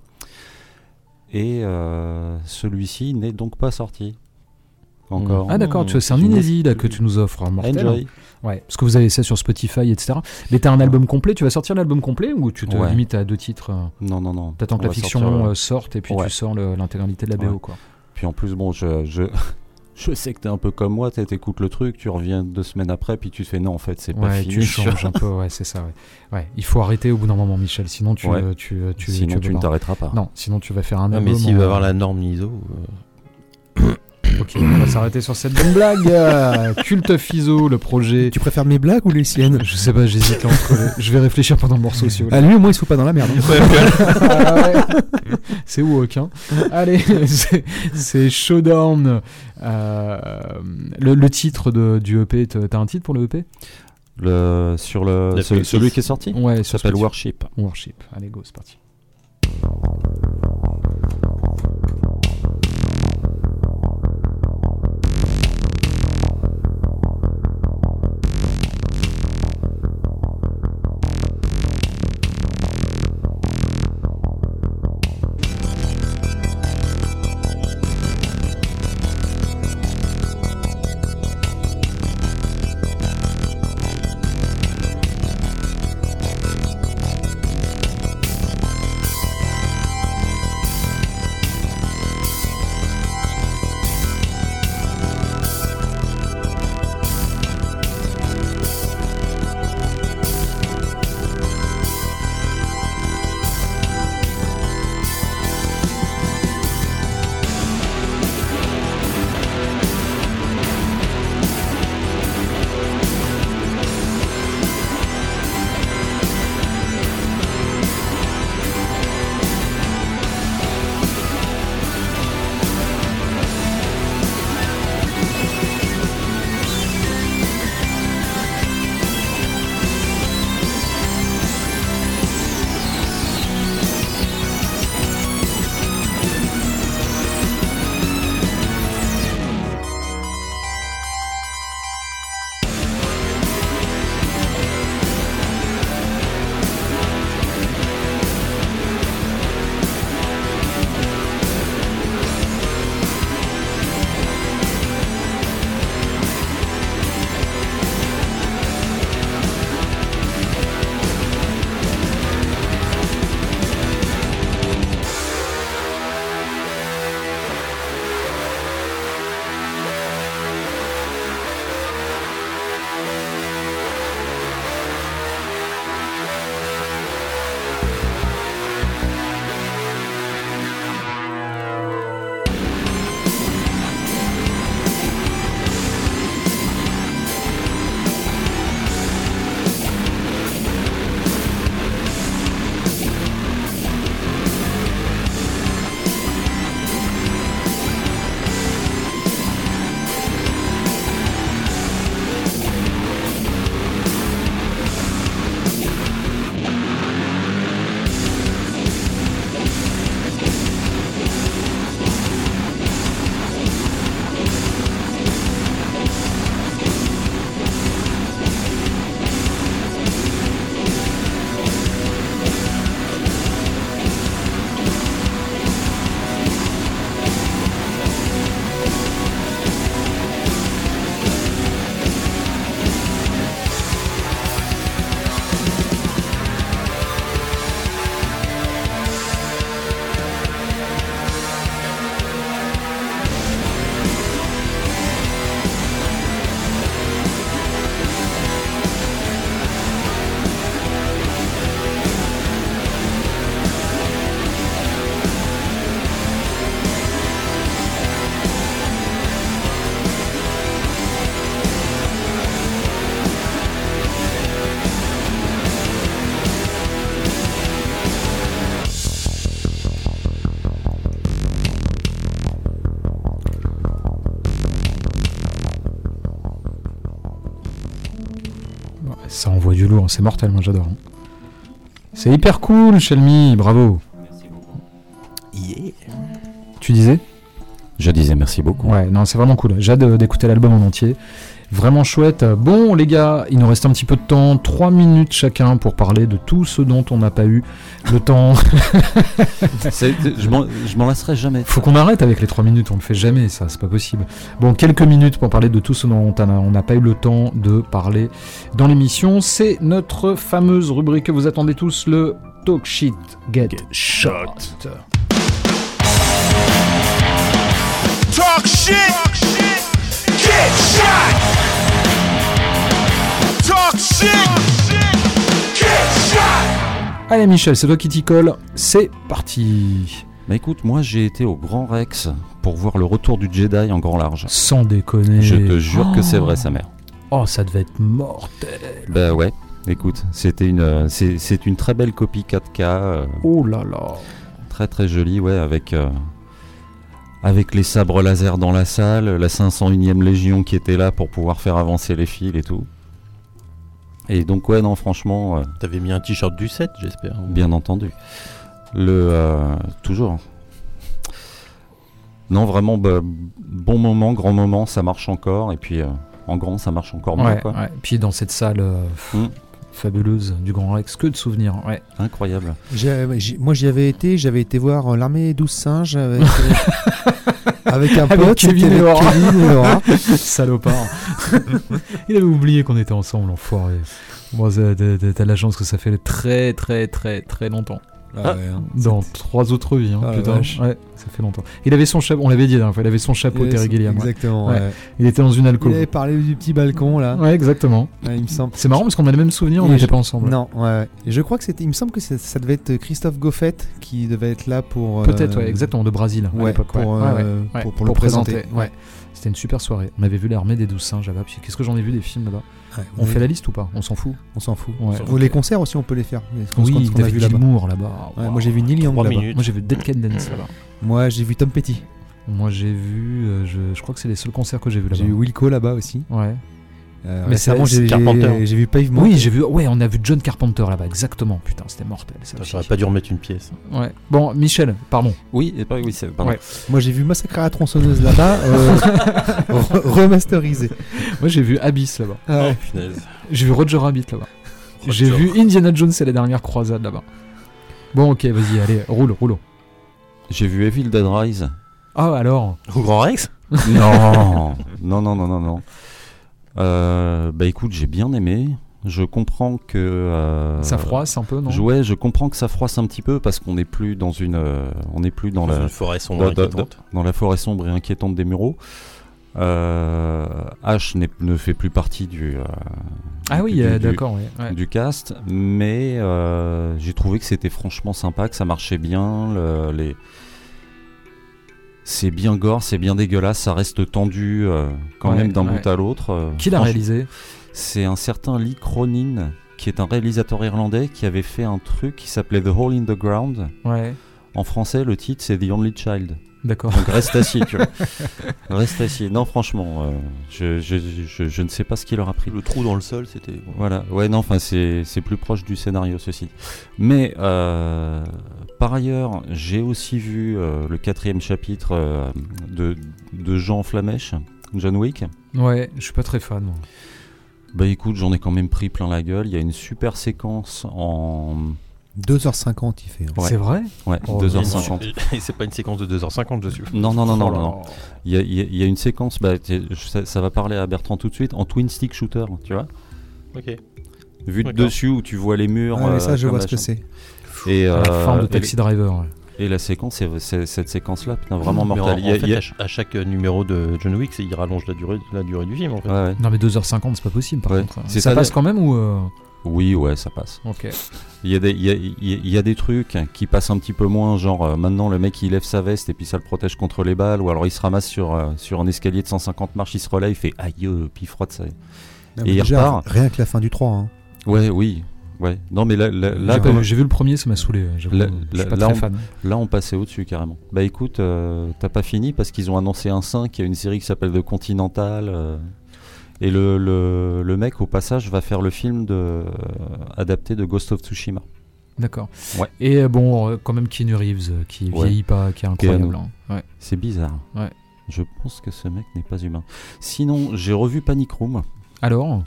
S5: Et euh, celui-ci n'est donc pas sorti encore.
S2: Ah d'accord, tu vois, c'est un inédit là que tu nous offres. hein, mortel.
S5: Enjoy.
S2: Ouais, parce que vous avez ça sur Spotify, etc. Mais t'as un album complet, tu vas sortir l'album complet ou tu te
S5: Ouais.
S2: limites à deux titres euh,
S5: Non, non, non.
S2: T'attends que
S5: On
S2: la
S5: va
S2: fiction
S5: sortir, euh,
S2: sorte et puis
S5: ouais.
S2: tu sors l'intégralité de la BO
S5: Ouais.
S2: quoi.
S5: Puis en plus, bon, je, je, [LAUGHS] je sais que t'es un peu comme moi, t'es- t'écoutes le truc, tu reviens deux semaines après, puis tu te fais non, en fait, c'est pas
S2: Ouais,
S5: fini.
S2: tu changes un peu, ouais, c'est ça. Ouais. ouais, il faut arrêter au bout d'un moment, Michel, sinon tu,
S5: Ouais.
S2: euh, tu, tu,
S5: Sinon,
S2: tu
S5: ne t'arrêteras pas.
S2: Non, sinon tu vas faire un
S4: Ah,
S2: album.
S4: mais s'il veut avoir la norme ISO, euh,
S2: Ok, on va [CLEARS THROAT] s'arrêter sur cette bonne blague. [LAUGHS] Euh, Culte Fiso, le projet.
S3: Tu préfères mes blagues ou les siennes?
S2: Je sais pas, j'hésite entre les- Je vais réfléchir pendant le morceau si vous voulez.
S3: Ah, lui, au moins, il se fout pas dans la merde. hein. [LAUGHS]
S2: Ah ouais. [LAUGHS] C'est woke, hein. Allez, c'est- Showdown. Euh, le, le titre de, du EP, t'as un titre pour le EP
S5: Le, sur le, celui qui est sorti?
S2: Ouais,
S5: s'appelle. Worship.
S2: Worship. Allez, go, c'est parti. C'est mortel, moi j'adore. hein. C'est hyper cool, Shelmy, bravo. Tu disais?
S5: Je disais merci beaucoup.
S2: Ouais, non, c'est vraiment cool. J'ai hâte d'écouter l'album en entier. Vraiment chouette. Bon, les gars, il nous reste un petit peu de temps. 3 minutes chacun pour parler de tout ce dont on n'a pas eu le temps. [LAUGHS]
S5: Je m'en- lasserai jamais.
S2: Faut qu'on arrête avec les 3 minutes, on le fait jamais, ça, c'est pas possible. Bon, quelques minutes pour parler de tout ce dont on n'a pas eu le temps de parler dans l'émission. C'est notre fameuse rubrique que vous attendez tous, le Talk Shit Get, Shot.
S7: Talk shit. Get shot. Talk shit. Get shot.
S2: Allez, Michel, c'est toi qui t'y colle. C'est parti.
S5: Bah écoute, moi j'ai été au Grand Rex pour voir le retour du Jedi en grand large.
S2: Sans déconner.
S5: Je te jure que c'est vrai, sa mère.
S2: Oh, ça devait être mortel.
S5: Bah ouais, écoute, c'était une, euh, c'est une très belle copie 4K, euh,
S2: Oh là là.
S5: très très jolie, ouais, avec, euh, avec les sabres laser dans la salle, la 501ème Légion qui était là pour pouvoir faire avancer les fils et tout. Et donc ouais, non, franchement, euh,
S4: T'avais mis un t-shirt du 7, j'espère.
S5: bien entendu. Le, euh, toujours. Non, vraiment, bah, bon moment, grand moment, ça marche encore, et puis euh, en grand, ça marche encore
S2: Ouais,
S5: quoi.
S2: ouais. Puis dans cette salle euh,
S5: Mm.
S2: Fabuleuse du Grand Rex, que de souvenirs. Ouais.
S5: Incroyable.
S3: Moi, j'y avais été, j'avais été voir euh, l'armée 12 singes avec, euh, [LAUGHS] avec un
S2: Avec
S3: pote,
S2: Kevin
S3: c'était
S2: et
S3: avec
S2: Laura.
S3: Kevin et Laura. [LAUGHS]
S2: Salopard. Il avait oublié qu'on était ensemble, enfoiré. Bon, c'est- t'as t'as- t'as de la chance que ça fait très très très très longtemps.
S3: Ah ouais, hein.
S2: Dans trois autres vies, hein,
S3: Ah
S2: putain. Ouais, ça fait longtemps. Il avait son chapeau, on l'avait dit la dernière fois, il avait son chapeau Terry Gilliam.
S3: Exactement.
S2: Ouais.
S3: ouais.
S2: Il était dans une
S3: Il
S2: alcôve.
S3: avait parlé du petit balcon là,
S2: Ouais, exactement.
S3: Ouais, il me semble.
S2: C'est marrant parce qu'on a les mêmes souvenirs, on n'était
S3: je-
S2: pas ensemble.
S3: Non, ouais, ouais. Et je crois que c'était. Il me semble que ça devait être Christophe Goffet qui devait être là pour. euh,
S2: Peut-être, ouais, exactement, de Brésil à
S3: Ouais,
S2: l'époque.
S3: pour,
S2: ouais. Ouais, ouais.
S3: euh,
S2: Ouais,
S3: pour, pour le présenter.
S2: Ouais. C'était une super soirée. On avait vu l'armée des douze singes là-bas. Qu'est-ce que j'en ai vu des films là-bas?
S3: Ouais,
S2: On fait la liste ou pas? On s'en fout.
S3: On s'en fout.
S2: Ouais.
S3: Ou les concerts aussi, on peut les faire.
S2: Oui,
S3: qu'on a vu là-bas.
S2: Gilmour là-bas. Wow.
S3: moi j'ai vu Neil Young là-bas.
S2: Moi j'ai vu Dead Can Dance là-bas.
S3: Moi j'ai vu Tom Petty.
S2: Moi j'ai vu, euh, je, je crois que c'est les seuls concerts que j'ai vus là-bas.
S3: J'ai vu Wilco là-bas aussi.
S2: Ouais.
S3: Euh,
S2: Mais
S3: récemment,
S2: c'est-
S3: j'ai vu Pavement.
S2: Oui, j'ai vu. Ouais, on a vu John Carpenter là-bas, exactement. Putain, c'était mortel. Ça.
S4: J'aurais pas dû remettre une pièce.
S2: Ouais. Bon, Michel, pardon.
S5: Oui, et pas, oui, c'est, pardon.
S2: Ouais.
S3: Moi j'ai vu Massacre à la tronçonneuse là-bas, euh, [LAUGHS] re- remasterisé.
S2: Moi j'ai vu Abyss là-bas.
S3: Ah ouais.
S4: punaise.
S2: J'ai vu Roger Rabbit là-bas. J'ai vu Indiana Jones et la dernière croisade là-bas. Bon, ok, vas-y, allez, roule, roule.
S5: J'ai vu Evil Dead Rise.
S2: Ah, alors?
S4: Au Grand Rex? [LAUGHS]
S5: Non, non, non, non, non, non. Euh, bah écoute, j'ai bien aimé. Je comprends que. euh,
S2: Ça froisse un peu, non
S5: je- Ouais, je comprends que ça froisse un petit peu parce qu'on n'est plus dans une, euh, on n'est plus dans
S4: Dans
S5: la,
S4: forêt sombre
S5: dans- dans-
S4: inquiétante.
S5: dans la forêt sombre et inquiétante des Mureaux. Euh, Ash n'est- ne fait plus partie du. euh,
S2: Ah oui,
S5: du-
S2: d'accord, ouais.
S5: du cast, mais euh, j'ai trouvé que c'était franchement sympa, que ça marchait bien. le- les... C'est bien gore, c'est bien dégueulasse, ça reste tendu euh, quand
S2: Ouais,
S5: même d'un
S2: ouais.
S5: bout à l'autre. euh,
S2: Qui l'a réalisé
S5: C'est un certain Lee Cronin, qui est un réalisateur irlandais qui avait fait un truc qui s'appelait The Hole in the Ground.
S2: Ouais,
S5: En français, le titre c'est The Only Child.
S2: D'accord.
S5: Donc reste assis, tu vois. [LAUGHS] Reste assis. Non, franchement, euh, je, je, je- je ne sais pas ce qu'il leur a pris.
S4: Le trou dans le sol, c'était.
S5: Voilà, ouais, non, enfin, c'est c'est plus proche du scénario, ceci. Mais, euh, par ailleurs, j'ai aussi vu euh, le quatrième chapitre euh, de, de Jean Flamèche, John Wick.
S2: Ouais, je suis pas très fan. moi.
S5: Bah écoute, j'en ai quand même pris plein la gueule. Il y a une super séquence en
S3: 2h50 il fait. hein.
S5: Ouais.
S2: C'est vrai
S5: ouais,
S2: Oh,
S5: 2h50.
S4: Et c'est pas une séquence de 2h50 dessus.
S5: Non, non, non, non,
S2: Oh
S5: non, non. Il y a, il y une séquence, bah, ça, ça va parler à Bertrand tout de suite, en twin stick shooter, tu vois.
S4: Ok.
S5: Vu de dessus où tu vois les murs.
S3: Ah, ça
S5: euh,
S3: je vois ce que c'est.
S5: Et,
S2: la
S5: euh,
S2: forme de
S5: et-
S2: Taxi Driver. ouais.
S5: Et la séquence, c'est, c'est- cette séquence-là, putain, vraiment
S4: Mais en,
S5: mortelle.
S4: en
S5: Il y a-
S4: fait, à, ch- à chaque numéro de John Wick, c'est- il rallonge la durée, la durée du film en fait.
S5: Ouais, ouais.
S2: Non, mais 2h50, c'est pas possible par
S5: Ouais.
S2: contre.
S5: C'est
S2: Ça
S5: ça,
S2: passe quand même ou. euh,
S5: Oui, ouais, ça passe.
S2: Ok.
S5: Il y, a des, il, y a, il y a- il y a des trucs qui passent un petit peu moins, genre euh, maintenant le mec il lève sa veste et puis ça le protège contre les balles, ou alors il se ramasse sur, euh, sur un escalier de 150 marches, il se relève, il fait aïe, euh, puis il frotte ça.
S3: Non,
S5: Et il
S3: déjà,
S5: repart.
S3: Rien que la fin du 3. hein.
S5: Ouais, oui, ouais. Non, mais là, là, là,
S2: J'ai vu- le premier, ça m'a saoulé.
S5: Là-
S2: Je suis
S5: là-
S2: pas
S5: là,
S2: très
S5: on-
S2: fan.
S5: là, on passait au-dessus carrément. Bah écoute, euh, t'as pas fini parce qu'ils ont annoncé un 5, il y a une série qui s'appelle The Continental. Euh, Et le, le, le mec, au passage, va faire le film de, adapté de Ghost of Tsushima.
S2: D'accord.
S5: Ouais.
S2: Et euh, bon, euh, quand même Keanu Reeves, euh, qui
S5: Ouais.
S2: vieillit pas, qui est incroyable. hein. Ouais.
S5: C'est bizarre.
S2: Ouais.
S5: Je pense que ce mec n'est pas humain. Sinon, j'ai revu Panic Room.
S2: Alors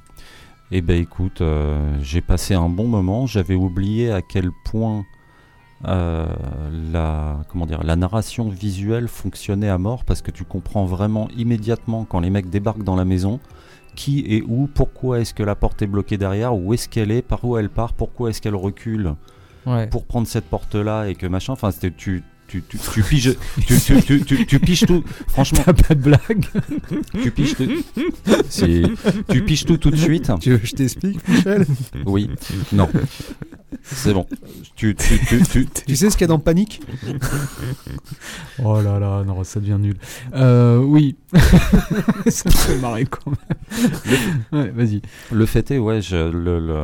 S5: Eh ben écoute, euh, j'ai passé un bon moment. J'avais oublié à quel point euh, la, comment dire, la narration visuelle fonctionnait à mort parce que tu comprends vraiment immédiatement quand les mecs débarquent dans la maison qui est où, pourquoi est-ce que la porte est bloquée derrière, où est-ce qu'elle est, par où elle part, pourquoi est-ce qu'elle recule
S2: Ouais.
S5: pour prendre cette porte-là et que machin. Enfin, c'était tu. Tu, tu, tu piges, tu, tu, tu, tu, tu piges tout. Franchement,
S2: T'as pas de blague
S5: tu piges tout. Si, tu piges tout tout de suite.
S3: Tu veux que je t'explique, Michel?
S5: Oui, non. C'est bon. Tu, tu, tu, tu,
S3: Tu sais ce qu'il y a dans Panique [LAUGHS]
S2: Oh là là, non, ça devient nul. Euh, oui. [LAUGHS] ça me fait marrer quand même. ouais, vas-y.
S5: Le fait est, ouais, je, le, le-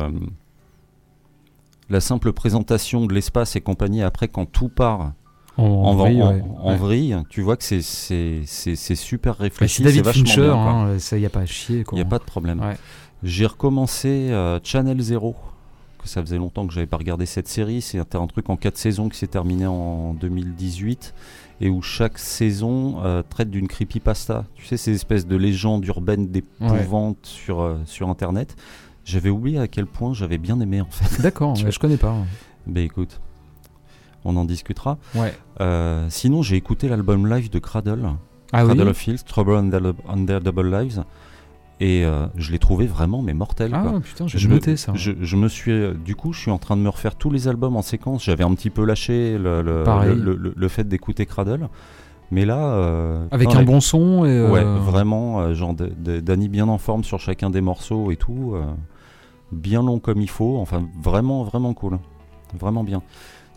S5: la simple présentation de l'espace et compagnie, après, quand tout part
S2: En,
S5: en,
S2: vrille,
S5: en-
S2: ouais.
S5: en
S2: Ouais.
S5: vrille, tu vois que c'est- c'est c'est- c'est super
S2: Mais
S5: réfléchi.
S2: c'est David Fincher,
S5: bien, quoi.
S2: hein, ça y a pas à chier.
S5: Il n'y a pas de problème.
S2: Ouais.
S5: J'ai recommencé euh, Channel Zero, que ça faisait longtemps que j'avais pas regardé cette série. C'était un truc en 4 saisons qui s'est terminé en 2018 et où chaque saison euh, traite d'une creepypasta. Tu sais, ces espèces de légendes urbaines d'épouvante sur, euh, sur Internet. J'avais oublié à quel point j'avais bien aimé en fait.
S2: D'accord, [LAUGHS] ouais, je connais pas.
S5: Ben écoute, on en discutera.
S2: Ouais.
S5: Euh, sinon, j'ai écouté l'album live de Cradle.
S2: Ah oui
S5: Cradle of Hills, Trouble Under, Under Double Lives. Et euh, je l'ai trouvé vraiment mais mortel. quoi.
S2: Ah putain, j'ai
S5: me-
S2: noté ça.
S5: Je, je me suis, euh, du coup, je suis en train de me refaire tous les albums en séquence. J'avais un petit peu lâché le, le, le, le- le fait d'écouter Cradle, mais là, euh,
S2: Avec un bon son et. euh,
S5: ouais, vraiment, euh, genre Danny bien en forme sur chacun des morceaux et tout, bien long comme il faut. Enfin, vraiment, vraiment cool, vraiment bien.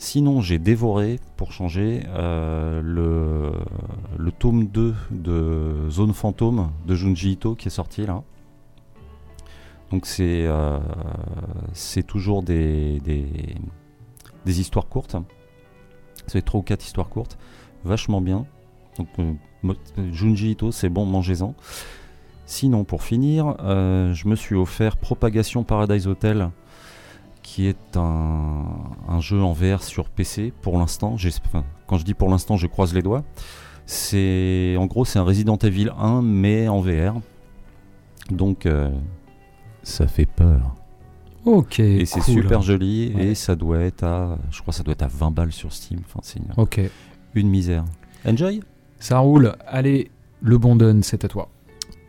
S5: Sinon, j'ai dévoré, pour changer, euh, le, tome 2 de Zone Fantôme de Junji Ito qui est sorti là. Donc c'est euh, c'est toujours des, des, histoires courtes. Fait trois ou quatre histoires courtes. Vachement bien. Donc euh, Junji Ito, c'est bon, mangez-en. Sinon, pour finir, euh, je me suis offert Propagation Paradise Hotel, qui est un, un jeu en VR sur PC pour l'instant. Enfin, quand je dis pour l'instant, je croise les doigts. C'est en gros, c'est un Resident Evil 1 mais en VR. Donc euh, ça fait peur.
S2: Ok.
S5: Et c'est
S2: cool.
S5: super joli
S2: Ouais.
S5: et ça doit être à je crois que ça doit être à 20 balles sur Steam. Enfin, c'est une,
S2: Ok.
S5: une misère. Enjoy?
S2: Ça roule. Allez, le bon done, c'est à toi.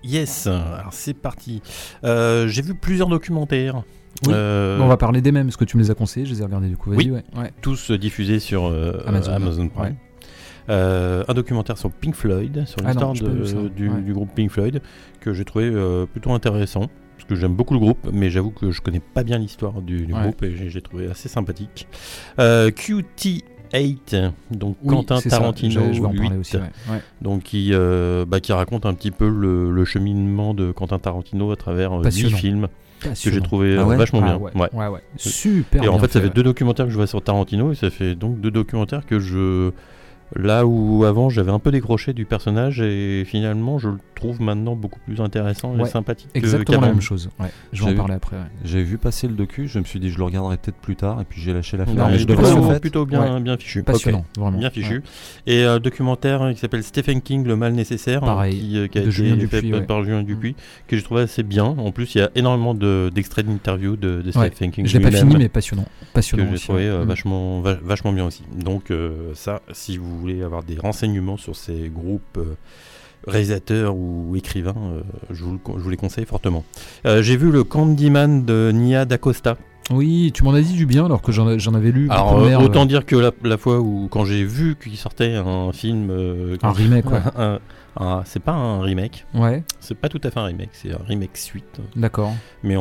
S4: Yes, alors c'est parti. Euh, J'ai vu plusieurs documentaires.
S2: Oui.
S4: Euh,
S2: On va parler des mêmes, parce que tu me les as conseillés, je les ai regardés du coup.
S4: Oui.
S2: ouais. ouais.
S4: tous diffusés sur euh,
S2: Amazon.
S4: Amazon, Prime.
S2: Ouais.
S4: Euh, un documentaire sur Pink Floyd, sur
S2: Ah
S4: l'histoire du, groupe Pink Floyd, que j'ai trouvé euh, plutôt intéressant. Parce que j'aime beaucoup le groupe, mais j'avoue que je connais pas bien l'histoire du, groupe et j'ai- trouvé assez sympathique. Euh, QT8, donc
S2: Oui,
S4: Quentin
S2: ça,
S4: Tarantino
S2: je- vais en
S4: 8,
S2: parler aussi. Ouais. Ouais.
S4: donc qui, euh, bah, qui raconte un petit peu le, le cheminement de Quentin Tarantino à travers euh, 10
S2: Passionnant.
S4: films que j'ai trouvé
S5: Ah
S4: euh,
S5: ouais
S4: vachement
S2: Ah
S4: bien.
S2: ouais,
S4: Ouais.
S2: ouais, ouais. Super
S4: Et en
S2: bien
S4: fait, ça fait deux documentaires que je vois sur Tarantino et ça fait donc deux documentaires que je. Là où avant j'avais un peu décroché du personnage et finalement je le trouve maintenant beaucoup plus intéressant et
S2: Ouais,
S4: sympathique. que-
S2: Exactement la même chose. Ouais. Je vais en parler après. ouais.
S5: J'ai vu passer le docu, je me suis dit je le regarderai peut-être plus tard et puis j'ai lâché l'affaire.
S4: Non,
S2: mais je
S4: plutôt,
S2: en
S5: fait.
S4: plutôt bien, fichu.
S2: Passionnant, vraiment.
S4: Bien fichu. Et un documentaire qui s'appelle Stephen King, Le mal nécessaire,
S2: Pareil,
S4: qui, euh, qui a
S2: de
S4: été
S2: Julien
S4: fait
S2: Dupuis,
S4: par Julien Dupuis, que j'ai trouvé assez bien. En plus, il y a énormément de- d'extraits d'interviews de, de
S2: Ouais.
S4: Stephen King.
S2: Je l'ai pas fini, mais passionnant. Passionnant
S4: que j'ai trouvé euh,
S2: Mm.
S4: vachement, va- vachement bien aussi. Donc euh, ça, si vous voulez avoir des renseignements sur ces groupes euh, réalisateurs ou écrivains, euh, je, vous le je vous les conseille fortement. Euh, j'ai vu le Candyman de Nia D'Acosta.
S2: Oui, tu m'en as dit du bien alors que j'en avais lu.
S4: Alors euh,
S2: merde.
S4: autant dire que la, la fois où quand j'ai vu qu'il sortait un film, euh,
S2: Un remake, ouais. [LAUGHS]
S4: un- un- c'est pas un remake,
S2: Ouais,
S4: c'est pas tout à fait un remake, c'est un remake suite.
S2: d'accord.
S4: mais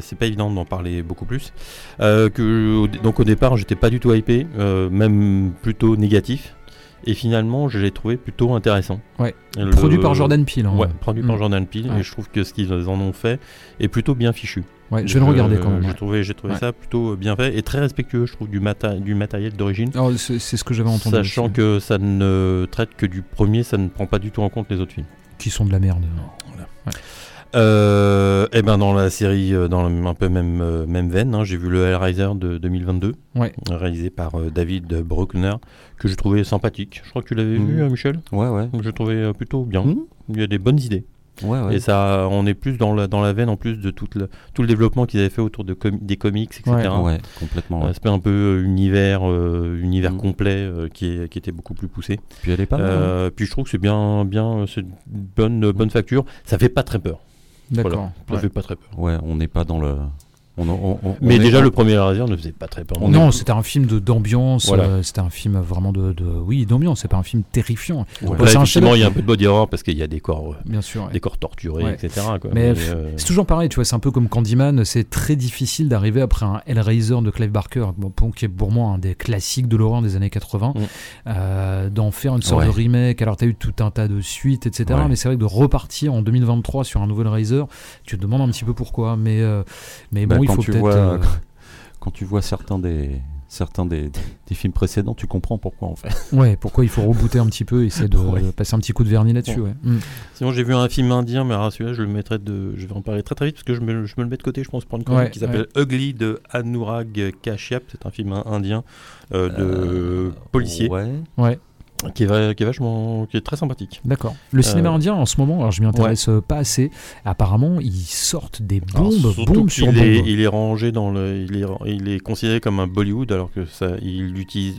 S4: c'est pas évident d'en parler beaucoup plus. Euh, que, donc au départ, j'étais pas du tout hypé, même plutôt négatif. Et finalement, je l'ai trouvé plutôt intéressant.
S2: Ouais.
S4: Le-
S2: Produit par Jordan Peele. hein.
S4: Ouais, produit par
S2: Mm.
S4: Jordan Peele.
S2: Ouais.
S4: Et je trouve que ce qu'ils en ont fait est plutôt bien fichu.
S2: Ouais, je vais le regarder
S4: Euh,
S2: quand même.
S4: J'ai trouvé, j'ai trouvé
S2: Ouais.
S4: ça plutôt bien fait et très respectueux, je trouve, du, mata- du matériel d'origine.
S2: C'est ce que j'avais entendu.
S4: Sachant
S2: aussi.
S4: que ça ne traite que du premier, ça ne prend pas du tout en compte les autres films.
S2: Qui sont de la merde.
S4: Euh, et ben dans la série, euh, dans le- un peu même, euh, même veine, hein, j'ai vu le Hellraiser de 2022,
S2: Ouais.
S4: réalisé par euh, David Bruckner, que j'ai trouvé sympathique. Je crois que tu l'avais vu, euh, Michel?
S5: Ouais, ouais.
S4: Je euh, plutôt bien.
S5: Mhm.
S4: Il y a des bonnes idées.
S5: Ouais, ouais.
S4: Et ça, on est plus dans la, dans la veine en plus de tout le, tout le développement qu'ils avaient fait autour de com- des comics, etc.
S2: Ouais.
S5: Ouais, complètement. ouais.
S4: Aspect un peu euh, univers, euh, univers
S5: Mhm.
S4: complet euh, qui, est, qui était beaucoup plus poussé.
S5: Puis elle est pas mal. hein.
S4: Euh, puis je trouve que c'est bien, bien, c'est une bonne, bonne facture. Ça fait pas très peur.
S2: D'accord.
S4: Voilà. Ça
S2: Ouais.
S4: fait pas très peur.
S5: Ouais, on n'est pas dans le. On, on- on-
S4: Mais
S5: est-
S4: déjà, le premier Hellraiser ne faisait pas très peur.
S5: On
S2: non,
S5: est-
S2: c'était un film de d'ambiance.
S4: Voilà.
S2: euh, c'était un film vraiment de, de oui d'ambiance. C'est pas un film terrifiant.
S5: Ouais.
S4: Là,
S2: c'est un
S4: effectivement, il y a un peu de body horror parce qu'il y a des corps, euh,
S2: Bien sûr. ouais.
S4: des corps torturés,
S2: Ouais.
S4: etc. quoi.
S2: Mais,
S4: Mais, euh,
S2: C'est toujours pareil, tu vois, c'est un peu comme Candyman, c'est très difficile d'arriver après un Hellraiser de Clive Barker, bon, qui est pour moi un des classiques de l'horreur des années 80,
S4: Mm.
S2: euh, d'en faire une sorte
S5: Ouais.
S2: de remake. Alors, tu as eu tout un tas de suites, etc.
S5: Ouais.
S2: Mais c'est vrai que de repartir en 2023 sur un nouvel Hellraiser, tu te demandes un petit peu pourquoi. Mais, euh, mais
S5: Bah,
S2: bon, il
S5: quand
S2: faut
S5: tu vois-
S2: euh, [LAUGHS]
S5: Quand tu vois certains des certains des, des films précédents, tu comprends pourquoi en fait.
S2: ouais, pourquoi il faut rebooter un petit peu, essayer de
S5: Ouais.
S2: passer un petit coup de vernis là-dessus. Ouais. Mm.
S4: Sinon, j'ai vu un film indien, mais celui-là, je le mettrai de, je vais en parler très très vite parce que je me, je me le mets de côté, je pense, pour une
S2: Ouais,
S4: qui s'appelle Ugly de Anurag Kashyap. C'est un film in- indien euh, de policier
S5: Ouais.
S4: Qui, est, va- qui est vachement, qui est très sympathique.
S2: D'accord. Le cinéma
S4: Euh,
S2: indien en ce moment, alors je m'y intéresse pas assez. Apparemment, ils sortent des bombes, bombes sur
S4: qu'il
S2: bombes.
S4: il est rangé dans le, il est, il est considéré comme un Bollywood alors que ça, il l'utilise.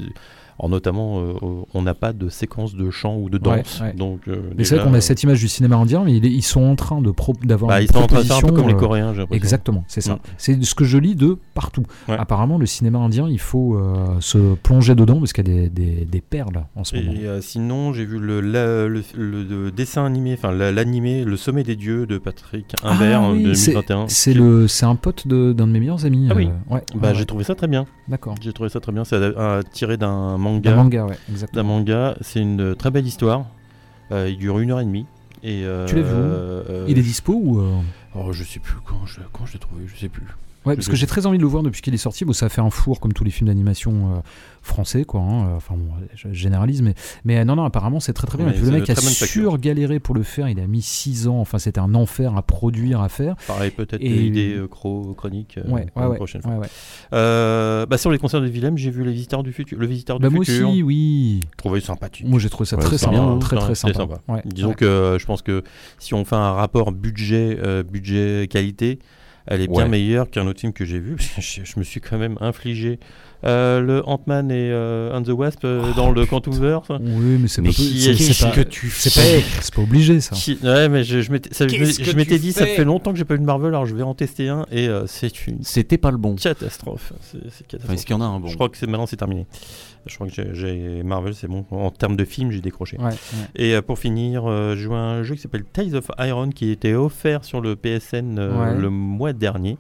S4: Alors notamment, euh, on n'a pas de séquence de chant ou de danse.
S2: ouais.
S4: Donc, euh,
S2: c'est vrai qu'on a cette image du cinéma indien, mais ils sont en train de d'avoir
S4: bah,
S2: une
S4: ils sont en train de faire un peu comme les
S2: euh,
S4: Coréens, j'ai l'impression.
S2: Exactement, c'est ça.
S4: Mm.
S2: C'est ce que je lis de partout.
S4: Ouais.
S2: Apparemment, le cinéma indien, il faut euh, se plonger dedans parce qu'il y a des, des- des perles en ce moment.
S4: Et euh, sinon, j'ai vu le, la- le, le- le dessin animé, enfin la- l'animé Le Sommet des Dieux de Patrick Imbert
S2: Ah
S4: en
S2: oui, c'est-
S4: 2021.
S2: C'est le, c'est un pote d'un de, mes meilleurs amis.
S4: Ah oui.
S2: euh, ouais,
S4: Bah, j'ai trouvé ça très bien.
S2: D'accord.
S4: J'ai trouvé ça très bien. C'est euh, tiré d'un manga.
S2: Manga, ouais,
S4: D'un
S2: exactement.
S4: manga. C'est une euh, très belle histoire. Euh, il dure une heure et demie. Et,
S2: Tu l'as vu
S4: euh,
S2: Il est dispo ou euh,
S4: Oh, je sais plus quand je, quand je l'ai trouvé, je sais plus.
S2: Ouais, parce que j'ai très envie de le voir depuis qu'il est sorti. Bon, ça a fait un four comme tous les films d'animation euh, français, quoi. hein. Enfin, bon, je généralise, mais, mais euh, non, non, apparemment, c'est très très bien.
S4: Ouais,
S2: le mec a sur-galéré pour le faire. Il a mis 6 ans. Enfin, c'était un enfer à produire, à faire.
S4: Pareil, peut-être
S2: Et-
S4: des idées euh, euh,
S2: Ouais,
S4: prochaine fois. Euh, bah, sur les concerts de Willem, j'ai vu les visiteurs du futur. Le visiteur
S2: Bah,
S4: du
S2: moi
S4: futur.
S2: aussi, oui.
S4: Je trouvais sympathique.
S2: Moi, j'ai trouvé ça très sympa.
S5: bien,
S2: très,
S4: hein.
S2: très sympa.
S4: Disons que euh, je pense que si on fait un rapport budget euh, budget qualité, elle est bien
S5: Ouais.
S4: meilleure qu'un autre film que j'ai vu. [LAUGHS] Parce que je, je me suis quand même infligé euh, le Ant-Man et euh, and the Wasp euh, dans le Quantumverse.
S2: Oui, mais c'est
S5: Mais
S2: pas, c'est- pas,
S5: que tu
S2: c'est
S5: fais
S2: pas, c'est pas obligé, ça.
S4: Qui- Ouais, mais je, je m'étais dit, ça fait longtemps que j'ai pas eu de Marvel, alors je vais en tester un et euh, c'est une
S5: C'était pas le bon.
S4: catastrophe. C'est c'est
S5: Enfin,
S4: catastrophe.
S5: Est-ce qu'il y en a un bon?
S4: Je crois que c'est maintenant c'est terminé. Je crois que j'ai- Marvel, c'est bon. En termes de film, j'ai décroché.
S2: Ouais, ouais.
S4: Et euh, pour finir, euh, j'ai joué à un jeu qui s'appelle Tales of Iron qui était offert sur le PSN euh,
S2: Ouais.
S4: le mois dernier.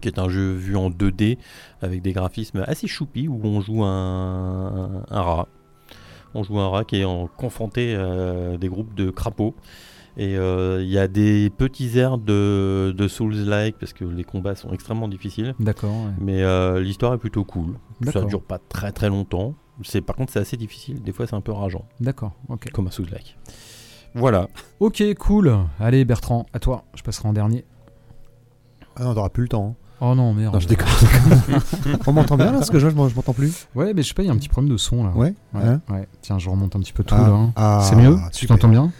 S4: qui est un jeu vu en 2D avec des graphismes assez choupis où on joue un, un rat. On joue un rat qui est en confronté à des groupes de crapauds. Et euh, il y a des petits airs de, de Souls-like parce que les combats sont extrêmement difficiles.
S2: D'accord. ouais.
S4: Mais euh, l'histoire est plutôt cool. Ça
S2: D'accord.
S4: dure pas très très longtemps. C'est par contre c'est assez difficile. Des fois c'est un peu rageant,
S2: D'accord. Ok.
S4: comme un Souls-like. Voilà.
S2: Ok, cool. Allez, Bertrand, à toi. Je passerai en dernier.
S3: Ah non, t'auras plus le temps. hein.
S2: Oh non, merde.
S3: Non, je déconne. [LAUGHS] On m'entend bien là Parce que je, je m'entends plus.
S2: Ouais, mais je sais pas, il y a un petit problème de son là.
S3: Ouais.
S2: Ouais,
S3: hein
S2: ouais. Tiens, je remonte un petit peu tout
S3: Ah,
S2: là. hein.
S3: ah,
S2: C'est mieux? Tu t'entends bien?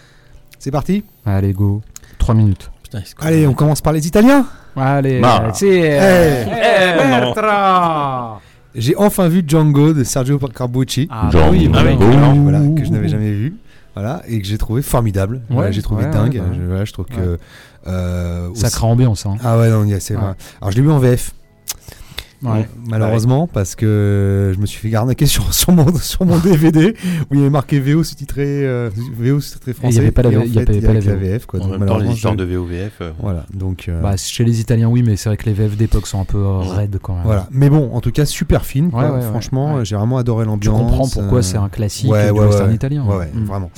S3: C'est parti
S2: Allez, go. 3 minutes.
S4: Putain,
S3: Allez, on commence par les Italiens.
S2: Allez,
S4: Bah.
S2: c'est.
S3: Eh.
S2: Eh. Bertrand
S3: J'ai enfin vu Django de Sergio Carbucci.
S2: Ah, oui, voilà.
S3: voilà, que je n'avais jamais vu. Voilà, et que j'ai trouvé formidable.
S2: Ouais,
S3: Voilà, j'ai trouvé
S2: ouais,
S3: dingue.
S2: ouais, ouais.
S3: Je, voilà, je trouve que. euh, aussi-
S2: Sacrée ambiance, hein.
S3: Ah ouais, non, il y a- c'est
S2: Ouais.
S3: vrai. Alors, je l'ai vu en VF.
S2: Ouais.
S3: Malheureusement, parce que je me suis fait garnaquer [LAUGHS] sur, sur, mon, sur mon DVD où il y avait marqué VO sous-titré euh, VO sous-titré français.
S2: il y avait pas la
S3: et en
S2: V- il y avait
S3: fait,
S2: pas la
S3: que la
S2: VO.
S3: VF. Quoi,
S4: En
S3: donc
S4: même temps, les histoires
S3: je-
S4: de VOVF. euh,
S3: Voilà, donc. euh,
S2: Bah, chez les Italiens, oui, mais c'est vrai que les VF d'époque sont un peu euh, raides quand même.
S3: Voilà, mais bon, en tout cas, super film. quoi.
S2: Ouais, ouais,
S3: Franchement,
S2: ouais.
S3: j'ai vraiment adoré
S2: Tu
S3: l'ambiance.
S2: comprends pourquoi
S3: euh,
S2: c'est un classique
S3: ouais,
S2: du
S3: ouais,
S2: western
S3: ouais.
S2: italien.
S3: Ouais, ouais,
S2: Mm.
S3: vraiment.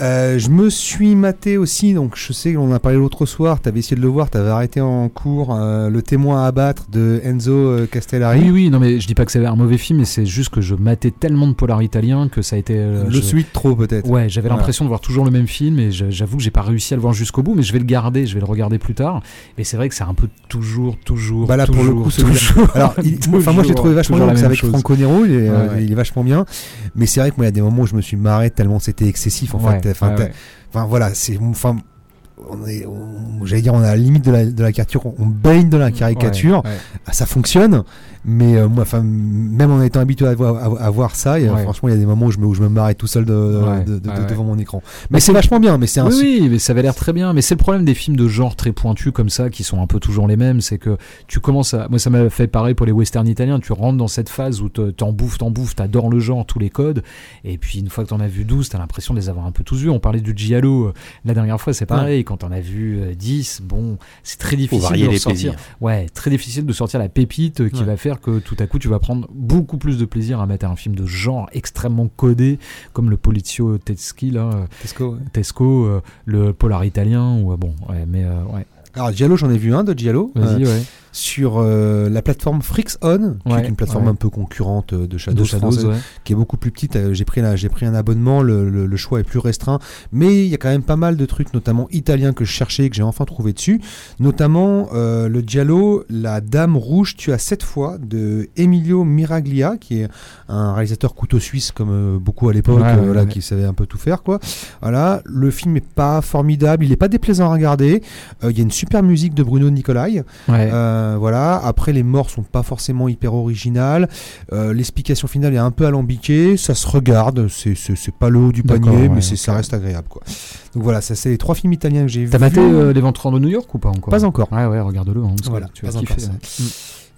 S3: Euh, je me suis maté aussi, donc je sais qu'on en a parlé l'autre soir, tu avais essayé de le voir, tu avais arrêté en cours euh, Le témoin à abattre de Enzo euh, Castellari.
S2: Oui, oui, non, mais je dis pas que c'est un mauvais film, mais c'est juste que je matais tellement de polar italien que ça a été. euh,
S3: le
S2: je-
S3: suite trop peut-être.
S2: Ouais, j'avais
S3: Voilà.
S2: l'impression de voir toujours le même film et j'avoue que j'ai pas réussi à le voir jusqu'au bout, mais je vais le garder, je vais le regarder plus tard. Et c'est vrai que c'est un peu toujours, toujours.
S3: Bah là, pour le
S2: toujours,
S3: coup,
S2: toujours, [LAUGHS]
S3: Alors, il- enfin, moi je l'ai trouvé vachement
S2: toujours
S3: bien, c'est avec
S2: chose.
S3: Franco Nero, il est,
S2: Ouais.
S3: il est vachement bien. Mais c'est vrai que moi, il y a des moments où je me suis marré tellement c'était excessif en
S2: Ouais,
S3: fait. Enfin,
S2: ouais,
S3: t'as-
S2: ouais.
S3: enfin, voilà, c'est. Enfin, on est, j'allais dire, on est à la limite de la, de la caricature, on baigne dans la caricature.
S2: Ouais, ouais.
S3: Ah, ça fonctionne, mais euh, moi, enfin, même en étant habitué à voir, à, à voir ça, a-
S2: Ouais.
S3: franchement, il y a des moments où je me, où je me marrais tout seul de, de- de- de- devant mon écran. Mais c'est vachement bien, mais c'est un.
S2: Oui, oui, mais ça avait l'air très bien. Mais c'est le problème des films de genre très pointus comme ça, qui sont un peu toujours les mêmes. C'est que tu commences à. Moi, ça m'a fait pareil pour les westerns italiens. Tu rentres dans cette phase où te- t'en bouffes, t'en bouffes, t'adores le genre, tous les codes. Et puis, une fois que t'en as vu 12, t'as l'impression de les avoir un peu tous vus. On parlait du Giallo euh, la dernière fois, c'est pareil. Quand t'en as vu euh, 10, bon, c'est très
S4: Faut
S2: difficile
S4: varier
S2: de
S4: les plaisirs.
S2: Ouais, très difficile de sortir la pépite euh, qui
S3: Ouais.
S2: va faire que tout à coup, tu vas prendre beaucoup plus de plaisir à mettre un film de genre extrêmement codé, comme le Polizio Teschi, là. euh,
S3: Tesco, ouais.
S2: Tesco, euh, le polar italien, ou euh, bon, ouais, mais euh, ouais,
S3: Alors, Giallo, j'en ai vu un de Giallo.
S2: vas-y,
S3: euh,
S2: ouais.
S3: Sur euh, la plateforme Freaks On, qui
S2: Ouais,
S3: est une plateforme
S2: ouais.
S3: un peu concurrente euh, de Shadows,
S2: de Shadows, ouais.
S3: qui est beaucoup plus petite. Euh, J'ai pris, la- pris un abonnement, le, le- le choix est plus restreint, mais il y a quand même pas mal de trucs, notamment italiens que je cherchais et que j'ai enfin trouvé dessus. Notamment euh, le Giallo, La Dame Rouge tue à sept fois de Emilio Miraglia, qui est un réalisateur couteau suisse comme euh, beaucoup à l'époque, voilà, qui savait un peu tout faire, quoi. Voilà, le film est pas formidable, il est pas déplaisant à regarder. Il y a une super musique de Bruno Nicolai.
S2: Ouais.
S3: Euh, voilà. Après, les morts sont pas forcément hyper originales. Euh, L'explication finale est un peu alambiquée. Ça se regarde. C'est pas le haut du panier,
S2: ouais,
S3: mais ça reste agréable, quoi. Donc voilà, ça c'est les trois films italiens que j'ai vus.
S2: T'as maté euh, Les de New York ou pas encore?
S3: Pas encore.
S2: Ouais, ouais, regarde-le. hein,
S3: Voilà,
S2: tu.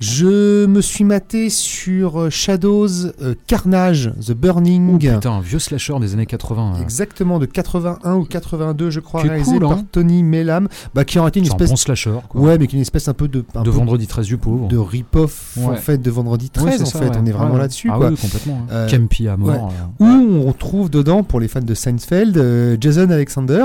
S3: Je me suis maté sur euh, Shadows euh, Carnage, The
S2: Oh,
S3: Burning.
S2: putain, un vieux slasher des années 80. euh.
S3: Exactement, de 81 ou 82, je crois, réalisé
S2: cool,
S3: par
S2: hein.
S3: Tony Mellam, bah, qui aurait été une
S2: C'est un
S3: espèce,
S2: bon slasher. Quoi.
S3: ouais, mais qui est une espèce un peu de, un
S2: de
S3: peu
S2: Vendredi 13 du pauvre.
S3: de rip-off en fait de Vendredi 13
S2: Ouais, c'est
S3: en
S2: ça,
S3: fait,
S2: ouais.
S3: on est vraiment là-dessus
S2: ah
S3: quoi.
S2: oui, complètement. hein.
S3: Euh,
S2: Campy à mort. Euh.
S3: On retrouve dedans, pour les fans de Seinfeld, euh, Jason Alexander,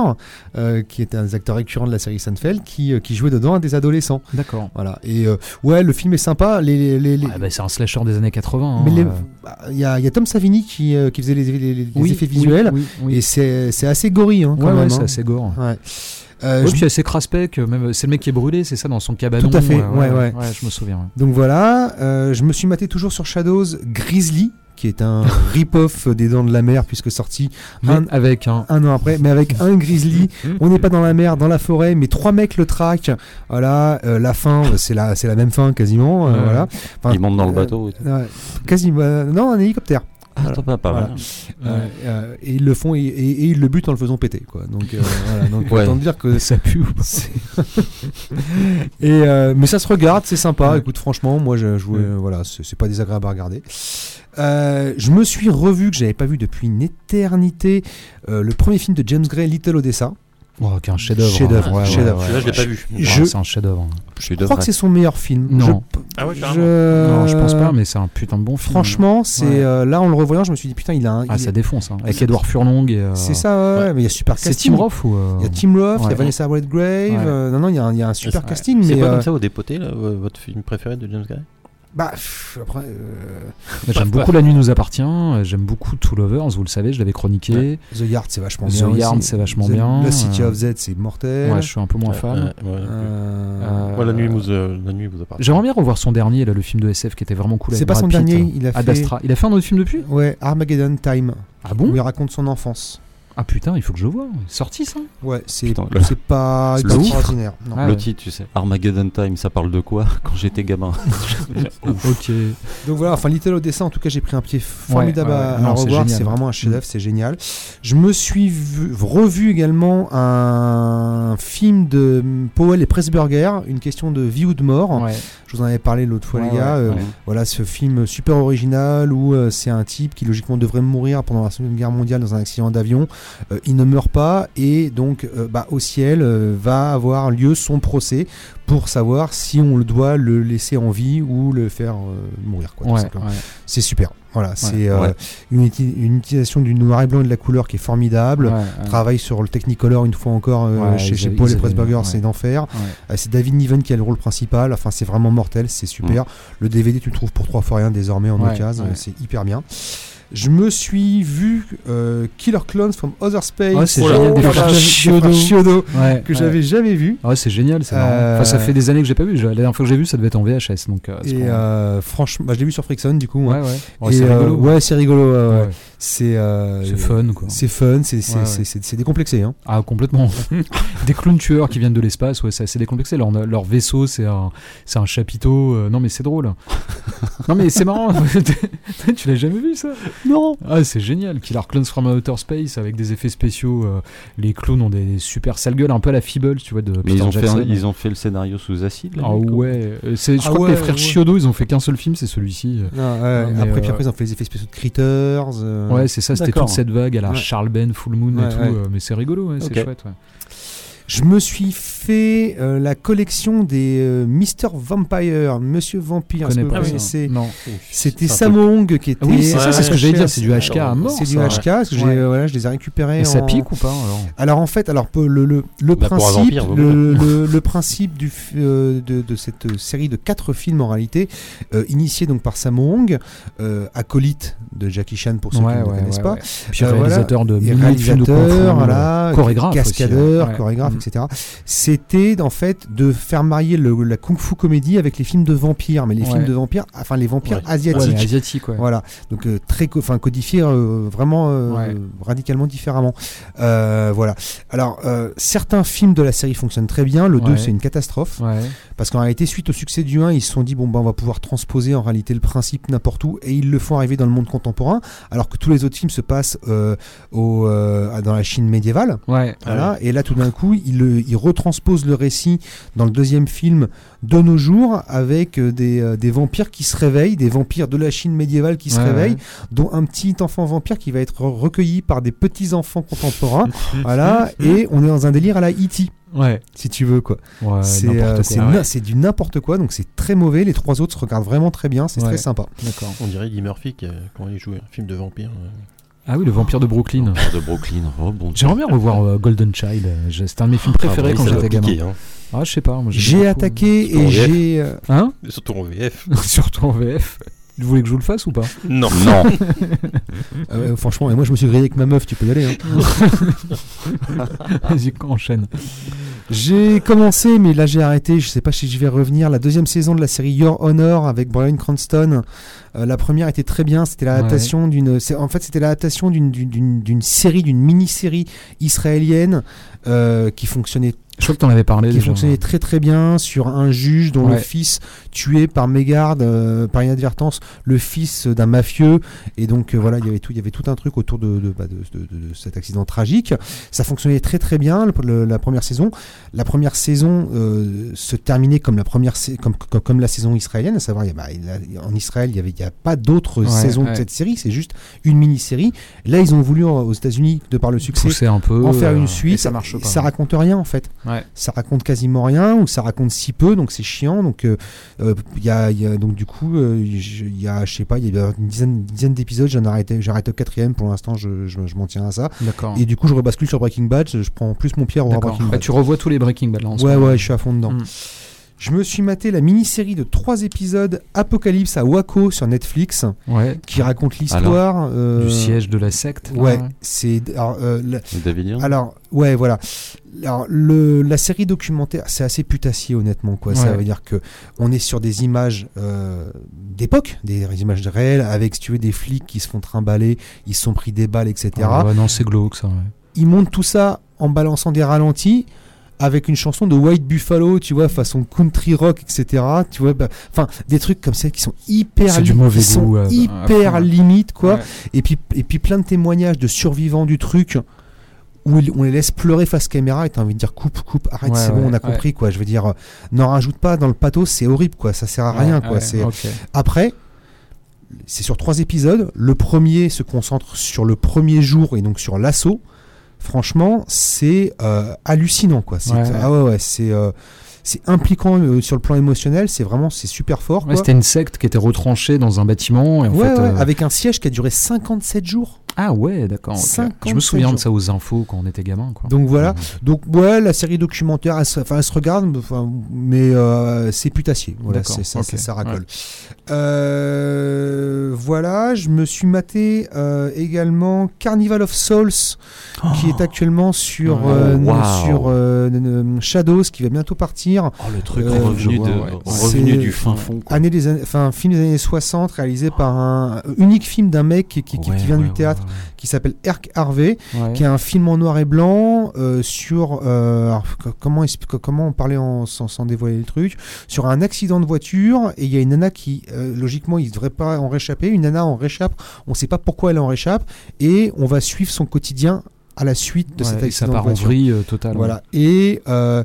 S3: euh, qui est un des acteurs récurrents de la série Seinfeld, qui, euh, qui jouait dedans un des adolescents.
S2: D'accord.
S3: Voilà. Et ouais, le film est sympa. Les, les, les-
S2: Ouais, bah, c'est un slasher des années 80. hein,
S3: mais bah, il y, a, il y a Tom Savini qui, qui faisait les,
S2: Oui,
S3: effets
S2: oui,
S3: visuels.
S2: oui, oui.
S3: Et c'est c'est assez gory hein, quand
S2: Ouais, ouais,
S3: même.
S2: c'est
S3: hein.
S2: assez gore.
S3: Ouais. Euh,
S2: Ouais,
S3: je-
S2: puis assez craspec, euh, même c'est le mec qui est brûlé, c'est ça dans son cabanon.
S3: Tout à fait, ouais, ouais.
S2: je me souviens.
S3: Donc voilà, euh, je me suis maté toujours sur Shadows Grizzly, qui est un [LAUGHS] rip-off des Dents de la Mer, puisque sorti un,
S2: avec un.
S3: un an après, mais avec un grizzly. [LAUGHS] [LAUGHS] On n'est pas dans la mer, dans la forêt, mais trois mecs le traquent. Voilà, euh, la fin, c'est la, c'est la même fin quasiment. euh,
S2: Ouais.
S3: voilà, Enfin,
S5: Ils montent dans le
S3: euh,
S5: bateau.
S3: quasiment. euh, non, un hélicoptère.
S5: Ah, toi, pas, pas
S3: Voilà.
S5: mal.
S3: Euh, euh, et ils le font et, et- et ils le butent en le faisant péter, quoi. Donc, euh, voilà, donc
S5: Ouais.
S3: autant dire que
S2: Ça pue ou pas
S3: et euh, mais ça se regarde, c'est sympa.
S2: Ouais.
S3: Écoute, franchement, moi, je, je voulais-
S2: Ouais.
S3: voilà, c'est c'est pas désagréable à regarder. Euh, je me suis revu que j'avais pas vu depuis une éternité euh, le premier film de James Gray, Little Odessa.
S2: Oh, qui est un chef-d'œuvre.
S3: Chef-d'œuvre,
S2: hein. Ouais, ouais,
S3: chef-d'œuvre.
S2: ouais,
S4: Celui-là, je l'ai
S2: ouais.
S4: pas vu.
S3: Je-
S2: Ouais, C'est un chef-d'œuvre.
S5: Je
S3: Je crois que c'est son meilleur film.
S2: Non.
S3: Je-
S4: Ah ouais,
S3: je-
S2: Non, je pense pas, mais c'est un putain de bon film.
S3: Franchement, c'est
S2: Ouais.
S3: euh, là en le revoyant, je me suis dit putain, il a un.
S2: Ah,
S3: il-
S2: ça défonce. hein. Avec
S3: c'est-
S2: Edouard Furlong euh,
S3: C'est ça, ouais, ouais, mais il y a super
S2: C'est
S3: casting.
S2: Tim Roth ou. euh,
S3: Il y a Tim Roth, il y a
S2: Ouais.
S3: Vanessa Redgrave.
S2: Ouais.
S3: euh, non, non, il y a un, il y a un super
S2: Ouais.
S3: casting.
S4: C'est
S3: euh,
S4: comme ça au dépoté, là, votre film préféré de James Gray?
S3: Bah, pff, après. euh,
S2: J'aime beaucoup La Nuit nous appartient. J'aime beaucoup Two Lovers, vous le savez, je l'avais chroniqué.
S3: The Yard, c'est vachement
S2: The
S3: bien.
S2: Yard,
S3: aussi.
S2: c'est vachement
S3: The-
S2: bien.
S3: The City of Z, c'est mortel.
S2: Ouais, je suis un peu moins fan.
S4: Ouais, ouais.
S3: Euh,
S4: la nuit vous, euh, la nuit vous appartient.
S2: J'aimerais bien revoir son dernier, là, le film de SF qui était vraiment cool.
S3: C'est
S2: avec
S3: pas
S2: Brad
S3: son
S2: Pitt,
S3: dernier, il a
S2: Ad
S3: fait-
S2: Astra. Il a fait un autre film depuis?
S3: Ouais, Armageddon Time.
S2: Ah bon?
S3: Où il raconte son enfance.
S2: Ah putain, il faut que je vois. Sorti ça
S3: Ouais, c'est pas
S5: le
S3: extraordinaire. Non.
S2: Ah
S5: le
S2: ouais.
S5: titre, tu sais, Armageddon Time, ça parle de quoi [LAUGHS] quand j'étais gamin [LAUGHS]
S2: Ok.
S3: Donc voilà, enfin Little Odessa, en tout cas, j'ai pris un pied formidable
S2: Ouais, ouais,
S3: à,
S2: ouais.
S3: à
S2: Non, c'est
S3: revoir. C'est vraiment un chef-d'œuvre, c'est génial. Je me suis vu- revu également un film de Powell et Pressburger, une question de vie ou de mort.
S2: Ouais.
S3: Je vous en avais parlé l'autre fois,
S2: Ouais,
S3: les gars.
S2: ouais,
S3: Euh. Voilà, ce film super original où euh, c'est un type qui logiquement devrait mourir pendant la Seconde Guerre mondiale dans un accident d'avion. Euh, il ne meurt pas et donc euh, bah, au ciel euh, va avoir lieu son procès pour savoir si on le doit le laisser en vie ou le faire mourir.
S2: Ouais, ouais.
S3: C'est super. Voilà, c'est euh,
S5: Ouais.
S3: une, uti- une utilisation du noir et blanc et de la couleur qui est formidable.
S2: Ouais.
S3: Travail sur le Technicolor une fois encore euh, chez, Paul et Pressburger, c'est d'enfer. Euh, c'est David Niven qui a le rôle principal. Enfin, c'est vraiment mortel, c'est super. Le DVD, tu le trouves pour trois fois rien désormais en occasion. C'est hyper bien. Je me suis vu euh, Killer Clones from Other Space.
S2: Ouais, c'est
S3: Oh
S2: génial, des frères Chiodo.
S3: Chiodo,
S2: Ouais,
S3: que
S2: ouais.
S3: j'avais jamais vu.
S2: Ouais, c'est génial, c'est.
S3: Euh,
S2: Enfin, ça fait des années que j'ai pas vu. La dernière fois que j'ai vu, ça devait être en VHS. Donc, euh,
S3: Et euh, franchement, bah, je l'ai vu sur Frickson du coup.
S2: ouais, ouais. C'est
S3: euh,
S2: rigolo.
S3: ouais, c'est rigolo. C'est euh,
S2: C'est fun, quoi.
S3: C'est fun, c'est c'est-
S2: Ouais,
S3: décomplexé. Hein.
S2: Ah, complètement. [LAUGHS] des clowns tueurs qui viennent de l'espace, ouais, c'est assez décomplexé. Leur, leur vaisseau, c'est un, c'est un chapiteau. euh, non, mais c'est drôle. [LAUGHS] non, mais c'est marrant. [LAUGHS] tu l'as jamais vu, ça?
S5: Non
S2: Ah, c'est génial. Killer Clowns from Outer Space avec des effets spéciaux. euh, les clowns ont des super sales gueules, un peu à la Feebles, tu vois, de
S5: Mais
S2: Peter
S5: ils ont, fait un- ils ont fait le scénario sous acide là,
S2: Ah ouais, je
S3: Ah
S2: crois que les frères
S3: ouais.
S2: Chiodo, ils ont fait qu'un seul film, c'est celui-ci. Mais,
S3: après, puis après, ils ont fait les effets spéciaux de Critters. Euh,
S2: Ouais, c'est ça, c'était toute cette vague à la
S3: Ouais.
S2: Charles Ben, Full Moon et tout, euh, mais c'est rigolo, ouais, c'est chouette. Ouais.
S3: Je me suis fait euh, la collection des euh, Mr. Vampire, Monsieur Vampire.
S2: Je pas Non.
S3: C'était
S5: C'est un
S3: Samo Hong qui était.
S2: Ah oui, c'est ça,
S3: euh,
S2: c'est ce que j'allais dire, c'est du HK à mort.
S3: C'est du. HK, parce que j'ai,
S2: Ouais.
S3: euh, voilà, je les ai récupérés.
S2: Et ça
S3: en-
S2: pique ou pas alors
S3: Alors en fait, alors le, le, le
S4: Bah,
S3: principe,
S4: vampire,
S3: le, le- le principe du, f- euh, de, de cette euh, série de quatre films en réalité, euh, initié donc par Sammo Hong, euh, acolyte de Jackie Chan pour ceux qui ne le connaissent pas,
S2: Puis
S3: Euh, voilà.
S2: réalisateur de milliers de
S3: réalisateur, voilà,
S2: chorégraphe
S3: cascadeur,
S2: ouais. Ouais.
S3: chorégraphe, Etc. C'était en fait de faire marier le- la kung fu comédie avec les films de vampires, mais les
S2: Ouais.
S3: films de vampires, enfin les vampires
S4: Ouais.
S2: Ouais,
S3: asiatiques.
S2: mais asiatique, ouais.
S3: Voilà, donc euh, très, co- enfin codifié euh, vraiment euh,
S2: Ouais.
S3: radicalement différemment. Euh, voilà. Alors euh, certains films de la série fonctionnent très bien. Le 2
S2: Ouais.
S3: c'est une catastrophe
S2: Ouais.
S3: parce qu'en réalité suite au succès du 1 ils se sont dit bon ben on va pouvoir transposer en réalité le principe n'importe où et ils le font arriver dans le monde contemporain alors que tous les autres films se passent euh, au, euh, dans la Chine médiévale.
S2: Ouais.
S3: Voilà. Et là, tout d'un coup, il, le- il retranspose le récit dans le deuxième film de nos jours avec euh, des, euh, des vampires qui se réveillent, des vampires de la Chine médiévale qui se
S2: Ouais,
S3: réveillent,
S2: ouais.
S3: dont un petit enfant vampire qui va être recueilli par des petits enfants contemporains. [LAUGHS] voilà. Et on est dans un délire à la E.T.,
S2: Ouais.
S3: si tu veux, quoi.
S2: Ouais,
S3: c'est euh,
S2: Ouais.
S3: du n'importe quoi, donc c'est très mauvais. Les trois autres se regardent vraiment très bien, c'est
S2: Ouais.
S3: très sympa.
S2: D'accord.
S4: On dirait Eddie Murphy qui, euh, quand il jouait un film de vampire. euh,
S2: Ah oui, le vampire de Brooklyn.
S5: Vampire de Brooklyn. Oh bon.
S2: J'aimerais bien revoir euh, Golden Child. euh, C'était un de mes films préférés
S4: oui,
S2: quand j'étais gamin.
S4: hein.
S2: Ah, je sais pas.
S3: J'ai attaqué et j'ai. euh,
S2: Hein [LAUGHS]
S4: Surtout en VF. [LAUGHS]
S2: Surtout en VF. Vous voulez que je vous le fasse ou pas?
S4: Non. [LAUGHS]
S5: Non.
S3: euh, franchement, et moi je me suis grillé avec ma meuf, tu peux y aller. hein.
S2: Vas-y, enchaîne.
S3: J'ai commencé, mais là j'ai arrêté. Je sais pas si je vais revenir. La deuxième saison de la série Your Honor avec Brian Cranston. Euh, la première était très bien. C'était l'adaptation d'une. En fait, c'était l'adaptation d'une- d'une d'une- d'une série, d'une mini-série israélienne euh, qui fonctionnait
S2: Je crois que t'en avais parlé
S3: qui
S2: déjà.
S3: fonctionnait très très bien sur un juge dont le fils tué par mégarde, euh, par inadvertance, le fils d'un mafieux. Et donc euh, voilà, il y avait tout, il y avait tout un truc autour de, de, bah, de- de- cet accident tragique. Ça fonctionnait très très bien le- le- la première saison. La première saison euh, se terminait comme la première comme, comme, comme la saison israélienne, à savoir il y a- bah, il y a- en Israël il y avait il y a pas d'autres
S2: Ouais,
S3: saisons de cette série, c'est juste une mini-série. Là ils ont voulu aux États-Unis de par le succès
S2: Pousser un peu.
S3: en faire
S2: euh,
S3: une
S2: et
S3: suite,
S2: ça marche pas.
S3: ça raconte rien en fait.
S2: Ouais.
S3: Ça raconte quasiment rien ou ça raconte si peu, donc c'est chiant. Donc euh, euh, y, a, il y a- donc du coup euh, il y a je sais pas, il y a une dizaine, d'épisodes. J'en arrêté, j'arrête au quatrième pour l'instant. Je, je, je m'en tiens à ça.
S2: D'accord.
S3: Et du coup je rebascule sur Breaking Bad. Je, je prends plus mon revoir
S2: D'accord.
S3: Breaking Bad.
S2: tu revois tous les Breaking Bad là en
S3: Ouais ouais, je suis à fond dedans.
S2: Mm.
S3: Je me suis maté la mini-série de trois épisodes Apocalypse à Waco sur Netflix
S2: Ouais.
S3: qui raconte l'histoire euh,
S2: Du siège de la secte.
S3: Ouais, c'est alors, euh, la- Alors, ouais, voilà. Alors, le, la série documentaire, c'est assez putassier, honnêtement. Quoi. Ça veut dire que on est sur des images euh, d'époque, des images réelles, avec, si tu veux, des flics qui se font trimballer, ils se sont pris des balles, etc.
S2: Ah ouais, non, c'est glauque ça. ouais.
S3: Ils montent tout ça en balançant des ralentis. Avec une chanson de White Buffalo, tu vois, façon country rock, etc. Tu vois, bah, enfin, des trucs comme ça qui sont hyper,
S2: C'est du mauvais
S3: qui sont
S2: goût, euh, à
S3: hyper limite, quoi.
S2: Ouais.
S3: Et puis, et puis plein de témoignages de survivants du truc où on les laisse pleurer face caméra et t'as envie de dire coupe, coupe, arrête,
S2: Ouais,
S3: c'est bon,
S2: ouais,
S3: on a
S2: ouais.
S3: compris quoi. Je veux dire, euh, n'en rajoute pas dans le pathos, c'est horrible quoi, ça sert à rien
S2: Ouais,
S3: quoi. c'est après. C'est sur trois épisodes. Le premier se concentre sur le premier jour et donc sur l'assaut. Franchement, c'est euh, hallucinant quoi. C'est
S2: Ouais, ouais.
S3: ah ouais ouais, c'est euh, c'est impliquant euh, sur le plan émotionnel. C'est vraiment, c'est super fort.
S2: Ouais. C'était une secte qui était retranchée dans un bâtiment. Et en
S3: Ouais,
S2: fait,
S3: ouais,
S2: euh,
S3: avec un siège qui a duré 57 jours.
S2: Ah ouais, d'accord. ok.
S3: 57
S2: Je me souviens de ça aux infos quand on était gamin. Quoi.
S3: Donc voilà. Donc ouais, la série documentaire, elle se, enfin, elle se regarde, mais euh, c'est putassier. Voilà, c'est ça, racole. Euh, voilà, je me suis maté euh, également Carnival of Souls, qui est actuellement sur
S2: Oh,
S5: wow.
S3: sur Shadows, qui va bientôt partir.
S5: Oh, le truc
S3: Euh,
S5: revenu,
S2: vois,
S5: de,
S2: ouais.
S5: revenu du fin fond.
S3: Année des années, enfin, film des années 60, réalisé par un unique film d'un mec qui, qui- qui
S5: Ouais,
S3: vient
S5: ouais,
S3: du théâtre, qui s'appelle Herc Harvey, qui est un film en noir et blanc euh, sur euh, alors, co- comment on parlait en, sans, sans dévoiler le truc sur un accident de voiture et il y a une nana qui euh, logiquement il devrait pas en réchapper une nana en réchappe on sait pas pourquoi elle en réchappe et on va suivre son quotidien à la suite de
S2: Ouais,
S3: cet
S2: et
S3: accident
S2: ça part en vrille euh, totale.
S3: voilà et euh,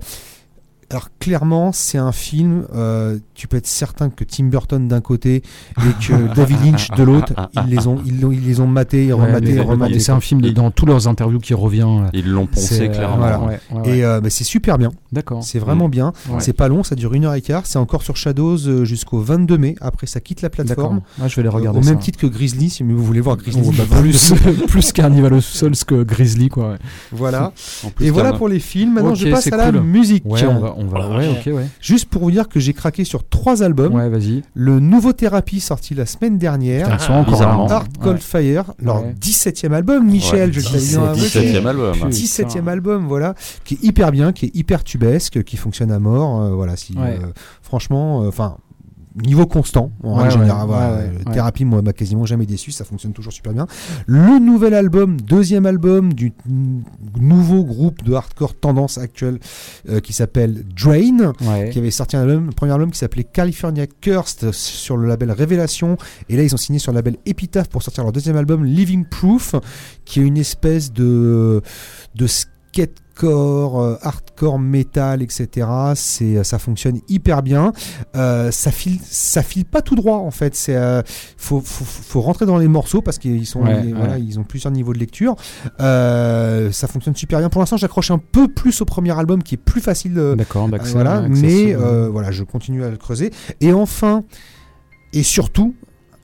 S3: alors clairement, c'est un film. euh, tu peux être certain que Tim Burton d'un côté et que [LAUGHS] David Lynch de l'autre, ils les ont, ils, ils les ont matés, et
S2: Ouais,
S3: rematés, rematés.
S2: et c'est un film de- dans tous leurs interviews qui revient. euh,
S5: Ils l'ont poncé
S2: euh,
S5: clairement.
S3: voilà.
S2: ouais, ouais, ouais.
S3: Et euh, bah, c'est super bien.
S2: D'accord.
S3: C'est vraiment bien.
S2: Ouais.
S3: C'est pas long, ça dure une heure et quart. C'est encore sur Shadows jusqu'au 22 mai. Après, ça quitte la
S2: D'accord.
S3: plateforme.
S2: Ah, je vais les
S3: Euh,
S2: regarder.
S3: au
S2: ça.
S3: même titre que Grizzly, si vous voulez voir Grizzly.
S2: Oh, bah,
S3: le 22
S2: plus, [LAUGHS] plus Carnival of Souls que Grizzly, quoi. ouais.
S3: Voilà. Et voilà pour les films. Maintenant, je passe à la
S2: cool.
S3: musique.
S2: Ouais, on va, on va,
S4: Oh la
S2: ouais,
S4: vache.
S2: ok, ouais.
S3: Juste pour vous dire que j'ai craqué sur trois albums.
S2: Ouais, vas-y.
S3: Le nouveau Thérapie sorti la semaine dernière.
S2: Putain, ils sont encore hein.
S3: Hard Cold
S2: Ouais.
S3: Fire, leur
S2: Ouais.
S3: 17e album, Michel,
S5: Ouais,
S3: je te l'avais dit dans la
S5: 17
S3: voiture.
S5: 17e album.
S2: Putain.
S3: 17e album, voilà, qui est hyper bien, qui est hyper tubesque, qui fonctionne à mort, euh, voilà, si,
S2: Ouais.
S3: euh, franchement, enfin, niveau constant, en
S2: Ouais,
S3: règle générale, voilà,
S2: ouais, ouais,
S3: euh,
S2: ouais.
S3: Thérapie, moi, m'a quasiment jamais déçu, ça fonctionne toujours super bien. Le nouvel album, deuxième album du nouveau groupe de hardcore tendance actuelle, euh, qui s'appelle Drain, qui avait sorti un, album, un premier album qui s'appelait California Cursed sur le label Révélation. Et là, ils ont signé sur le label Epitaph pour sortir leur deuxième album Living Proof, qui est une espèce de, de skatecore, euh, hardcore metal, etc. C'est, ça fonctionne hyper bien. Euh, ça file, ça file pas tout droit en fait. C'est, euh, faut, faut, faut rentrer dans les morceaux parce qu'ils sont,
S2: Ouais,
S3: ils-
S2: ouais.
S3: voilà, ils ont plusieurs niveaux de lecture. Euh, ça fonctionne super bien. Pour l'instant, j'accroche un peu plus au premier album qui est plus facile. euh,
S2: D'accord,
S3: euh, voilà, mais euh, voilà, je continue à le creuser. Et enfin, et surtout,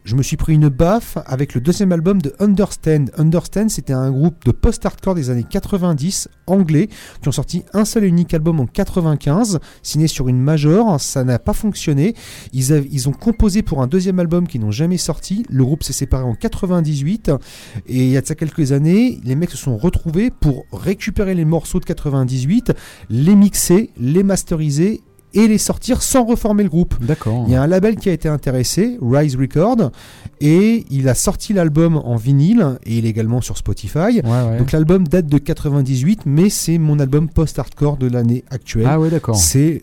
S3: je me suis pris une baffe avec le deuxième album de Understand. Understand, c'était un groupe de post-hardcore des années 90, anglais, qui ont sorti un seul et unique album en 95, signé sur une major. Ça n'a pas fonctionné. Ils, ont composé pour un deuxième album qui n'ont jamais sorti. Le groupe s'est séparé en 98. Et il y a de ça quelques années, les mecs se sont retrouvés pour récupérer les morceaux de 98, les mixer, les masteriser et les sortir sans reformer le groupe.
S2: D'accord.
S3: Il y a un label qui a été intéressé, Rise Record, et il a sorti l'album en vinyle et il est également sur Spotify.
S2: Ouais, ouais.
S3: Donc l'album date de 98, mais c'est mon album post-hardcore de l'année actuelle.
S2: Ah ouais, d'accord.
S3: C'est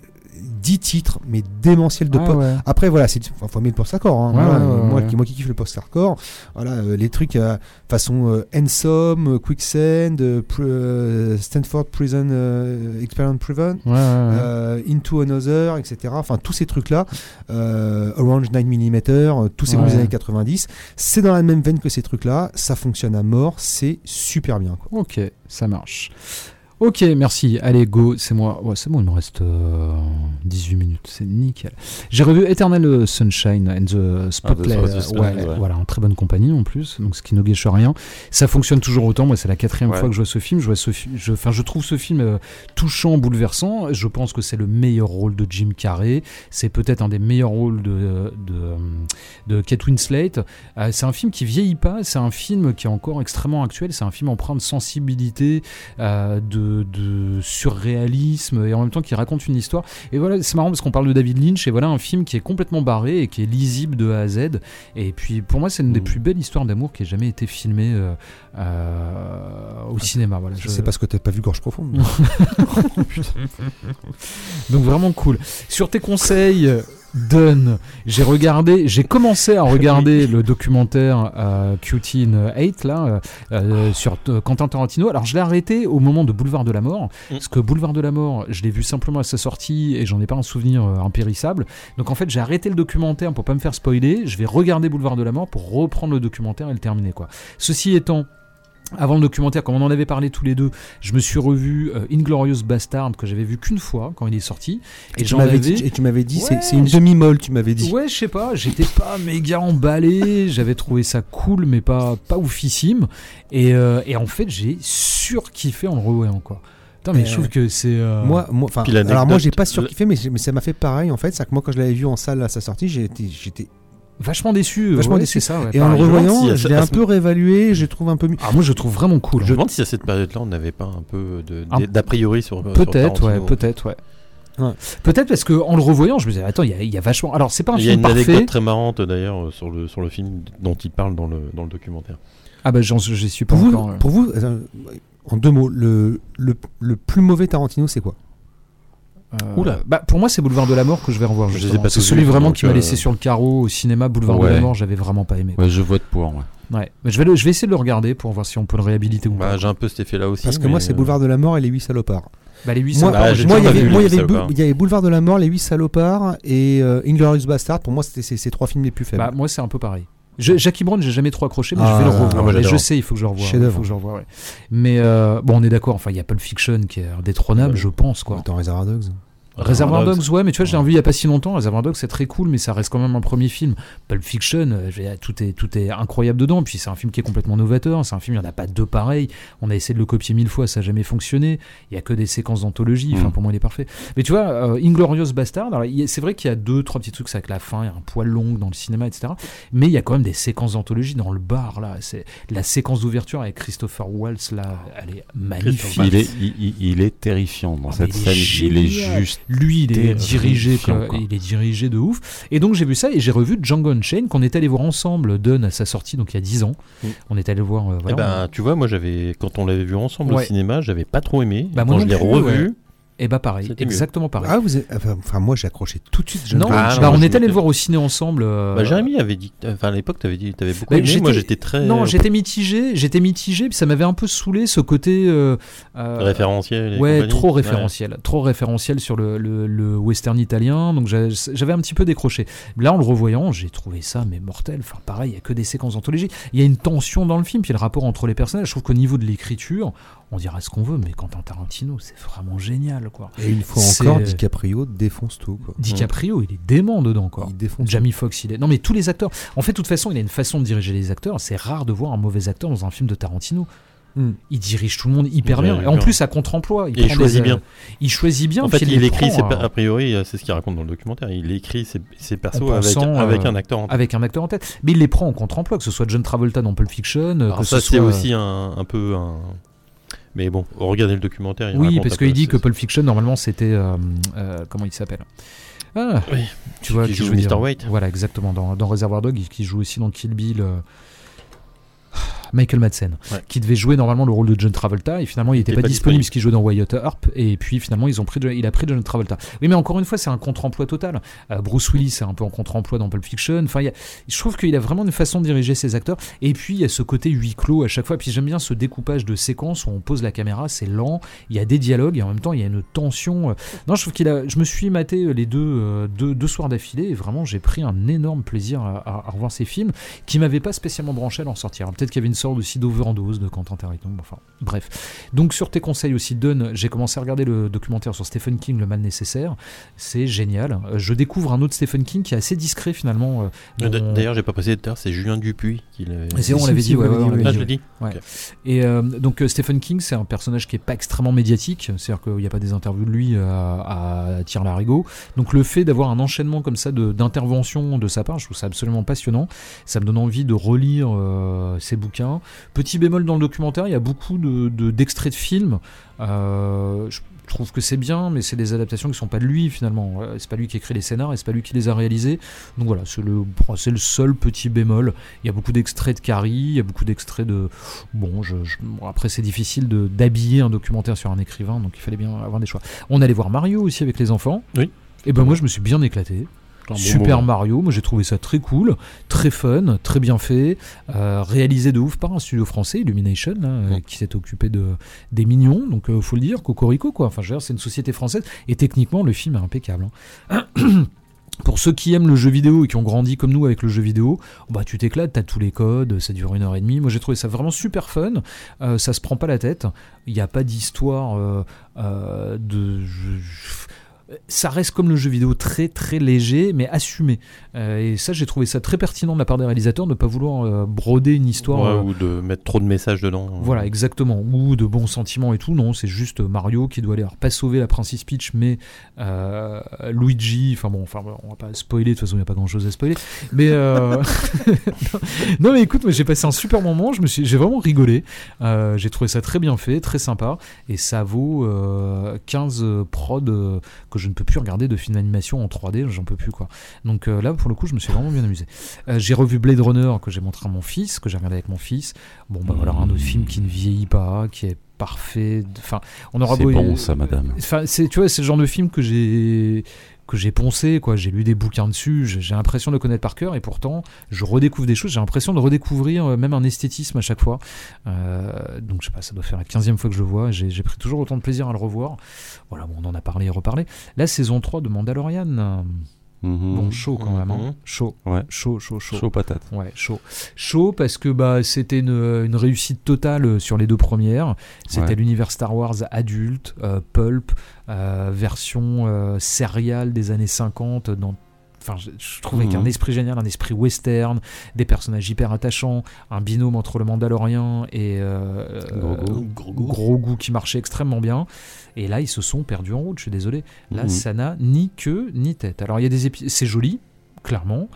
S3: 10 titres, mais démentiels de
S2: Ah
S3: pop.
S2: ouais.
S3: Après, voilà, c'est enfin, faut aimer le post-hardcore. hein.
S2: Ouais,
S3: Voilà,
S2: ouais, ouais,
S3: moi. Qui, moi qui kiffe le post-hardcore, voilà, euh, les trucs euh, façon euh, Ensom, euh, Quicksand, pr- Stanford Prison Experiment euh, Into Another, etc. Enfin, tous ces trucs-là, Orange 9 mm, tous ces groupes des années 90, c'est dans la même veine que ces trucs-là, ça fonctionne à mort, c'est super bien. Quoi.
S2: Ok, ça marche. Ok, merci. Allez, go, c'est moi. Ouais, c'est bon, il me reste euh, 18 minutes, c'est nickel. J'ai revu Eternal Sunshine and the Spotlight.
S5: Ah, the
S2: euh,
S5: Spotlight,
S2: ouais,
S5: ouais.
S2: Voilà, en très bonne compagnie en plus, donc ce qui ne gâche rien. Ça fonctionne toujours autant. Moi, c'est la quatrième fois que je vois ce film. Je, vois ce fi- je, je trouve ce film euh, touchant, bouleversant. Je pense que c'est le meilleur rôle de Jim Carrey. C'est peut-être un des meilleurs rôles de, de, de Kate Winslet. Euh, c'est un film qui vieillit pas. C'est un film qui est encore extrêmement actuel. C'est un film empreint de sensibilité, euh, de, de surréalisme et en même temps qui raconte une histoire. Et voilà, c'est marrant parce qu'on parle de David Lynch et voilà un film qui est complètement barré et qui est lisible de A à Z. Et puis pour moi, c'est une des
S5: Mm.
S2: plus belles histoires d'amour qui ait jamais été filmée euh, euh, au cinéma. Voilà,
S3: Je sais parce que t'as pas vu Gorge Profonde. [LAUGHS] [LAUGHS]
S2: Donc vraiment cool. Sur tes conseils, Done, j'ai regardé, j'ai commencé à regarder le documentaire euh, Cutie in 8 là euh, euh, sur euh, Quentin Tarantino. Alors je l'ai arrêté au moment de Boulevard de la Mort, parce que Boulevard de la Mort, je l'ai vu simplement à sa sortie et j'en ai pas un souvenir euh, impérissable. Donc en fait j'ai arrêté le documentaire pour pas me faire spoiler. Je vais regarder Boulevard de la Mort pour reprendre le documentaire et le terminer quoi. Ceci étant avant le documentaire, comme on en avait parlé tous les deux, je me suis revu euh, Inglorious Bastard que j'avais vu qu'une fois quand il est sorti.
S3: Et, tu
S2: j'en
S3: m'avais
S2: avais-
S3: dit, et tu m'avais dit, c'est-
S2: Ouais,
S3: c'est une demi-molle, tu m'avais dit.
S2: Ouais, je sais pas, j'étais pas méga emballé, j'avais trouvé ça cool, mais pas, pas oufissime. Et, euh, et en fait, j'ai surkiffé en le revoyant, quoi. Putain, mais
S3: Euh,
S2: je trouve que c'est. euh,
S3: Moi, moi, alors moi, j'ai pas surkiffé, mais, mais ça m'a fait pareil en fait. C'est que moi, quand je l'avais vu en salle à sa sortie, j'étais.
S2: Vachement déçu.
S3: Vachement
S2: ouais,
S3: déçu.
S2: C'est ça, ouais,
S3: Et en le
S4: je
S3: revoyant,
S4: si à
S3: je
S4: ce-
S3: l'ai
S4: à
S3: un peu réévalué, je trouve un peu mieux.
S2: Ah, moi, je le trouve vraiment cool.
S4: Je
S2: hein.
S4: me demande si à cette période-là, on n'avait pas un peu de-
S2: Un-
S4: d'a priori sur.
S2: Peut-être, ouais, peut-être, ouais.
S3: Ouais.
S2: Peut-être parce que en le revoyant, je me disais, attends, il y, a- il y a vachement. Alors, c'est pas un
S4: Il y a
S2: film
S4: une
S2: parfait.
S4: anecdote très marrante d'ailleurs euh, sur le, sur le film dont il parle dans le, dans le documentaire.
S2: Ah, bah, j'en j'y suis pas
S3: Pour vous,
S2: encore. euh.
S3: pour vous euh, en deux mots, le, le, le plus mauvais Tarantino, c'est quoi?
S2: Euh,
S4: Oula.
S2: Bah, pour moi, c'est Boulevard de la Mort que je vais revoir. C'est celui vraiment qui m'a
S4: euh,
S2: laissé sur le carreau au cinéma. Boulevard de la Mort, j'avais vraiment pas aimé.
S5: Ouais, je vote pour. ouais.
S2: Ouais. Mais je, vais le- je vais essayer de le regarder pour voir si on peut le réhabiliter ou
S4: Bah,
S2: pas.
S4: J'ai un peu cet effet-là aussi.
S3: Parce que moi, c'est
S4: euh,
S3: Boulevard de la Mort et les huit salopards.
S2: Bah, les 8
S3: Moi,
S4: Bah,
S3: moi, il y avait, Boulevard de la Mort, les huit salopards et euh, Inglorious Bastard. Pour moi, c'était ces ces trois films les plus faibles.
S2: Bah, moi, c'est un peu pareil. Je- Jackie Brown, j'ai jamais trop accroché, mais
S3: Ah,
S2: je vais le
S3: ah,
S2: revoir. Mais je sais, il faut que je le revoie. Faut que je le revoie, ouais. Mais euh, bon, on est d'accord. Enfin, il y a Pulp Fiction qui est indétrônable,
S4: Ouais.
S2: je pense, quoi.
S3: Attends, Reservoir Dogs.
S2: Réservoir
S4: Dogs.
S2: Dogs, ouais, mais tu vois, je l'ai revu il y a pas si longtemps. Réservoir Dogs, c'est très cool, mais ça reste quand même un premier film. Pulp Fiction, euh, tout est, tout est incroyable dedans. Puis c'est un film qui est complètement novateur. C'est un film, il n'y en a pas deux pareils. On a essayé de le copier mille fois, ça n'a jamais fonctionné. Il y a que des séquences d'anthologie. Enfin,
S5: Mm.
S2: pour moi, il est parfait. Mais tu vois, euh, Inglorious Bastard, c'est vrai qu'il y a deux, trois petits trucs, c'est avec la fin, il y a un poil long dans le cinéma, etc. Mais il y a quand même des séquences d'anthologie dans le bar, là. C'est la séquence d'ouverture avec Christopher Waltz, là, elle est magnifique.
S5: Il est, il, il- il est terrifiant dans
S2: Ah,
S5: cette scène. Il est juste.
S2: Lui, il est dirigé, quoi.
S5: quoi.
S2: il est dirigé de ouf. Et donc j'ai vu ça et j'ai revu Django Unchained qu'on est allé voir ensemble, Dunn à sa sortie, donc il y a 10 ans.
S4: Mm.
S2: On est allé voir. euh,
S4: Eh
S2: voilà,
S4: ben, tu vois, moi, j'avais quand on l'avait vu ensemble
S2: Ouais.
S4: au cinéma, j'avais pas trop aimé.
S2: Bah,
S4: quand je l'ai revu,
S2: Et bah pareil,
S4: C'était mieux.
S2: exactement pareil.
S3: Ah, vous êtes- enfin, enfin, moi, j'ai accroché tout de suite.
S2: Non.
S4: Ah,
S2: bah, on est allé
S4: m'étais-
S2: le voir au ciné ensemble. euh,
S4: bah, Jérémy avait dit, enfin à l'époque, t'avais dit, t'avais beaucoup
S2: Bah,
S4: aimé. Moi,
S2: j'étais-
S4: très
S2: Non, j'étais mitigé, j'étais mitigé, puis ça m'avait un peu saoulé ce côté. euh, euh,
S4: référentiel. et
S2: Ouais, trop
S4: Ouais.
S2: référentiel, trop référentiel sur le, le- le western italien, donc j'avais un petit peu décroché. Là, en le revoyant, j'ai trouvé ça mais mortel. Enfin, pareil, il y a que des séquences d'anthologie. Il y a une tension dans le film, puis le rapport entre les personnages. Je trouve qu'au niveau de l'écriture, on dira ce qu'on veut, mais Quentin Tarantino, c'est vraiment génial, quoi.
S3: Et une fois encore, DiCaprio défonce tout. Quoi.
S2: DiCaprio, il est dément dedans, quoi.
S3: Il défonce.
S2: Jamie Foxx, il est. Non, mais tous les acteurs. En fait, de toute façon, il a une façon de diriger les acteurs. C'est rare de voir un mauvais acteur dans un film de Tarantino.
S3: Hmm.
S2: Il dirige tout le monde hyper bien. Et en plus, à contre-emploi.
S4: Et il
S2: prend
S4: choisit
S2: des, euh,
S4: bien.
S2: Il choisit bien.
S4: En fait, il écrit,
S2: prend,
S4: ses
S2: euh,
S4: pa- a priori, euh, c'est ce qu'il raconte dans le documentaire. Il écrit ses, ses persos avec,
S2: euh,
S4: un acteur en tête.
S2: avec un acteur en tête. Mais il les prend en contre-emploi, que ce soit John Travolta dans Pulp Fiction, euh,
S4: Alors
S2: que
S4: ça,
S2: ce
S4: c'est
S2: soit.
S4: aussi un, un peu un. Mais bon, regardez le documentaire. il
S2: Oui, parce qu'il dit que Pulp Fiction, normalement, c'était. euh, euh, comment il s'appelle? Ah,
S4: Oui.
S2: tu vois,
S4: Qui joue Mr. White.
S2: Voilà, exactement. Dans, dans Reservoir Dog, qui joue aussi dans Kill Bill. Euh, Michael Madsen,
S4: Ouais.
S2: qui devait jouer normalement le rôle de John Travolta, et finalement il n'était
S4: était
S2: pas,
S4: pas
S2: disponible puisqu'il jouait dans Wyatt Earp, et puis finalement ils ont pris, il a pris John Travolta. Oui, mais encore une fois, c'est un contre-emploi total. Euh, Bruce Willis est un peu en contre-emploi dans Pulp Fiction. Enfin, a- je trouve qu'il a vraiment une façon de diriger ses acteurs, et puis il y a ce côté huis clos à chaque fois. Puis j'aime bien ce découpage de séquences où on pose la caméra, c'est lent, il y a des dialogues, et en même temps il y a une tension. euh. Non, je trouve qu'il a. Je me suis maté les deux, euh, deux, deux soirs d'affilée, et vraiment j'ai pris un énorme plaisir à, à- à revoir ces films qui m'avaient pas spécialement branché à en sortir. Peut-être qu'il y avait une sorte aussi d'overdose de Quentin Tarantino. Enfin, bref. Donc sur tes conseils aussi, Dunn, j'ai commencé à regarder le documentaire sur Stephen King, Le Mal Nécessaire. C'est génial. Euh, Je découvre un autre Stephen King qui est assez discret finalement. euh,
S4: Euh,
S2: dans-
S4: D'ailleurs, j'ai pas passé tout à l'heure, c'est Julien Dupuis qui l'avait.
S2: Et c'est on [LAUGHS] l'avait dit, ouais,
S4: Ah, je l'ai.
S2: Et euh, donc Stephen King, c'est un personnage qui est pas extrêmement médiatique, c'est-à-dire qu'il n'y a pas des interviews de lui à, à tire larigot. Donc le fait d'avoir un enchaînement comme ça de- d'interventions de, sa part, je trouve ça absolument passionnant. Ça me donne envie de relire euh, ses bouquins. Petit bémol dans le documentaire, il y a beaucoup de- de- d'extraits de, films. Euh, je trouve que c'est bien, mais c'est des adaptations qui sont pas de lui finalement. Euh, C'est pas lui qui écrit les scénars et c'est pas lui qui les a réalisés. Donc voilà, c'est le, c'est le seul petit bémol. Il y a beaucoup d'extraits de Carrie, il y a beaucoup d'extraits de. Bon, je, je- bon, après c'est difficile de- d'habiller un documentaire sur un écrivain, donc il fallait bien avoir des choix. On allait voir Mario aussi avec les enfants.
S4: Oui.
S2: Et ben moi je me suis bien éclaté.
S4: Bon
S2: Super
S4: moment.
S2: Mario, moi j'ai trouvé ça très cool, très fun, très bien fait, euh, réalisé de ouf par un studio français, Illumination, là, euh, qui s'est occupé de, des mignons, donc euh, faut le dire, Cocorico quoi, enfin je veux dire, c'est une société française, et techniquement le film est impeccable. hein. [CLEARS THROAT] pour ceux qui aiment le jeu vidéo et qui ont grandi comme nous avec le jeu vidéo, bah tu t'éclates, t'as tous les codes, ça dure une heure et demie. Moi j'ai trouvé ça vraiment super fun. Euh, ça se prend pas la tête. Il n'y a pas d'histoire euh, euh, de. je- je- ça reste comme le jeu vidéo très très léger mais assumé. Euh, et ça j'ai trouvé ça très pertinent de la part des réalisateurs de ne pas vouloir euh, broder une histoire.
S4: Ouais,
S2: euh,
S4: ou de mettre trop de messages dedans.
S2: voilà, exactement. Ou de bons sentiments et tout. Non, c'est juste Mario qui doit aller, alors, pas sauver la Princess Peach, mais euh, Luigi. Enfin bon, enfin, on va pas spoiler, de toute façon, il n'y a pas grand chose à spoiler. Mais [LAUGHS] non, mais écoute, j'ai passé un super moment. Je me suis, j'ai vraiment rigolé. J'ai trouvé ça très bien fait, très sympa. Et ça vaut euh, 15 prod euh, que je ne peux plus regarder de films d'animation en 3D. J'en peux plus, quoi. Donc euh, là, pour le coup, je me suis vraiment bien amusé. Euh, j'ai revu Blade Runner que j'ai montré à mon fils, que j'ai regardé avec mon fils. Bon, bah voilà, un autre film qui ne vieillit pas, qui est parfait. Enfin, on aura
S5: C'est
S2: beau.
S5: bon ça, madame.
S2: Enfin, c'est, tu vois, c'est le genre de film que j'ai que j'ai poncé, quoi. J'ai lu des bouquins dessus, j'ai, l'impression de le connaître par cœur, et pourtant, je redécouvre des choses. J'ai l'impression de redécouvrir euh, même un esthétisme à chaque fois. Euh, donc, je sais pas, ça doit faire la 15e fois que je le vois. J'ai, pris toujours autant de plaisir à le revoir. Voilà, on en a parlé et reparlé. La saison 3 de Mandalorian. Euh,
S5: Mhm.
S2: Bon, chaud quand même. hein.
S4: Mhm.
S2: Chaud.
S5: Ouais.
S2: Chaud, chaud, chaud.
S5: Chaud patate.
S2: Ouais, chaud. Chaud parce que bah, c'était une, une réussite totale euh, sur les deux premières. C'était
S5: Ouais.
S2: l'univers Star Wars adulte, euh, pulp, euh, version euh, serial des années 50 dans Enfin, je, je trouve avec
S5: Mhm.
S2: un esprit génial, un esprit western, des personnages hyper attachants, un binôme entre le Mandalorien et euh,
S5: Grogu.
S2: euh, gros goût qui marchait extrêmement bien. Et là, ils se sont perdus en route. Je suis désolé. Là,
S5: Mhm.
S2: ça n'a ni queue ni tête. Alors, il y a des épisodes, c'est joli, clairement.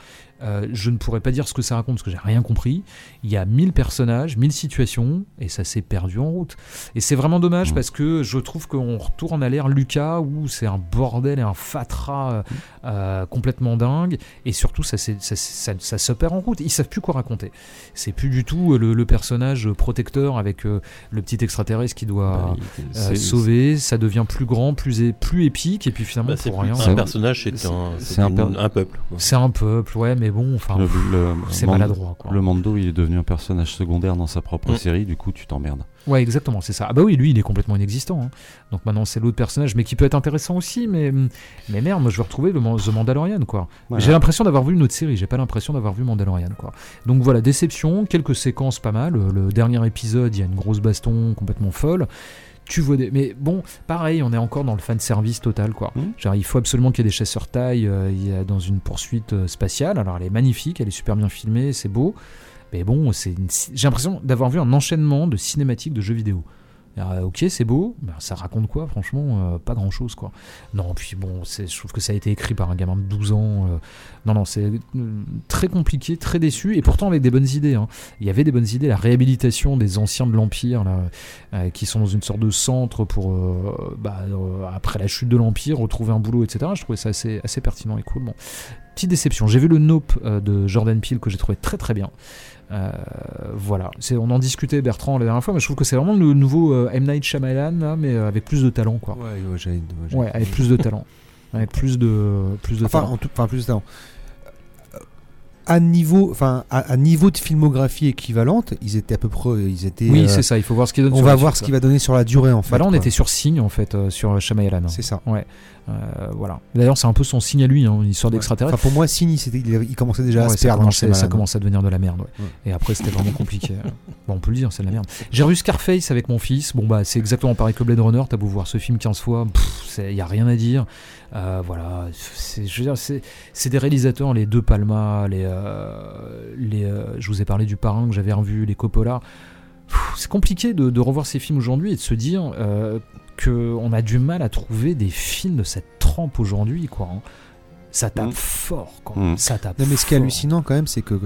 S2: Euh, je ne pourrais pas dire ce que ça raconte parce que j'ai rien compris. Il y a 1000 personnages, 1000 situations et ça s'est perdu en route. Et c'est vraiment dommage
S5: Mhm.
S2: parce que je trouve qu'on retourne à l'ère Lucas où c'est un bordel et un fatras euh, euh, complètement dingue et surtout ça, ça, ça, ça se perd en route. Ils savent plus quoi raconter. C'est plus du tout le, le personnage protecteur avec euh, le petit extraterrestre qui doit
S5: Bah,
S2: euh, sauver. Ça devient plus grand, plus, épique et puis finalement
S4: Bah, c'est
S2: pour rien.
S4: un
S5: C'est-
S4: personnage, un,
S5: c'est
S4: c'est
S5: un
S4: peuple.
S2: C'est un peuple, ouais, mais bon, enfin, c'est maladroit. Quoi.
S5: Le Mando, il est devenu un personnage secondaire dans sa propre
S4: Mm.
S5: série, du coup, tu t'emmerdes.
S2: Ouais, exactement, c'est ça. Ah bah oui, lui, il est complètement inexistant. hein. Donc maintenant, c'est l'autre personnage, mais qui peut être intéressant aussi. Mais, mais merde, moi, je veux retrouver le The Mandalorian, quoi.
S5: Voilà.
S2: J'ai l'impression d'avoir vu une autre série. J'ai pas l'impression d'avoir vu Mandalorian, quoi. Donc voilà, déception. Quelques séquences pas mal. Le, le dernier épisode, il y a une grosse baston complètement folle. Tu vois des... Mais bon, pareil, on est encore dans le fan service total, quoi.
S5: Mm.
S2: Genre, il faut absolument qu'il y ait des chasseurs taille euh, dans une poursuite euh, spatiale. Alors, elle est magnifique, elle est super bien filmée, c'est beau. Mais bon, c'est une- j'ai l'impression d'avoir vu un enchaînement de cinématiques de jeux vidéo. Euh, ok, c'est beau, mais ça raconte quoi Franchement, euh, pas grand chose quoi. Non, puis bon, je trouve que ça a été écrit par un gamin de 12 ans. euh, non, non, c'est très compliqué, très déçu, et pourtant avec des bonnes idées. hein. Il y avait des bonnes idées, la réhabilitation des anciens de l'Empire, qui sont dans une sorte de centre pour, bah, après la chute de l'Empire, retrouver un boulot, etc. Je trouvais ça assez, pertinent et cool. Bon. Petite déception, j'ai vu le Nope de Jordan Peele que j'ai trouvé très très bien. Euh, voilà, on en discutait Bertrand la dernière fois, mais je trouve que c'est vraiment le nouveau euh, M Night Shyamalan, là, mais euh, avec plus de talent, quoi.
S3: Ouais,
S2: avec plus de talent, avec plus de plus de
S3: Enfin,
S2: talent.
S3: en tout, enfin, plus de talent. À niveau, enfin, à, à niveau de filmographie équivalente, ils étaient à peu près, ils étaient.
S2: Oui,
S3: euh,
S2: c'est ça. Il faut voir ce qu'il donne.
S3: On va voir ce qu'il va donner sur la durée en fait.
S2: Bah là, on
S3: quoi.
S2: était sur signe en fait euh, sur Shyamalan.
S3: C'est ça.
S2: Euh, voilà. D'ailleurs, c'est un peu son signe à lui, hein, une histoire
S3: Ouais.
S2: d'extraterrestre.
S3: Enfin, pour moi, c'était, il, il commençait déjà à
S2: Ouais,
S3: se perdre. hein,
S2: commençait, ça commence à devenir de la merde. ouais.
S3: Ouais.
S2: Et après, c'était vraiment compliqué. [LAUGHS] bon, on peut le dire, c'est de la merde. J'ai revu Scarface avec mon fils. Bon, bah, c'est exactement pareil que Blade Runner. T'as beau voir ce film 15 fois, il n'y a rien à dire. Euh, voilà. C'est, des réalisateurs, les deux Palma, les, euh, les, euh, je vous ai parlé du parrain que j'avais revu, les Coppola. C'est compliqué de, de revoir ces films aujourd'hui et de se dire euh, qu'on a du mal à trouver des films de cette trempe aujourd'hui, quoi. hein. Ça tape
S5: Mm.
S2: fort, quoi.
S5: Mm.
S2: Ça tape
S3: Non, mais ce qui est hallucinant quand même, c'est que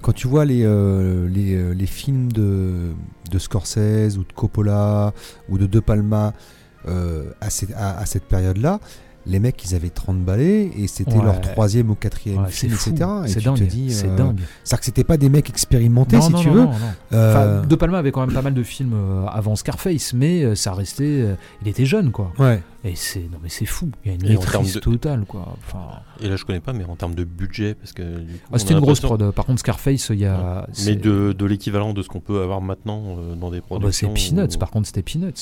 S3: quand tu vois les, euh, les, les films de, de Scorsese ou de Coppola ou de De Palma euh, à, cette, à, à cette période-là, les mecs ils avaient 30 balais et c'était
S2: Ouais.
S3: leur troisième ou quatrième
S2: Ouais, c'est
S3: film,
S2: fou.
S3: etc. Et
S2: C'est dingue.
S3: te dis,
S2: c'est
S3: euh,
S2: dingue.
S3: C'est-à-dire que c'était pas des mecs expérimentés,
S2: Non,
S3: si
S2: non,
S3: tu
S2: non,
S3: veux.
S2: non, non.
S3: Euh,
S2: Enfin, de Palma avait quand même pas mal de films euh, avant Scarface, mais euh, ça restait. il était jeune, quoi.
S3: Ouais.
S2: Et c'est non, mais c'est fou. Il y a une maîtrise
S4: de-
S2: totale, quoi. Enfin,
S4: Et là, je connais pas, mais en termes de budget, parce que.
S2: ah, c'était une grosse prod. Par contre, Scarface, il y a.
S4: Mais
S2: c'est-
S4: de, de l'équivalent de ce qu'on peut avoir maintenant euh, dans des
S2: Ah bah,
S4: productions.
S2: c'est Peanuts.
S4: ou-
S2: Par contre, c'était Peanuts.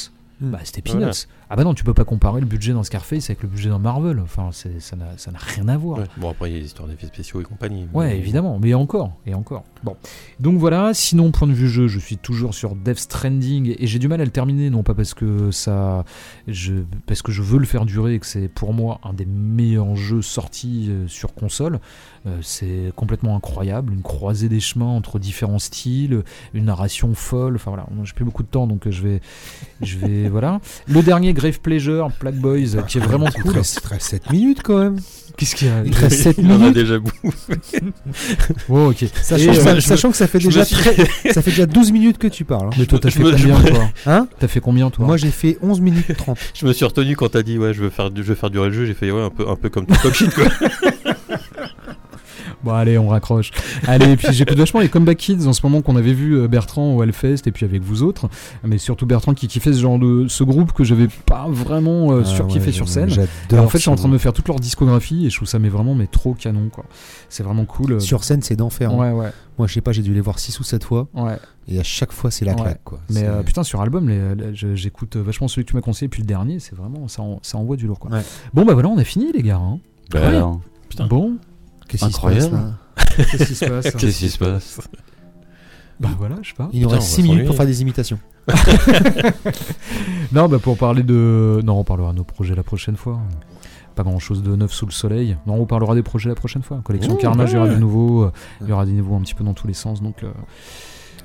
S2: Bah c'était
S4: Voilà.
S2: peanuts. Ah bah non, tu peux pas comparer le budget dans Scarface avec le budget dans Marvel. Enfin, c'est- ça n'a ça n'a rien à voir.
S4: Ouais. Bon, après, il y a des histoires d'effets spéciaux et compagnie.
S2: Ouais,
S4: mais-
S2: évidemment, mais encore, et encore. Bon, donc voilà. Sinon, point de vue jeu, je suis toujours sur Death Stranding et j'ai du mal à le terminer, non pas parce que ça, je, parce que je veux le faire durer et que c'est pour moi un des meilleurs jeux sortis euh, sur console. Euh, c'est complètement incroyable, une croisée des chemins entre différents styles, une narration folle. Enfin voilà, j'ai plus beaucoup de temps, donc euh, je vais, je vais, [LAUGHS] voilà. Le dernier Grave Pleasure, Plague Boys, qui est vraiment cool.
S3: il te reste 7 minutes quand même.
S2: Qu'est-ce qu'il y a
S3: Il te reste 7
S4: Il en a
S3: minutes.
S4: déjà beaucoup. [LAUGHS]
S2: Oh, ok.
S3: Sachant,
S2: euh,
S3: ça-
S4: je
S3: sachant que ça fait
S4: me
S3: déjà
S4: suis-
S3: très- ça fait déjà 12 minutes que tu parles. hein.
S2: Mais toi, t'as
S4: je
S2: fait
S4: me- je
S2: combien,
S4: me-
S2: toi
S3: Hein [LAUGHS]
S2: T'as fait combien, toi
S3: Moi j'ai fait 11 minutes 30.
S4: Je me suis retenu quand t'as dit, ouais, je veux faire, du- je veux faire durer le jeu. J'ai fait, ouais, un peu, un peu comme Top Shit, quoi.
S2: Bon, allez, on raccroche. allez, et puis j'écoute vachement les Comeback Kids en ce moment qu'on avait vu euh, Bertrand au Hellfest et puis avec vous autres. Mais surtout Bertrand qui kiffait ce genre de ce groupe que j'avais pas vraiment euh,
S3: Ah
S2: surkiffé
S3: ouais,
S2: sur scène. Et
S3: J'adore.
S2: en fait, je suis en train de me faire toute leur discographie et je trouve ça mais vraiment mais trop canon quoi. C'est vraiment cool. euh.
S3: Sur scène, c'est d'enfer. hein.
S2: Ouais, ouais,
S3: Moi, je sais pas, j'ai dû les voir 6 ou 7 fois.
S2: ouais.
S3: Et à chaque fois, c'est la
S2: Ouais.
S3: claque. Quoi.
S2: Mais euh, putain, sur album, les- les- je- j'écoute vachement celui que tu m'as conseillé puis le dernier, c'est vraiment ça, en- ça envoie du lourd quoi.
S3: Ouais.
S2: Bon bah voilà, on a fini les gars. hein.
S5: Bah, alors,
S4: Putain.
S2: Bon,
S3: Qu'est-ce qui se
S5: incroyable.
S3: passe là
S2: qu'est-ce qui se passe [LAUGHS]
S5: Qu'est-ce qui se passe
S2: Bah voilà, je sais pas.
S3: Il nous
S4: Putain,
S3: reste
S4: on
S3: 6
S4: va
S3: minutes
S4: s'ennuyer.
S3: pour faire des imitations. [LAUGHS]
S2: Non, bah pour parler de. Non, on parlera de nos projets la prochaine fois. Pas grand chose de neuf sous le soleil. Non, on parlera des projets la prochaine fois. Collection Carnage, il y aura
S4: ouais.
S2: du nouveau. euh, Il y aura des nouveaux un petit peu dans tous les sens. Donc, euh,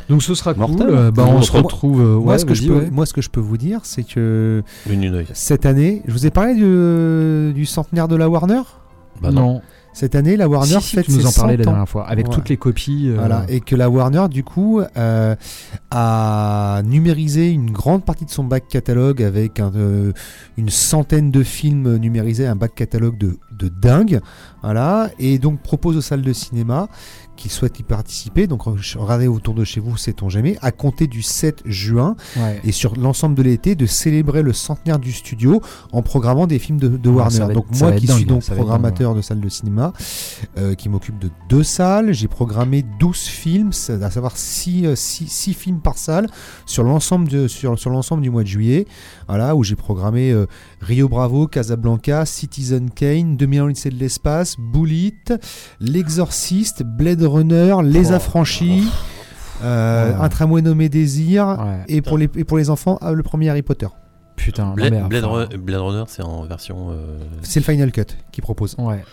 S2: donc ce sera
S5: Mortel.
S2: cool. Euh, bah, on
S3: Moi,
S2: se retrouve. euh,
S3: moi,
S2: ouais,
S3: ce que je
S2: vas-y,
S3: peux,
S2: ouais.
S3: moi, ce que je peux vous dire, c'est que
S4: Une une œil.
S3: cette année, je vous ai parlé du, du centenaire de la Warner?
S4: Bah
S2: non,
S3: Cette année, la Warner
S2: si, si,
S3: fête
S2: tu nous en parlais la
S3: 100 ans.
S2: dernière fois. Avec
S3: Ouais.
S2: toutes les copies. euh,
S3: Voilà, et que la Warner, du coup, euh, a numérisé une grande partie de son back catalogue avec un, euh, une centaine de films numérisés, un back catalogue de, de dingue. Voilà, et donc propose aux salles de cinéma qui souhaitent y participer. Donc regardez autour de chez vous, sait-on jamais, à compter du 7 juin
S2: ouais.
S3: et sur l'ensemble de l'été de célébrer le centenaire du studio en programmant des films de, de
S2: Ah,
S3: Warner.
S2: être-
S3: Donc moi qui
S2: dingue,
S3: suis donc programmateur de salles de cinéma, euh, qui m'occupe de deux salles, j'ai programmé 12 films, à savoir 6 films par salle sur l'ensemble sur, sur l'ensemble du mois de juillet. Voilà, où j'ai programmé euh, Rio Bravo, Casablanca, Citizen Kane, 2001 au lycée de l'espace, Bullet, L'Exorciste, Blade Runner, Les
S2: Oh.
S3: Affranchis, euh,
S2: Ouais.
S3: Un tramway nommé Désir,
S2: Ouais.
S3: et pour les, et pour les enfants, ah, le premier Harry Potter.
S2: Putain, non,
S4: Blade, Runner- Blade Runner, c'est en version. euh,
S3: C'est le Final Cut qui propose.
S2: Ouais.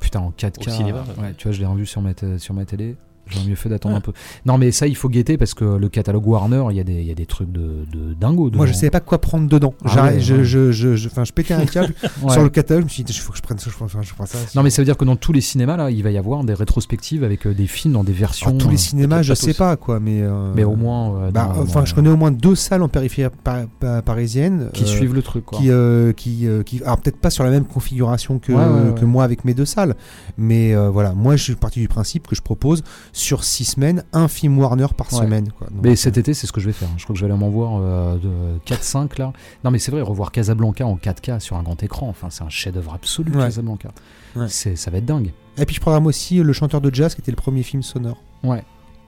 S2: Putain, en 4K.
S4: Au cinéma,
S2: ouais,
S4: ouais.
S2: tu vois, je l'ai revu sur ma, t- sur ma télé. J'aurais mieux fait d'attendre un peu. Non, mais ça, il faut guetter parce que le catalogue Warner, il y, a des- il y a des trucs de, de dingo.
S3: Moi, je savais pas quoi prendre dedans.
S2: Ah ouais,
S3: je,
S2: ouais.
S3: je, je, je- enfin, je pétais un câble [LAUGHS]
S2: Ouais.
S3: sur le catalogue. Je me suis dit, il faut que je prenne ça, je prends, je prends ça.
S2: Non, mais ça veut dire que dans tous les cinémas, là, il va y avoir des rétrospectives avec euh, des films dans des versions.
S3: Alors, tous les
S2: euh,
S3: cinémas, je sais pas quoi, mais. euh,
S2: Mais au moins. euh,
S3: bah,
S2: dans-
S3: enfin,
S2: dans-
S3: je connais au moins deux salles en périphérie par- par- parisienne
S2: Qui
S3: euh,
S2: suivent le truc, quoi.
S3: qui, euh, qui, euh, qui- alors peut-être pas sur la même configuration que,
S2: Ouais, ouais, ouais.
S3: que moi avec mes deux salles, mais euh, voilà, moi je suis parti du principe que je propose sur six semaines un film Warner par
S2: Ouais.
S3: semaine. Quoi. Donc,
S2: Mais
S3: euh,
S2: cet été, c'est ce que je vais faire. Je crois que je vais aller m'en voir euh, de 4-5 [LAUGHS] là. Non, mais c'est vrai, revoir Casablanca en 4K sur un grand écran, enfin, c'est un chef-d'œuvre absolu,
S3: Ouais.
S2: Casablanca.
S3: Ouais.
S2: C'est, ça va être dingue.
S3: Et puis je programme aussi Le chanteur de jazz qui était le premier film sonore.
S2: Ouais.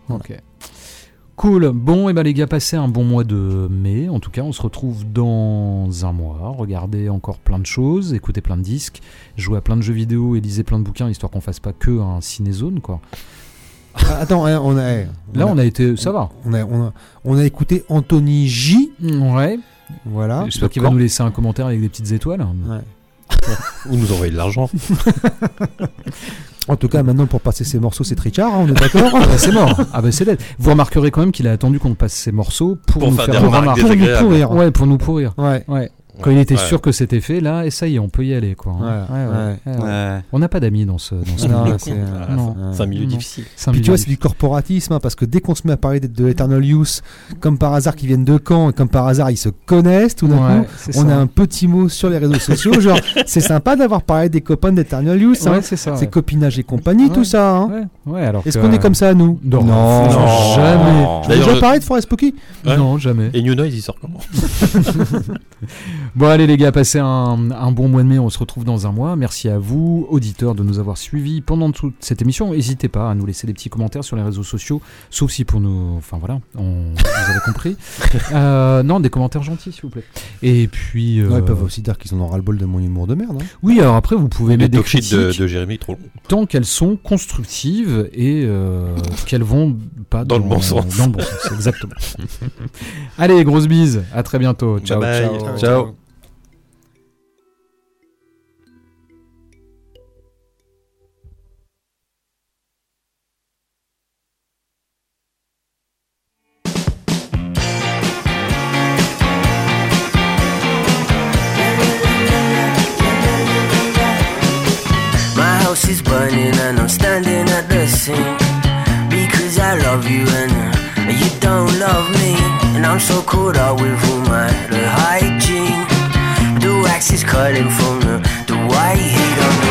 S2: Ok. Cool. Bon, et ben les gars, passez un bon mois de mai. En tout cas, on se retrouve dans un mois. Regardez encore plein de choses, écoutez plein de disques, jouez à plein de jeux vidéo et lisez plein de bouquins, histoire qu'on fasse pas que un cinézone, quoi.
S3: Ah, attends, hein, on a,
S2: Là, on a été, ça va.
S3: on a, on a, on a écouté Anthony J.
S2: Ouais.
S3: Voilà.
S2: J'espère qu'il va nous laisser un commentaire avec des petites étoiles.
S3: Ouais. [LAUGHS]
S4: Ou nous envoyer de l'argent. [LAUGHS]
S3: En tout cas, maintenant pour passer ces morceaux, c'est Richard, hein, on est [LAUGHS] d'accord
S2: Ah bah, c'est mort. Ah bah c'est dead. Vous remarquerez quand même qu'il a attendu qu'on passe ces morceaux pour,
S4: Pour
S2: nous
S4: faire
S2: faire,
S4: des remarques.
S3: Pour nous
S4: désagréables.
S3: pourrir.
S2: Ouais, pour nous pourrir.
S3: Ouais.
S2: Ouais. Quand il était
S4: Ouais.
S2: sûr que c'était fait, là, et ça y est, on peut y aller, quoi.
S3: Ouais, ouais.
S2: ouais, ouais.
S5: Ouais.
S2: On n'a pas d'amis dans ce, dans ce
S3: Non,
S2: milieu.
S3: c'est, euh.
S4: C'est un milieu
S2: Non.
S4: difficile.
S2: Un
S3: Puis tu vois, c'est du corporatisme, hein, parce que dès qu'on se met à parler de, de Eternal Youth, comme par hasard qu'ils viennent de Caen, et comme par hasard ils se connaissent, tout d'un
S2: Ouais,
S3: coup, on
S2: ça.
S3: a un petit mot sur les réseaux sociaux, [LAUGHS] genre, c'est sympa d'avoir parlé des copains d'Eternal Youth, hein.
S2: Ouais, c'est ça.
S3: c'est
S2: ouais.
S3: copinage et compagnie,
S2: Ouais.
S3: tout ça. hein.
S2: Ouais, ouais, alors
S3: Est-ce qu'on est comme ça, nous?
S2: Non,
S3: jamais. Tu as déjà parlé de Forest
S4: Ouais.
S2: Non, jamais.
S4: Et New Noise, il sort comment? [LAUGHS]
S2: Bon allez les gars, passez un, un bon mois de mai, on se retrouve dans un mois. Merci à vous, auditeurs, de nous avoir suivis pendant toute cette émission. N'hésitez pas à nous laisser des petits commentaires sur les réseaux sociaux, sauf si pour nous... Enfin voilà, on, vous avez compris. [LAUGHS] Euh, non, des commentaires gentils s'il vous plaît. Et puis... euh,
S3: Non, ils peuvent aussi dire qu'ils en ont ras-le-bol de mon humour de merde. hein.
S2: Oui, alors après vous pouvez mettre des
S4: shit de,
S2: critiques
S4: de Jérémy, trop long.
S2: tant qu'elles sont constructives et euh, [LAUGHS] qu'elles vont pas
S4: Dans le bon sens.
S2: Dans le bon sens, exactement. [LAUGHS] allez, grosse bise, à très bientôt. Ciao,
S4: Bye bye.
S2: ciao.
S4: Ciao.
S8: Standing at the sink. Because I love you and uh, you don't love me. And I'm so caught up with all my the hygiene. The wax is cutting from the, the white heat on the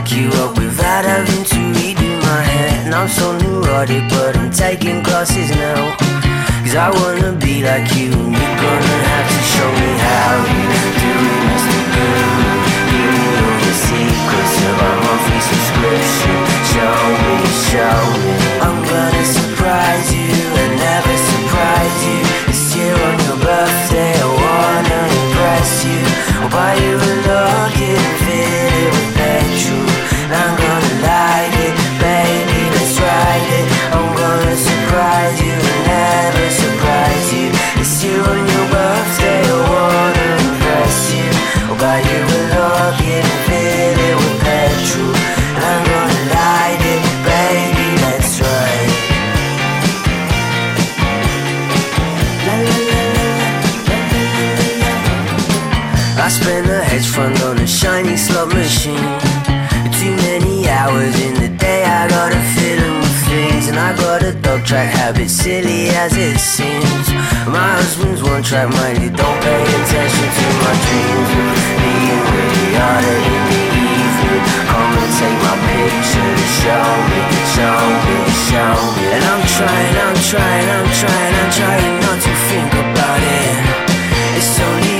S8: fuck you up without having to redo my hair And I'm so neurotic but I'm taking classes now. Cause I wanna be like you and you're gonna have to show me how you do it Mr. Good Give me all the secrets of our monthly subscription. Show me, show me. I'm gonna surprise you and never surprise you. This year on your birthday I wanna impress you. I'll buy you a locket and a hedge fund on a shiny slot machine. Too many hours in the day, I gotta fill 'em with things. And I got a dog track habit, silly as it seems. My husband's one track minded, don't pay attention to my dreams. Being really harder in the evening. Come and take my picture show me, show me, show me. And I'm trying, I'm trying, I'm trying, I'm trying not to think about it. It's only